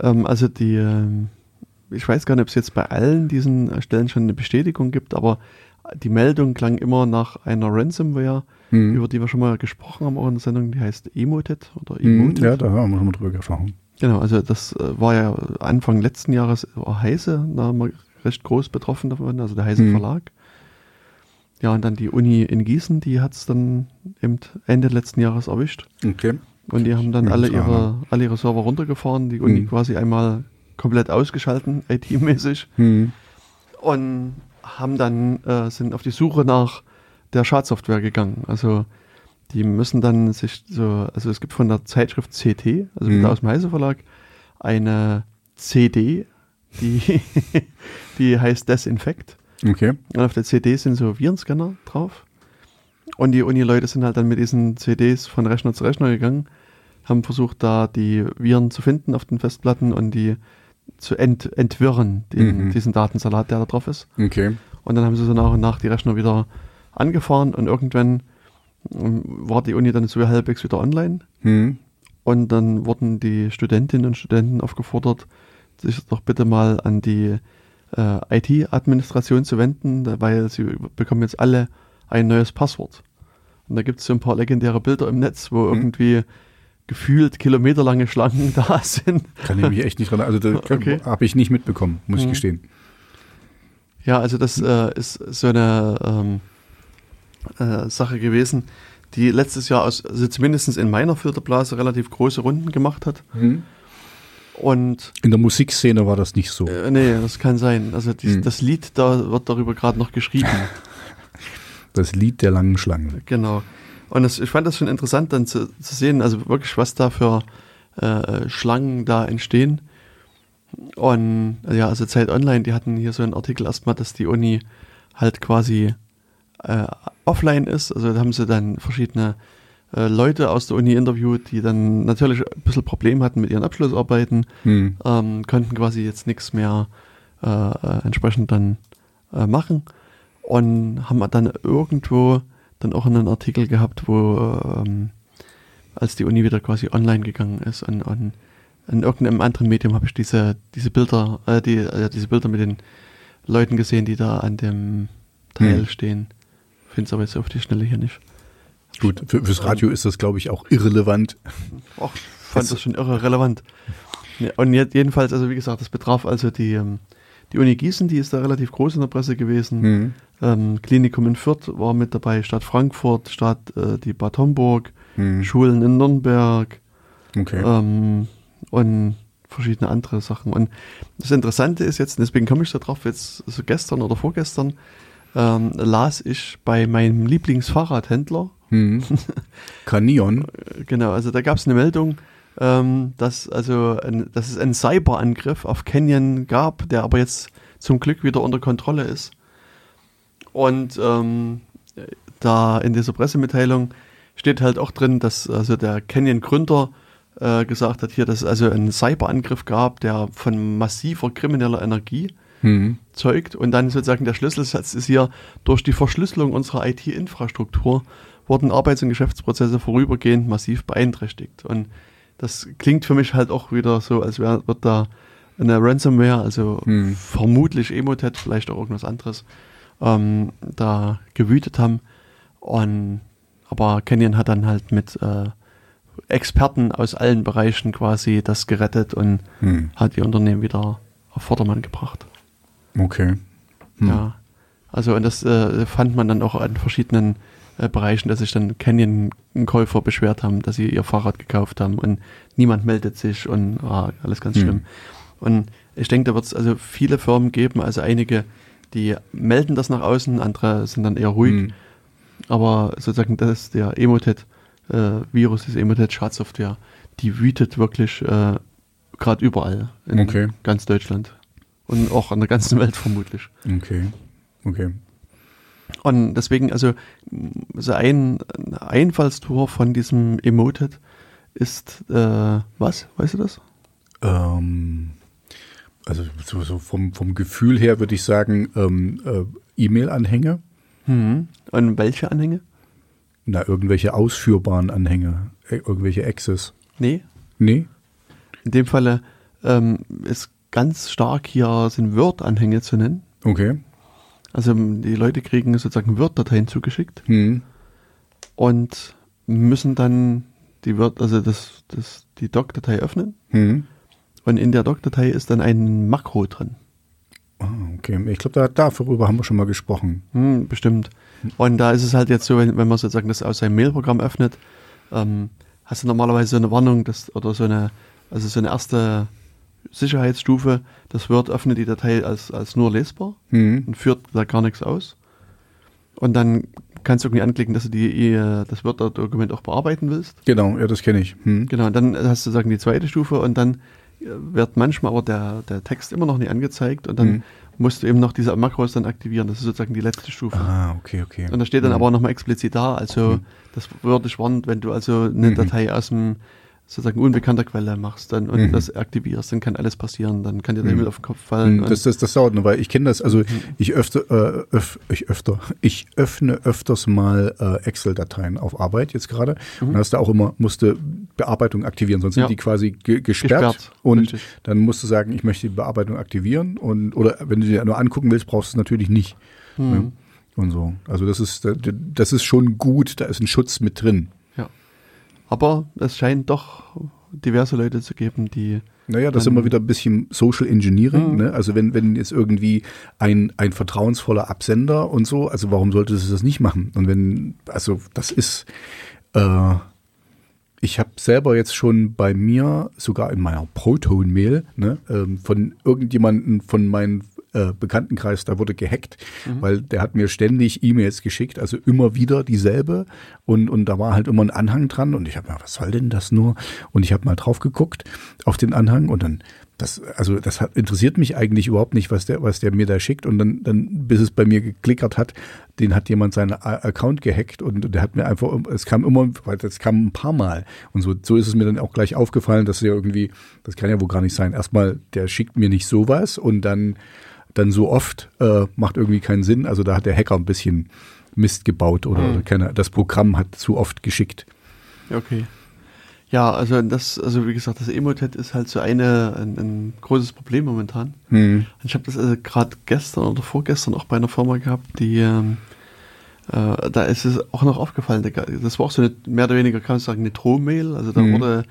ähm, also die, ähm, ich weiß gar nicht, ob es jetzt bei allen diesen äh, Stellen schon eine Bestätigung gibt, aber die Meldung klang immer nach einer Ransomware, Mhm. über die wir schon mal gesprochen haben, auch in der Sendung, die heißt Emotet oder Mhm. Emotet. Ja, da haben wir schon mal drüber gesprochen. Genau, also das äh, war ja Anfang letzten Jahres war Heise, da haben wir recht groß betroffen davon, also der Heise Mhm. Verlag. Ja, und dann die Uni in Gießen, die hat es dann eben Ende letzten Jahres erwischt. Okay. Und die haben dann alle ihre, alle ihre Server runtergefahren, die Uni Mhm. quasi einmal komplett ausgeschalten, IT-mäßig. Mhm. Und haben dann, äh, sind auf die Suche nach der Schadsoftware gegangen. Also die müssen dann sich so, also es gibt von der Zeitschrift CT, also Mhm. aus dem Heise Verlag, eine CD, die, die heißt Desinfect. Okay. Und auf der CD sind so Virenscanner drauf. Und die Uni-Leute sind halt dann mit diesen CDs von Rechner zu Rechner gegangen, haben versucht, da die Viren zu finden auf den Festplatten und die zu ent entwirren, den, Mhm. diesen Datensalat, der da drauf ist. Okay. Und dann haben sie so nach und nach die Rechner wieder angefahren und irgendwann ähm, war die Uni dann so halbwegs wieder online. Mhm. Und dann wurden die Studentinnen und Studenten aufgefordert, sich doch bitte mal an die äh, IT-Administration zu wenden, weil sie bekommen jetzt alle ein neues Passwort. Und da gibt es so ein paar legendäre Bilder im Netz, wo Mhm. irgendwie gefühlt kilometerlange Schlangen da sind. Kann ich mich echt nicht dran. Also Okay. habe ich nicht mitbekommen, muss ich Mhm. gestehen. Ja, also das äh, ist so eine ähm, äh, Sache gewesen, die letztes Jahr aus, also zumindest in meiner Filterblase relativ große Runden gemacht hat. Und In der Musikszene war das nicht so. Äh, nee, das kann sein. Also die, Hm. das Lied, da wird darüber gerade noch geschrieben. Das Lied der langen Schlangen. genau. Und das, ich fand das schon interessant dann zu, zu sehen, also wirklich, was da für äh, Schlangen da entstehen. Und ja, also Zeit Online, die hatten hier so einen Artikel erstmal, dass die Uni halt quasi äh, offline ist. Also da haben sie dann verschiedene äh, Leute aus der Uni interviewt, die dann natürlich ein bisschen Probleme hatten mit ihren Abschlussarbeiten, Hm. ähm, konnten quasi jetzt nichts mehr äh, äh, entsprechend dann äh, machen und haben dann irgendwo dann auch einen Artikel gehabt, wo ähm, als die Uni wieder quasi online gegangen ist und, und in irgendeinem anderen Medium habe ich diese, diese Bilder, äh, die, äh, diese Bilder mit den Leuten gesehen, die da an dem Teil Hm. stehen. Finde es aber jetzt auf die Schnelle hier nicht. Gut, für, fürs Radio ist das, glaube ich, auch irrelevant. Ach, ich fand das schon irre relevant. Ja, und jetzt jedenfalls, also wie gesagt, das betraf also die, ähm, die Uni Gießen, die ist da relativ groß in der Presse gewesen. Hm. Ähm, Klinikum in Fürth war mit dabei, Stadt Frankfurt, Stadt äh, die Bad Homburg, Hm. Schulen in Nürnberg Okay. ähm, und verschiedene andere Sachen. Und das Interessante ist jetzt, und deswegen komme ich da drauf, jetzt so gestern oder vorgestern ähm, las ich bei meinem Lieblingsfahrradhändler, Hm. Kanion. äh, genau, also da gab es eine Meldung, ähm, dass, also ein, dass es einen Cyberangriff auf Canyon gab, der aber jetzt zum Glück wieder unter Kontrolle ist. Und ähm, da in dieser Pressemitteilung steht halt auch drin, dass also der Canyon-Gründer äh, gesagt hat hier, dass es also einen Cyberangriff gab, der von massiver krimineller Energie Hm. zeugt. Und dann sozusagen der Schlüsselsatz ist hier, durch die Verschlüsselung unserer IT-Infrastruktur wurden Arbeits- und Geschäftsprozesse vorübergehend massiv beeinträchtigt. Und das klingt für mich halt auch wieder so, als wär, wird da eine Ransomware, also Hm. vermutlich Emotet, vielleicht auch irgendwas anderes, ähm, da gewütet haben. Und, aber Canyon hat dann halt mit äh, Experten aus allen Bereichen quasi das gerettet und Hm. hat ihr Unternehmen wieder auf Vordermann gebracht. Okay. Hm. Ja. Also und das äh, fand man dann auch an verschiedenen äh, Bereichen, dass sich dann Canyon-Käufer beschwert haben, dass sie ihr Fahrrad gekauft haben und niemand meldet sich und ah, alles ganz Hm. schlimm. Und ich denke, da wird es also viele Firmen geben, also einige, die melden das nach außen, andere sind dann eher ruhig, Hm. aber sozusagen das ist der Emotet-Virus, diese Emotet-Schadsoftware, die wütet wirklich äh, gerade überall in Okay. ganz Deutschland und auch an der ganzen Welt vermutlich. Okay. Okay. Und deswegen, also so ein Einfallstor von diesem Emoted ist, äh, was? Weißt du das? Ähm, also so, so vom, vom Gefühl her würde ich sagen, ähm, äh, E-Mail-Anhänge, Mhm. Und welche Anhänge? na, irgendwelche ausführbaren Anhänge, äh, irgendwelche Access. Nee, Nee? in dem Falle ähm, ist ganz stark hier sind Word-Anhänge zu nennen. Okay. Also die Leute kriegen sozusagen Word-Dateien zugeschickt Hm. und müssen dann die Word, also das, das, die Doc-Datei öffnen Hm. und in der Doc-Datei ist dann ein Makro drin. Ah, okay. Ich glaube, da, darüber haben wir schon mal gesprochen. Hm, bestimmt. Und da ist es halt jetzt so, wenn, wenn man sozusagen das aus seinem Mailprogramm öffnet, ähm, hast du normalerweise so eine Warnung dass, oder so eine, also so eine erste Sicherheitsstufe. Das Word öffnet die Datei als, als nur lesbar Hm. und führt da gar nichts aus. Und dann kannst du irgendwie anklicken, dass du die, äh, das Word-Dokument auch bearbeiten willst. Genau, ja, das kenne ich. Hm. Genau, und dann hast du sozusagen die zweite Stufe und dann äh, wird manchmal aber der, der Text immer noch nicht angezeigt und dann Mhm. musst du eben noch diese Makros dann aktivieren. Das ist sozusagen die letzte Stufe. Ah, okay, okay. Und da steht dann Mhm. aber nochmal explizit da, also Mhm. das würde dich warnen, wenn du also eine Mhm. Datei aus dem sozusagen unbekannter Quelle machst dann, und Mhm. das aktivierst, dann kann alles passieren, dann kann dir der Mhm. Himmel auf den Kopf fallen. Hm, und- Das, das, das dauert nur, weil ich kenne das, also ich öfter, äh, öff, ich öfter, ich öffne öfters mal äh, Excel-Dateien auf Arbeit jetzt gerade Mhm. und hast da auch immer, musste Bearbeitung aktivieren, sonst Ja. sind die quasi ge gesperrt, Gesperrt, und richtig. dann musst du sagen, ich möchte die Bearbeitung aktivieren und oder wenn du dir nur angucken willst, brauchst du es natürlich nicht Hm. ne? und so. Also das ist, das ist schon gut, da ist ein Schutz mit drin. Aber es scheint doch diverse Leute zu geben, die Naja, das ist immer wieder ein bisschen Social Engineering. Mhm. Ne? Also wenn, wenn jetzt irgendwie ein, ein vertrauensvoller Absender und so, also warum sollte es das nicht machen? Und wenn, also das ist, äh, ich habe selber jetzt schon bei mir, sogar in meiner Proton-Mail, ne, ähm, von irgendjemanden von meinen äh, Bekanntenkreis, da wurde gehackt, mhm. weil der hat mir ständig E-Mails geschickt, also immer wieder dieselbe und, und da war halt immer ein Anhang dran und ich habe mir, was soll denn das nur? Und ich habe mal drauf geguckt auf den Anhang und dann das, also das hat, interessiert mich eigentlich überhaupt nicht, was der, was der mir da schickt. Und dann, dann, bis es bei mir geklickert hat, den hat jemand seinen Account gehackt und der hat mir einfach, es kam immer, weil das kam ein paar Mal. Und so, so ist es mir dann auch gleich aufgefallen, dass er irgendwie, das kann ja wohl gar nicht sein. Erstmal, der schickt mir nicht sowas und dann, dann so oft, äh, macht irgendwie keinen Sinn. Also da hat der Hacker ein bisschen Mist gebaut oder, mhm. oder keine, das Programm hat zu oft geschickt. Okay. Ja, also das, also wie gesagt, das Emotet ist halt so eine, ein, ein großes Problem momentan. Mhm. Ich habe das also gerade gestern oder vorgestern auch bei einer Firma gehabt, die ähm, äh, da ist es auch noch aufgefallen. Das war auch so eine, mehr oder weniger, kann man sagen, eine Drohmail. Also da mhm. wurde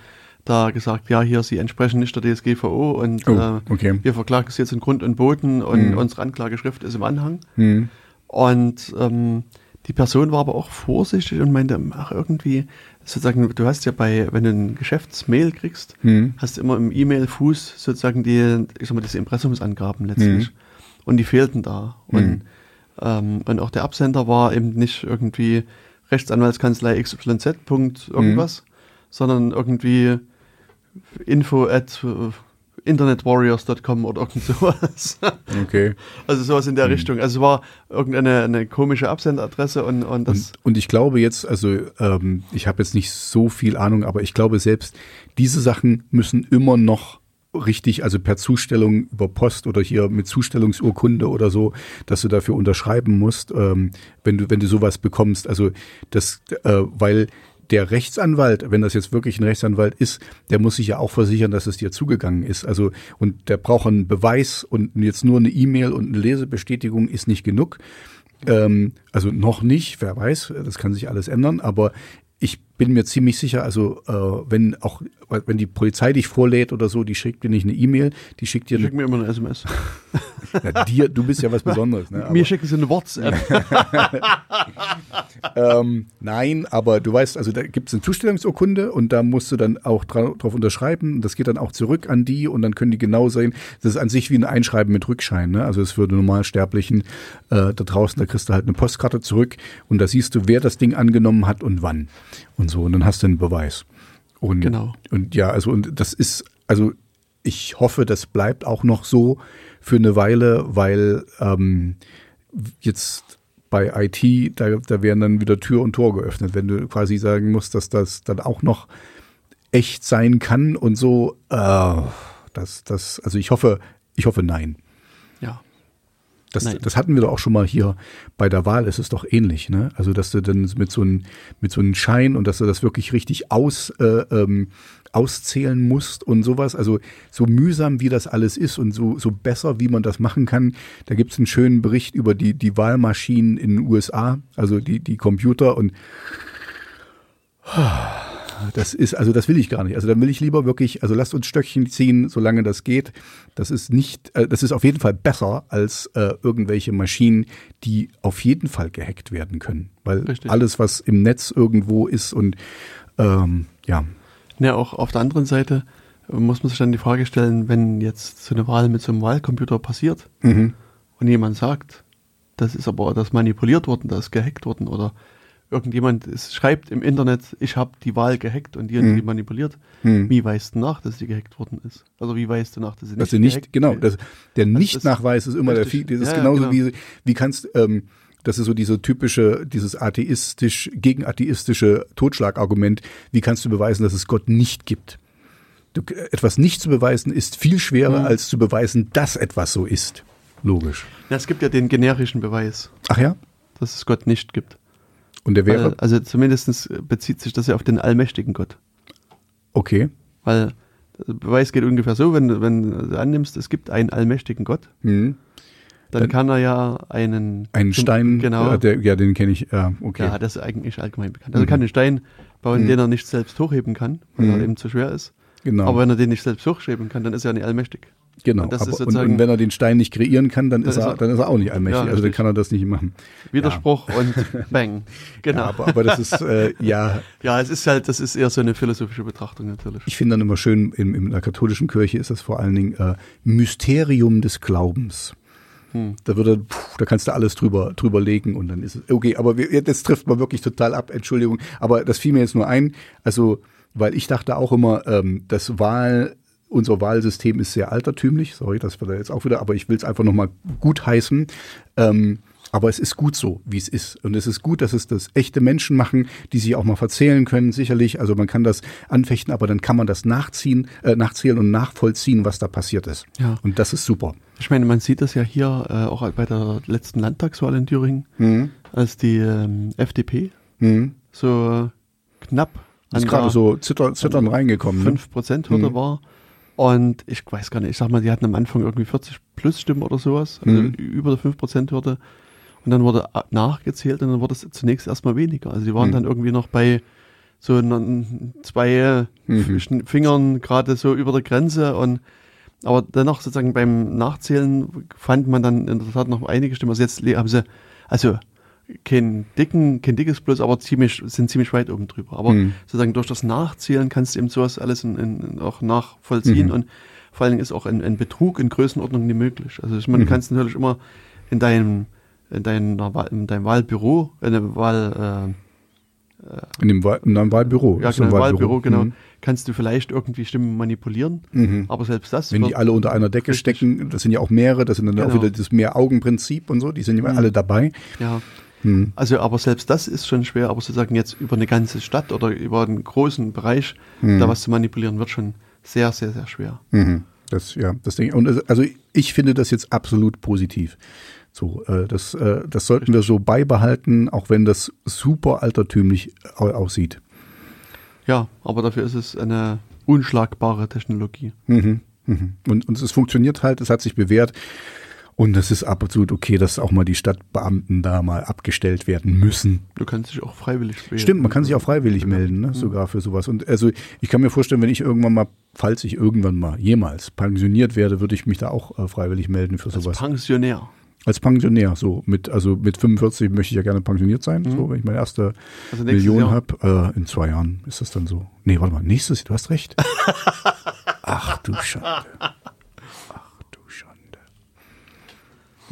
da gesagt, ja, hier, Sie entsprechen nicht der DSGVO und oh, äh, okay. wir verklagen Sie jetzt in Grund und Boden und mhm. unsere Anklageschrift ist im Anhang. Mhm. Und ähm, die Person war aber auch vorsichtig und meinte, ach, irgendwie, sozusagen, du hast ja bei, wenn du ein Geschäftsmail kriegst, hm. hast du immer im E-Mail-Fuß sozusagen die, ich sag mal, diese Impressumsangaben letztlich. Hm. Und die fehlten da. Hm. Und, ähm, und auch der Absender war eben nicht irgendwie Rechtsanwaltskanzlei XYZ. irgendwas, hm. sondern irgendwie info at internetwarriors.com oder irgend sowas. Okay. Also sowas in der mhm. Richtung. Also es war irgendeine eine komische Absenderadresse und, und das. Und, und ich glaube jetzt, also ähm, ich habe jetzt nicht so viel Ahnung, aber ich glaube selbst, diese Sachen müssen immer noch richtig, also per Zustellung über Post oder hier mit Zustellungsurkunde oder so, dass du dafür unterschreiben musst, ähm, wenn du, wenn du sowas bekommst. Also das, äh, weil der Rechtsanwalt, wenn das jetzt wirklich ein Rechtsanwalt ist, der muss sich ja auch versichern, dass es dir zugegangen ist. Also, und der braucht einen Beweis und jetzt nur eine E-Mail und eine Lesebestätigung ist nicht genug. Ähm, also noch nicht, wer weiß, das kann sich alles ändern, aber ich bin mir ziemlich sicher, also äh, wenn auch wenn die Polizei dich vorlädt oder so, die schickt dir nicht eine E-Mail, die schickt dir. Schick mir immer eine SMS. ja, dir, du bist ja was Besonderes. Ne? mir schicken sie eine WhatsApp. ähm, nein, aber du weißt, also da gibt es eine Zustellungsurkunde und da musst du dann auch dra drauf unterschreiben. Das geht dann auch zurück an die und dann können die genau sehen. Das ist an sich wie ein Einschreiben mit Rückschein. Ne? Also es würde Normalsterblichen äh, da draußen, da kriegst du halt eine Postkarte zurück und da siehst du, wer das Ding angenommen hat und wann und so. Und dann hast du einen Beweis. Und, genau. Und ja, also und das ist, also ich hoffe, das bleibt auch noch so für eine Weile, weil ähm, jetzt bei IT, da, da werden dann wieder Tür und Tor geöffnet, wenn du quasi sagen musst, dass das dann auch noch echt sein kann und so. Äh, das, das, also ich hoffe, ich hoffe nein. Das, das hatten wir doch auch schon mal hier bei der Wahl. Es ist doch ähnlich, ne? Also dass du dann mit so einem mit so einem Schein und dass du das wirklich richtig aus äh, ähm, auszählen musst und sowas. Also so mühsam wie das alles ist und so so besser wie man das machen kann. Da gibt es einen schönen Bericht über die die Wahlmaschinen in den USA, also die die Computer und das ist, also das will ich gar nicht. Also dann will ich lieber wirklich, also lasst uns Stöckchen ziehen, solange das geht. Das ist nicht, äh, das ist auf jeden Fall besser als äh, irgendwelche Maschinen, die auf jeden Fall gehackt werden können. Weil Richtig. alles, was im Netz irgendwo ist und ähm, ja. Ja, auch auf der anderen Seite muss man sich dann die Frage stellen, wenn jetzt so eine Wahl mit so einem Wahlcomputer passiert mhm. und jemand sagt, das ist aber das manipuliert worden, das ist gehackt worden oder irgendjemand ist, schreibt im Internet, ich habe die Wahl gehackt und die hm. die manipuliert. Hm. Wie weißt du nach, dass sie gehackt worden ist? Also wie weißt du nach, dass sie nicht, dass sie nicht Genau, das, der Nicht-Nachweis ist immer richtig, der, das ist ja, genauso genau. wie, wie kannst, ähm, das ist so diese typische, dieses atheistisch, gegen atheistische Totschlagargument. Wie kannst du beweisen, dass es Gott nicht gibt? Du, etwas nicht zu beweisen ist viel schwerer, mhm. als zu beweisen, dass etwas so ist. Logisch. Ja, es gibt ja den generischen Beweis. Ach ja? Dass es Gott nicht gibt. Und der wäre? Also zumindest bezieht sich das ja auf den allmächtigen Gott. Okay. Weil der Beweis geht ungefähr so, wenn, wenn du annimmst, es gibt einen allmächtigen Gott, mhm. dann, dann, kann er ja einen... Einen Stein, genau. Ja, der, ja den kenne ich, ja, okay. Ja, das ist eigentlich allgemein bekannt. Also mhm. kann einen Stein bauen, mhm. den er nicht selbst hochheben kann, weil er mhm. eben zu schwer ist. Genau. Aber wenn er den nicht selbst hochheben kann, dann ist er nicht allmächtig. Genau. Und, aber, und, und, wenn er den Stein nicht kreieren kann, dann, ist, er, dann ist er auch nicht allmächtig. Ja, also dann kann er das nicht machen. Widerspruch ja. und Bang. Genau. Ja, aber, aber, das ist äh, ja. Ja, es ist halt, das ist eher so eine philosophische Betrachtung natürlich. Ich finde dann immer schön, in, in der katholischen Kirche ist das vor allen Dingen äh, Mysterium des Glaubens. Hm. Da würde, puh, da kannst du alles drüber, drüber legen und dann ist es, okay, aber wir, das trifft man wirklich total ab, Entschuldigung. Aber das fiel mir jetzt nur ein, also, weil ich dachte auch immer, ähm, das Wahl, unser Wahlsystem ist sehr altertümlich. Sorry, das wird jetzt auch wieder, aber ich will es einfach nochmal gut heißen. Ähm, aber es ist gut so, wie es ist. Und es ist gut, dass es das echte Menschen machen, die sich auch mal verzählen können, sicherlich. Also man kann das anfechten, aber dann kann man das nachziehen, äh, nachzählen und nachvollziehen, was da passiert ist. Ja. Und das ist super. Ich meine, man sieht das ja hier äh, auch bei der letzten Landtagswahl in Thüringen, mhm. als die ähm, FDP mhm. so knapp ist gerade so zittern, zittern reingekommen. 5%-Hürde ne? mhm. war. Und ich weiß gar nicht, ich sag mal, die hatten am Anfang irgendwie 40 plus Stimmen oder sowas, also mhm. über der 5%-Hürde. Und dann wurde nachgezählt und dann wurde es zunächst erstmal weniger. Also die waren mhm. dann irgendwie noch bei so zwei mhm. Fingern gerade so über der Grenze und aber dennoch sozusagen beim Nachzählen fand man dann in der Tat noch einige Stimmen. Also jetzt haben sie, also kein dicken, kein dickes Plus, aber ziemlich, sind ziemlich weit oben drüber. Aber mhm. sozusagen durch das Nachzählen kannst du eben sowas alles in, in, auch nachvollziehen mhm. und vor allen Dingen ist auch ein, ein Betrug in Größenordnung nicht möglich. Also ich meine, du mhm. kannst natürlich immer in deinem in, deiner, in deinem Wahlbüro, in dem Wahl, äh, in, dem Wahl, in deinem Wahlbüro. Ja, genau, Wahlbüro, Wahlbüro genau. Mhm. Kannst du vielleicht irgendwie Stimmen manipulieren, mhm. aber selbst das. Wenn die alle unter einer Decke stecken, das sind ja auch mehrere, das sind dann genau. auch wieder das Mehr-Augen-Prinzip und so, die sind ja mhm. alle dabei. Ja. Mhm. Also, aber selbst das ist schon schwer, aber sozusagen jetzt über eine ganze Stadt oder über einen großen Bereich mhm. da was zu manipulieren, wird schon sehr, sehr, sehr schwer. Mhm. Das, ja, das denke ich. Und also ich finde das jetzt absolut positiv. So, äh, das, äh, das sollten wir so beibehalten, auch wenn das super altertümlich aussieht. Ja, aber dafür ist es eine unschlagbare Technologie. Mhm, mhm. Und, und es funktioniert halt, es hat sich bewährt. Und es ist absolut okay, dass auch mal die Stadtbeamten da mal abgestellt werden müssen. Du kannst dich auch freiwillig melden. Stimmt, man kann sich auch freiwillig melden, ne? sogar für sowas. Und also ich kann mir vorstellen, wenn ich irgendwann mal, falls ich irgendwann mal jemals pensioniert werde, würde ich mich da auch äh, freiwillig melden für Als sowas. Pensionär. Als Pensionär, so mit, also mit 45 möchte ich ja gerne pensioniert sein, mhm. so wenn ich meine erste also Million habe. Äh, in zwei Jahren ist das dann so. Nee, warte mal, nächstes, du hast recht. Ach du Schande. Ach du Schande.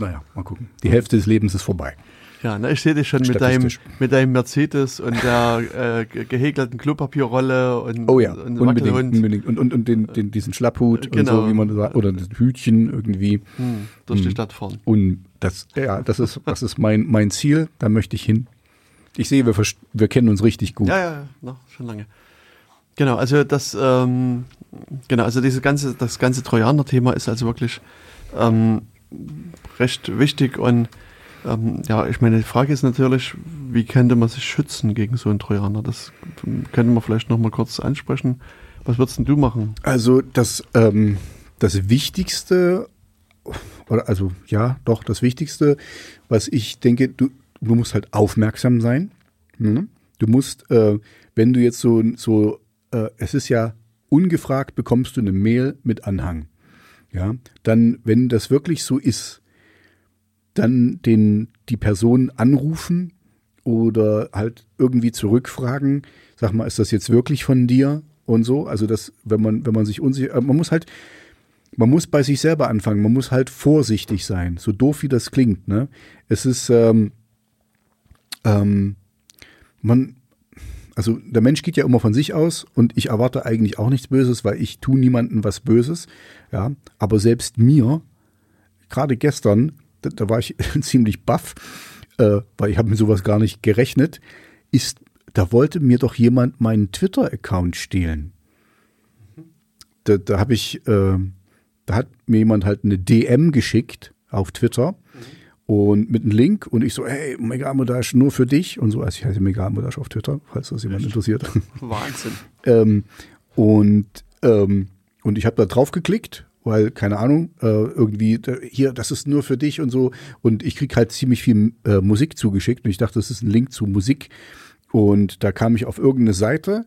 Naja, mal gucken. Die Hälfte des Lebens ist vorbei. Ja, na, ich sehe dich schon mit deinem, mit deinem Mercedes und der äh, gehäkelten Klopapierrolle und, oh ja, und unbedingt, unbedingt. Und, und, und den, den, diesen Schlapphut genau. und so, wie man sagt, oder das Hütchen irgendwie. Hm, durch hm. die Stadt fahren. Und das, ja, das ist, das ist mein, mein Ziel, da möchte ich hin. Ich sehe, wir, wir kennen uns richtig gut. Ja, ja, ja, noch, schon lange. Genau, also das, ähm, genau, also diese ganze, das ganze Trojaner-Thema ist also wirklich ähm, recht wichtig und ähm, ja, ich meine, die Frage ist natürlich, wie könnte man sich schützen gegen so einen Trojaner? Das könnte man vielleicht nochmal kurz ansprechen. Was würdest denn du machen? Also das, ähm, das Wichtigste, oder also ja, doch das Wichtigste, was ich denke, du, du musst halt aufmerksam sein. Mhm. Du musst, äh, wenn du jetzt so, so äh, es ist ja ungefragt, bekommst du eine Mail mit Anhang. Ja, dann, wenn das wirklich so ist, dann den, die Person anrufen oder halt irgendwie zurückfragen, sag mal, ist das jetzt wirklich von dir und so? Also das, wenn man, wenn man sich unsicher, äh, man muss halt, man muss bei sich selber anfangen, man muss halt vorsichtig sein, so doof wie das klingt, ne? Es ist, ähm, ähm, man, also der Mensch geht ja immer von sich aus und ich erwarte eigentlich auch nichts Böses, weil ich tue niemandem was Böses, ja. Aber selbst mir, gerade gestern, da, da war ich ziemlich baff, äh, weil ich habe mit sowas gar nicht gerechnet, ist, da wollte mir doch jemand meinen Twitter-Account stehlen. Da, da habe ich, äh, da hat mir jemand halt eine DM geschickt auf Twitter mhm. Und mit einem Link und ich so, hey, Mega Amodash nur für dich und so. Also ich heiße Mega Amodash auf Twitter, falls das jemand interessiert. Wahnsinn. ähm, und, ähm, und ich habe da drauf geklickt weil, keine Ahnung, äh, irgendwie, hier, das ist nur für dich und so. Und ich krieg halt ziemlich viel äh, Musik zugeschickt und ich dachte, das ist ein Link zu Musik. Und da kam ich auf irgendeine Seite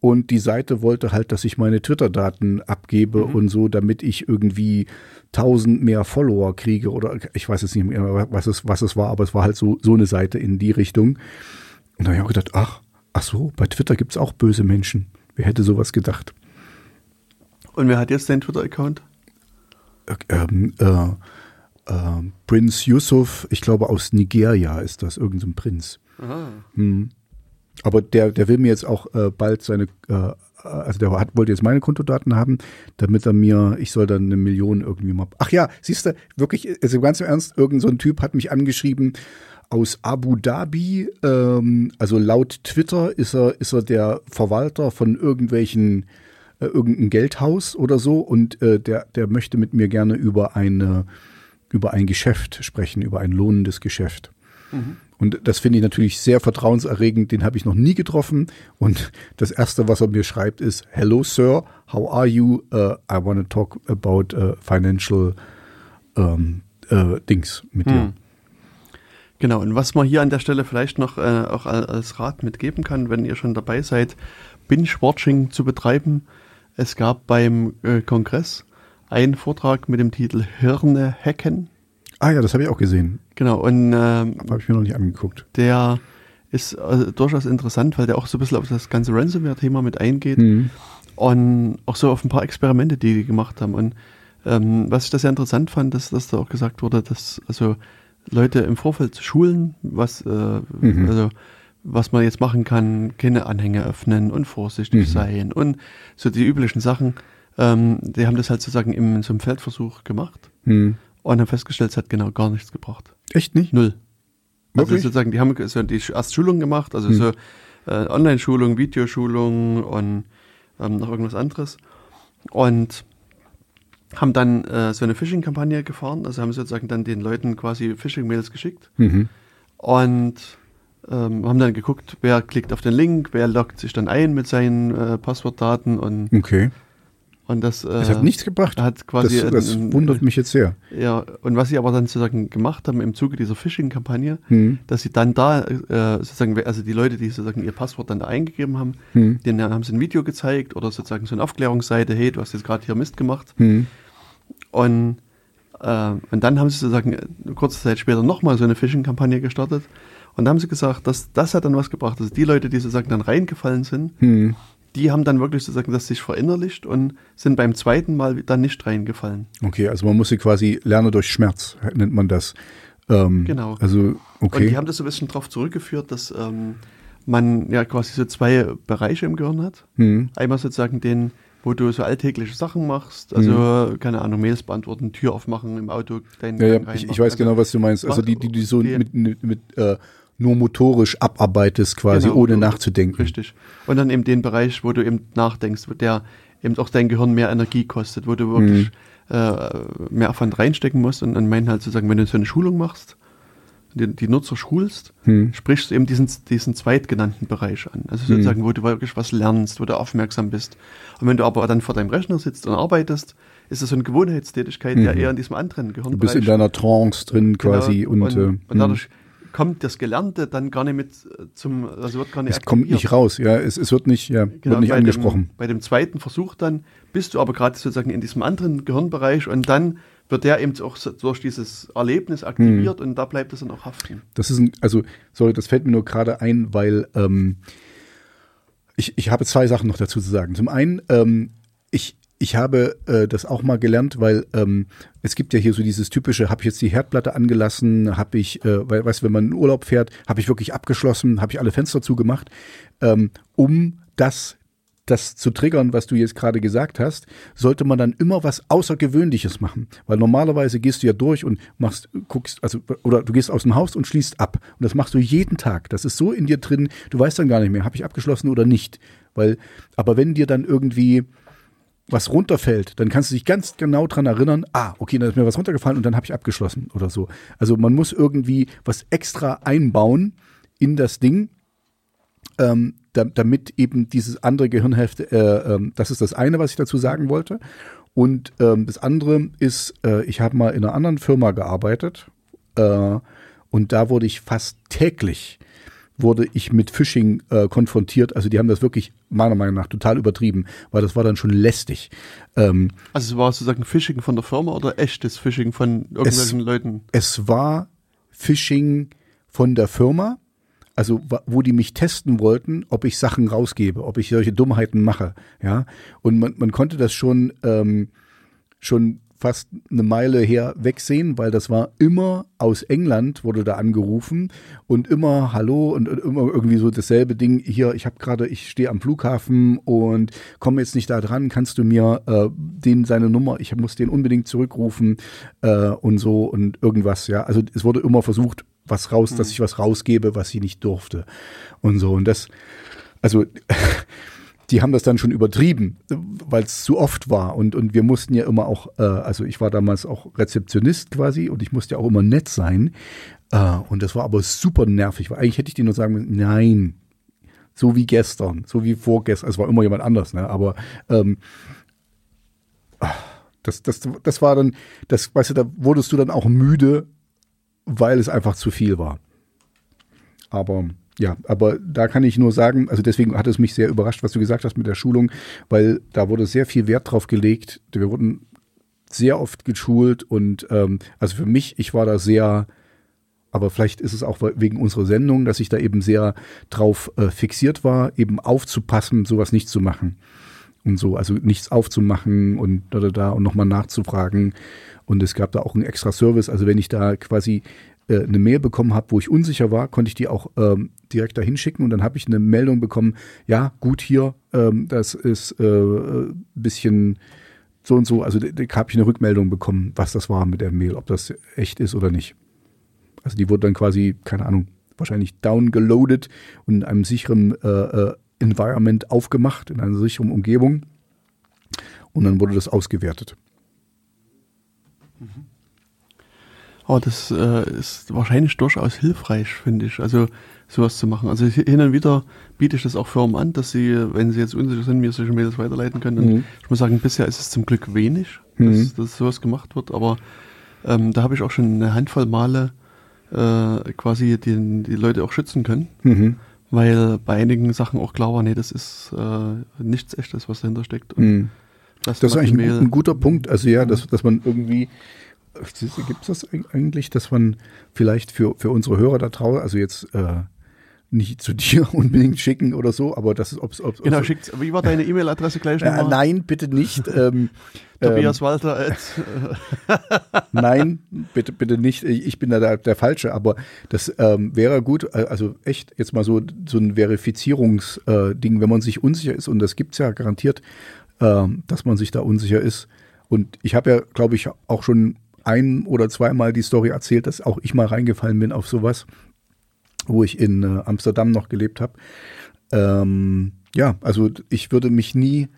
und die Seite wollte halt, dass ich meine Twitter-Daten abgebe mhm. und so, damit ich irgendwie tausend mehr Follower kriege oder ich weiß jetzt nicht mehr, was es, was es war, aber es war halt so, so eine Seite in die Richtung. Und da habe ich auch gedacht, ach, ach so, bei Twitter gibt's auch böse Menschen. Wer hätte sowas gedacht? Und wer hat jetzt deinen Twitter-Account? ähm, äh, äh, Prinz Yusuf, ich glaube aus Nigeria ist das, irgendein so Prinz. Hm. Aber der, der will mir jetzt auch äh, bald seine, äh, also der hat, wollte jetzt meine Kontodaten haben, damit er mir, ich soll dann eine Million irgendwie mal. Ach ja, siehst du, wirklich, also ganz im Ernst, irgendein so Typ hat mich angeschrieben aus Abu Dhabi. Ähm, also laut Twitter ist er, ist er der Verwalter von irgendwelchen äh, irgendein Geldhaus oder so und äh, der, der möchte mit mir gerne über eine über ein Geschäft sprechen, über ein lohnendes Geschäft. Mhm. Und das finde ich natürlich sehr vertrauenserregend. Den habe ich noch nie getroffen. Und das erste, was er mir schreibt, ist: Hello, Sir, how are you? Uh, I want to talk about uh, financial um, uh, Dings mit hm. Genau, und was man hier an der Stelle vielleicht noch äh, auch als Rat mitgeben kann, wenn ihr schon dabei seid, Binge-Watching zu betreiben. Es gab beim äh, Kongress einen Vortrag mit dem Titel Hirne hacken. Ah ja, das habe ich auch gesehen. Genau, und ähm, habe ich mir noch nicht angeguckt. Der ist äh, durchaus interessant, weil der auch so ein bisschen auf das ganze Ransomware-Thema mit eingeht mhm. und auch so auf ein paar Experimente, die die gemacht haben. Und ähm, was ich da sehr interessant fand, ist, dass da auch gesagt wurde, dass also Leute im Vorfeld zu schulen, was, äh, mhm. also, was man jetzt machen kann, keine Anhänge öffnen und vorsichtig mhm. sein und so die üblichen Sachen. Ähm, die haben das halt sozusagen in so einem Feldversuch gemacht mhm. Und haben festgestellt, es hat genau gar nichts gebracht. Echt nicht? Null. Also Wirklich? Also sozusagen, die haben so die erst Schulungen gemacht, also mhm. so äh, Online-Schulung, Videoschulung und ähm, noch irgendwas anderes. Und haben dann äh, so eine Phishing-Kampagne gefahren, also haben sozusagen dann den Leuten quasi Phishing-Mails geschickt mhm. und ähm, haben dann geguckt, wer klickt auf den Link, wer loggt sich dann ein mit seinen äh, Passwortdaten und okay. Und das, äh, das hat nichts gebracht. Hat quasi das, das ein, wundert mich jetzt sehr. Ja, und was sie aber dann sozusagen gemacht haben im Zuge dieser Phishing-Kampagne, hm. dass sie dann da äh, sozusagen, also die Leute, die sozusagen ihr Passwort dann da eingegeben haben, hm. denen haben sie ein Video gezeigt oder sozusagen so eine Aufklärungsseite, hey, du hast jetzt gerade hier Mist gemacht. Hm. Und, äh, und dann haben sie sozusagen äh, kurze Zeit später nochmal so eine Phishing-Kampagne gestartet. Und da haben sie gesagt, dass das hat dann was gebracht. Also die Leute, die sozusagen dann reingefallen sind, hm die haben dann wirklich sozusagen das sich verinnerlicht und sind beim zweiten Mal dann nicht reingefallen. Okay, also man muss sie quasi lernen durch Schmerz, nennt man das. Ähm, genau. Also, okay. Und die haben das so ein bisschen darauf zurückgeführt, dass ähm, man ja quasi so zwei Bereiche im Gehirn hat. Hm. Einmal sozusagen den, wo du so alltägliche Sachen machst, also hm. keine Ahnung, Mails beantworten, Tür aufmachen im Auto, deinen ja, ja, ich, ich, weiß also, genau, was du meinst. Also die, die, die so die, mit, mit, mit äh, nur motorisch abarbeitest, quasi genau, ohne nachzudenken. Richtig. Und dann eben den Bereich, wo du eben nachdenkst, wo der eben auch dein Gehirn mehr Energie kostet, wo du wirklich mhm. äh, mehr Aufwand reinstecken musst. Und dann meinen halt sozusagen, wenn du so eine Schulung machst, die, die Nutzer schulst, hm. sprichst du eben diesen, diesen zweitgenannten Bereich an. Also hm. sozusagen, hm. wo du wirklich was lernst, wo du aufmerksam bist. Und wenn du aber dann vor deinem Rechner sitzt und arbeitest, ist das so eine Gewohnheitstätigkeit, mhm. der eher in diesem anderen Gehirnbereich. Du bist in deiner Trance drin genau. quasi. Genau. Und, und, äh, und dadurch kommt das Gelernte dann gar nicht mit äh, zum, also wird gar nicht Es aktiviert. kommt nicht raus, ja, es, es wird nicht, ja, genau, wird nicht bei angesprochen. Dem, bei dem zweiten Versuch dann bist du aber gerade sozusagen in diesem anderen Gehirnbereich und dann wird der eben auch durch dieses Erlebnis aktiviert hm. und da bleibt es dann auch haften. Das ist ein, also, sorry, das fällt mir nur gerade ein, weil ähm, ich, ich habe zwei Sachen noch dazu zu sagen. Zum einen, ähm, ich, ich habe äh, das auch mal gelernt, weil ähm, es gibt ja hier so dieses typische, habe ich jetzt die Herdplatte angelassen, habe ich, äh, weil, weißt du, wenn man in Urlaub fährt, habe ich wirklich abgeschlossen, habe ich alle Fenster zugemacht, ähm, um das das zu triggern, was du jetzt gerade gesagt hast, sollte man dann immer was Außergewöhnliches machen. Weil normalerweise gehst du ja durch und machst, guckst, also, oder du gehst aus dem Haus und schließt ab. Und das machst du jeden Tag. Das ist so in dir drin, du weißt dann gar nicht mehr, habe ich abgeschlossen oder nicht. Weil, aber wenn dir dann irgendwie, was runterfällt, dann kannst du dich ganz genau dran erinnern, ah, okay, dann ist mir was runtergefallen und dann habe ich abgeschlossen oder so. Also man muss irgendwie was extra einbauen in das Ding, ähm, da, damit eben dieses andere Gehirnhälfte, äh, äh, das ist das eine, was ich dazu sagen wollte. Und ähm, das andere ist, äh, ich habe mal in einer anderen Firma gearbeitet äh, und da wurde ich fast täglich wurde ich mit Phishing äh, konfrontiert. Also die haben das wirklich meiner Meinung nach total übertrieben, weil das war dann schon lästig. Ähm, also es war sozusagen Phishing von der Firma oder echtes Phishing von irgendwelchen es, Leuten? Es war Phishing von der Firma, also wo die mich testen wollten, ob ich Sachen rausgebe, ob ich solche Dummheiten mache. Ja, und man, man konnte das schon ähm, schon fast eine Meile her wegsehen, weil das war immer aus England, wurde da angerufen und immer Hallo und, und immer irgendwie so dasselbe Ding. Hier, ich habe gerade, ich stehe am Flughafen und komme jetzt nicht da dran, kannst du mir äh, den seine Nummer, ich muss den unbedingt zurückrufen äh, und so und irgendwas, ja. Also es wurde immer versucht, was raus, mhm. dass ich was rausgebe, was sie nicht durfte und so. Und das, also die haben das dann schon übertrieben, weil es zu oft war. Und, und wir mussten ja immer auch, äh, also ich war damals auch Rezeptionist quasi und ich musste ja auch immer nett sein. Äh, und das war aber super nervig, weil eigentlich hätte ich dir nur sagen müssen, nein, so wie gestern, so wie vorgestern, es war immer jemand anders, ne? Aber ähm, das, das, das war dann, das, weißt du, da wurdest du dann auch müde, weil es einfach zu viel war. Aber ja, aber da kann ich nur sagen, also deswegen hat es mich sehr überrascht, was du gesagt hast mit der Schulung, weil da wurde sehr viel Wert drauf gelegt. Wir wurden sehr oft geschult und ähm, also für mich, ich war da sehr, aber vielleicht ist es auch wegen unserer Sendung, dass ich da eben sehr drauf äh, fixiert war, eben aufzupassen, sowas nicht zu machen und so, also nichts aufzumachen und da da da und nochmal nachzufragen. Und es gab da auch einen extra Service. Also wenn ich da quasi äh, eine Mail bekommen habe, wo ich unsicher war, konnte ich die auch ähm, direkt dahin schicken und dann habe ich eine Meldung bekommen, ja, gut hier, ähm, das ist äh, ein bisschen so und so, also da, da habe ich eine Rückmeldung bekommen, was das war mit der Mail, ob das echt ist oder nicht. Also die wurde dann quasi, keine Ahnung, wahrscheinlich downgeloadet und in einem sicheren äh, äh, Environment aufgemacht, in einer sicheren Umgebung und dann wurde das ausgewertet. Mhm. Aber das äh, ist wahrscheinlich durchaus hilfreich, finde ich, also sowas zu machen. Also hin und wieder biete ich das auch Firmen an, dass sie, wenn sie jetzt unsicher sind, mir solche Mails weiterleiten können. Und mhm. ich muss sagen, bisher ist es zum Glück wenig, dass, mhm. dass sowas gemacht wird, aber ähm, da habe ich auch schon eine Handvoll Male äh, quasi die, die Leute auch schützen können. Mhm. Weil bei einigen Sachen auch klar war, nee, das ist äh, nichts echtes, was dahinter steckt. Mhm. Das, das ist eigentlich ein, ein, guter Punkt. Also ja, dass, dass man irgendwie Gibt es das eigentlich, dass man vielleicht für, für unsere Hörer da draußen, also jetzt äh, nicht zu dir unbedingt schicken oder so, aber das ist, ob es. Genau, schickt, wie war deine E-Mail-Adresse gleich nochmal? Äh, nein, bitte nicht. ähm, Tobias ähm, Walter. nein, bitte, bitte nicht. Ich bin da der, der Falsche, aber das ähm, wäre gut, äh, also echt jetzt mal so, so ein Verifizierungsding, äh, wenn man sich unsicher ist, und das gibt es ja garantiert, äh, dass man sich da unsicher ist. Und ich habe ja, glaube ich, auch schon ein oder zweimal die Story erzählt, dass auch ich mal reingefallen bin auf sowas, wo ich in äh, Amsterdam noch gelebt habe. Ähm, ja, also ich würde mich nie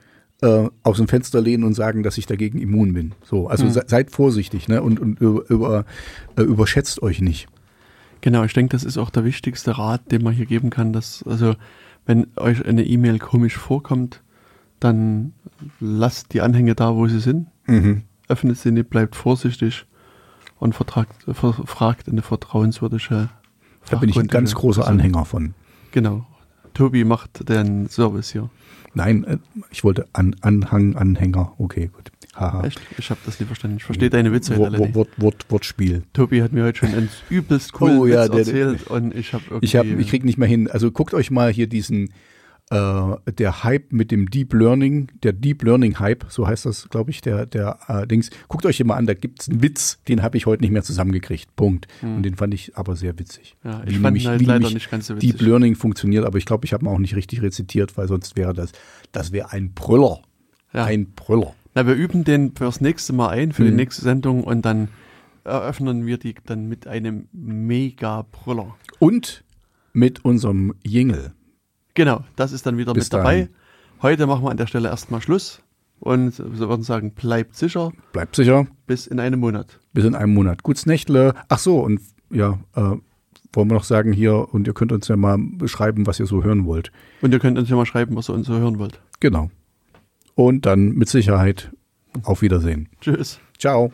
äh, aus dem Fenster lehnen und sagen, dass ich dagegen immun bin. So, also hm. se seid vorsichtig ne? und, und über, äh, überschätzt euch nicht. Genau, ich denke, das ist auch der wichtigste Rat, den man hier geben kann, dass, also wenn euch eine E-Mail komisch vorkommt, dann lasst die Anhänge da, wo sie sind. Mhm öffnet sie nicht, bleibt vorsichtig und vertragt, ver, fragt eine vertrauenswürdige Da bin ich ein ganz großer Person. Anhänger von. Genau. Tobi macht den Service hier. Nein, äh, ich wollte an, Anhang, Anhänger. Okay, gut. Haha. Echt? Ich habe das nicht verstanden. Ich verstehe deine Witze Wort, Wort, Wort, Wort, Wortspiel. Tobi hat mir heute schon einen übelst coolen oh, ja, Witz erzählt der, und ich habe irgendwie... Ich, hab, ich krieg nicht mehr hin. Also guckt euch mal hier diesen äh, der Hype mit dem Deep Learning, der Deep Learning Hype, so heißt das, glaube ich, der, der äh, Dings. Guckt euch mal an, da gibt es einen Witz, den habe ich heute nicht mehr zusammengekriegt. Punkt. Hm. Und den fand ich aber sehr witzig. Ja, ich wie fand nämlich, halt leider nicht ganz so witzig. Deep Learning funktioniert, aber ich glaube, ich habe ihn auch nicht richtig rezitiert, weil sonst wäre das, das wäre ein Brüller. Ja. Ein Brüller. Na, wir üben den fürs nächste Mal ein, für hm. die nächste Sendung und dann eröffnen wir die dann mit einem Mega-Brüller. Und mit unserem Jingle. Genau, das ist dann wieder Bis mit dabei. Dahin. Heute machen wir an der Stelle erstmal Schluss und wir würden sagen, bleibt sicher. Bleibt sicher. Bis in einem Monat. Bis in einem Monat. Gutes Nächtle. Ach so, und ja, äh, wollen wir noch sagen hier, und ihr könnt uns ja mal beschreiben, was ihr so hören wollt. Und ihr könnt uns ja mal schreiben, was ihr uns so hören wollt. Genau. Und dann mit Sicherheit auf Wiedersehen. Tschüss. Ciao.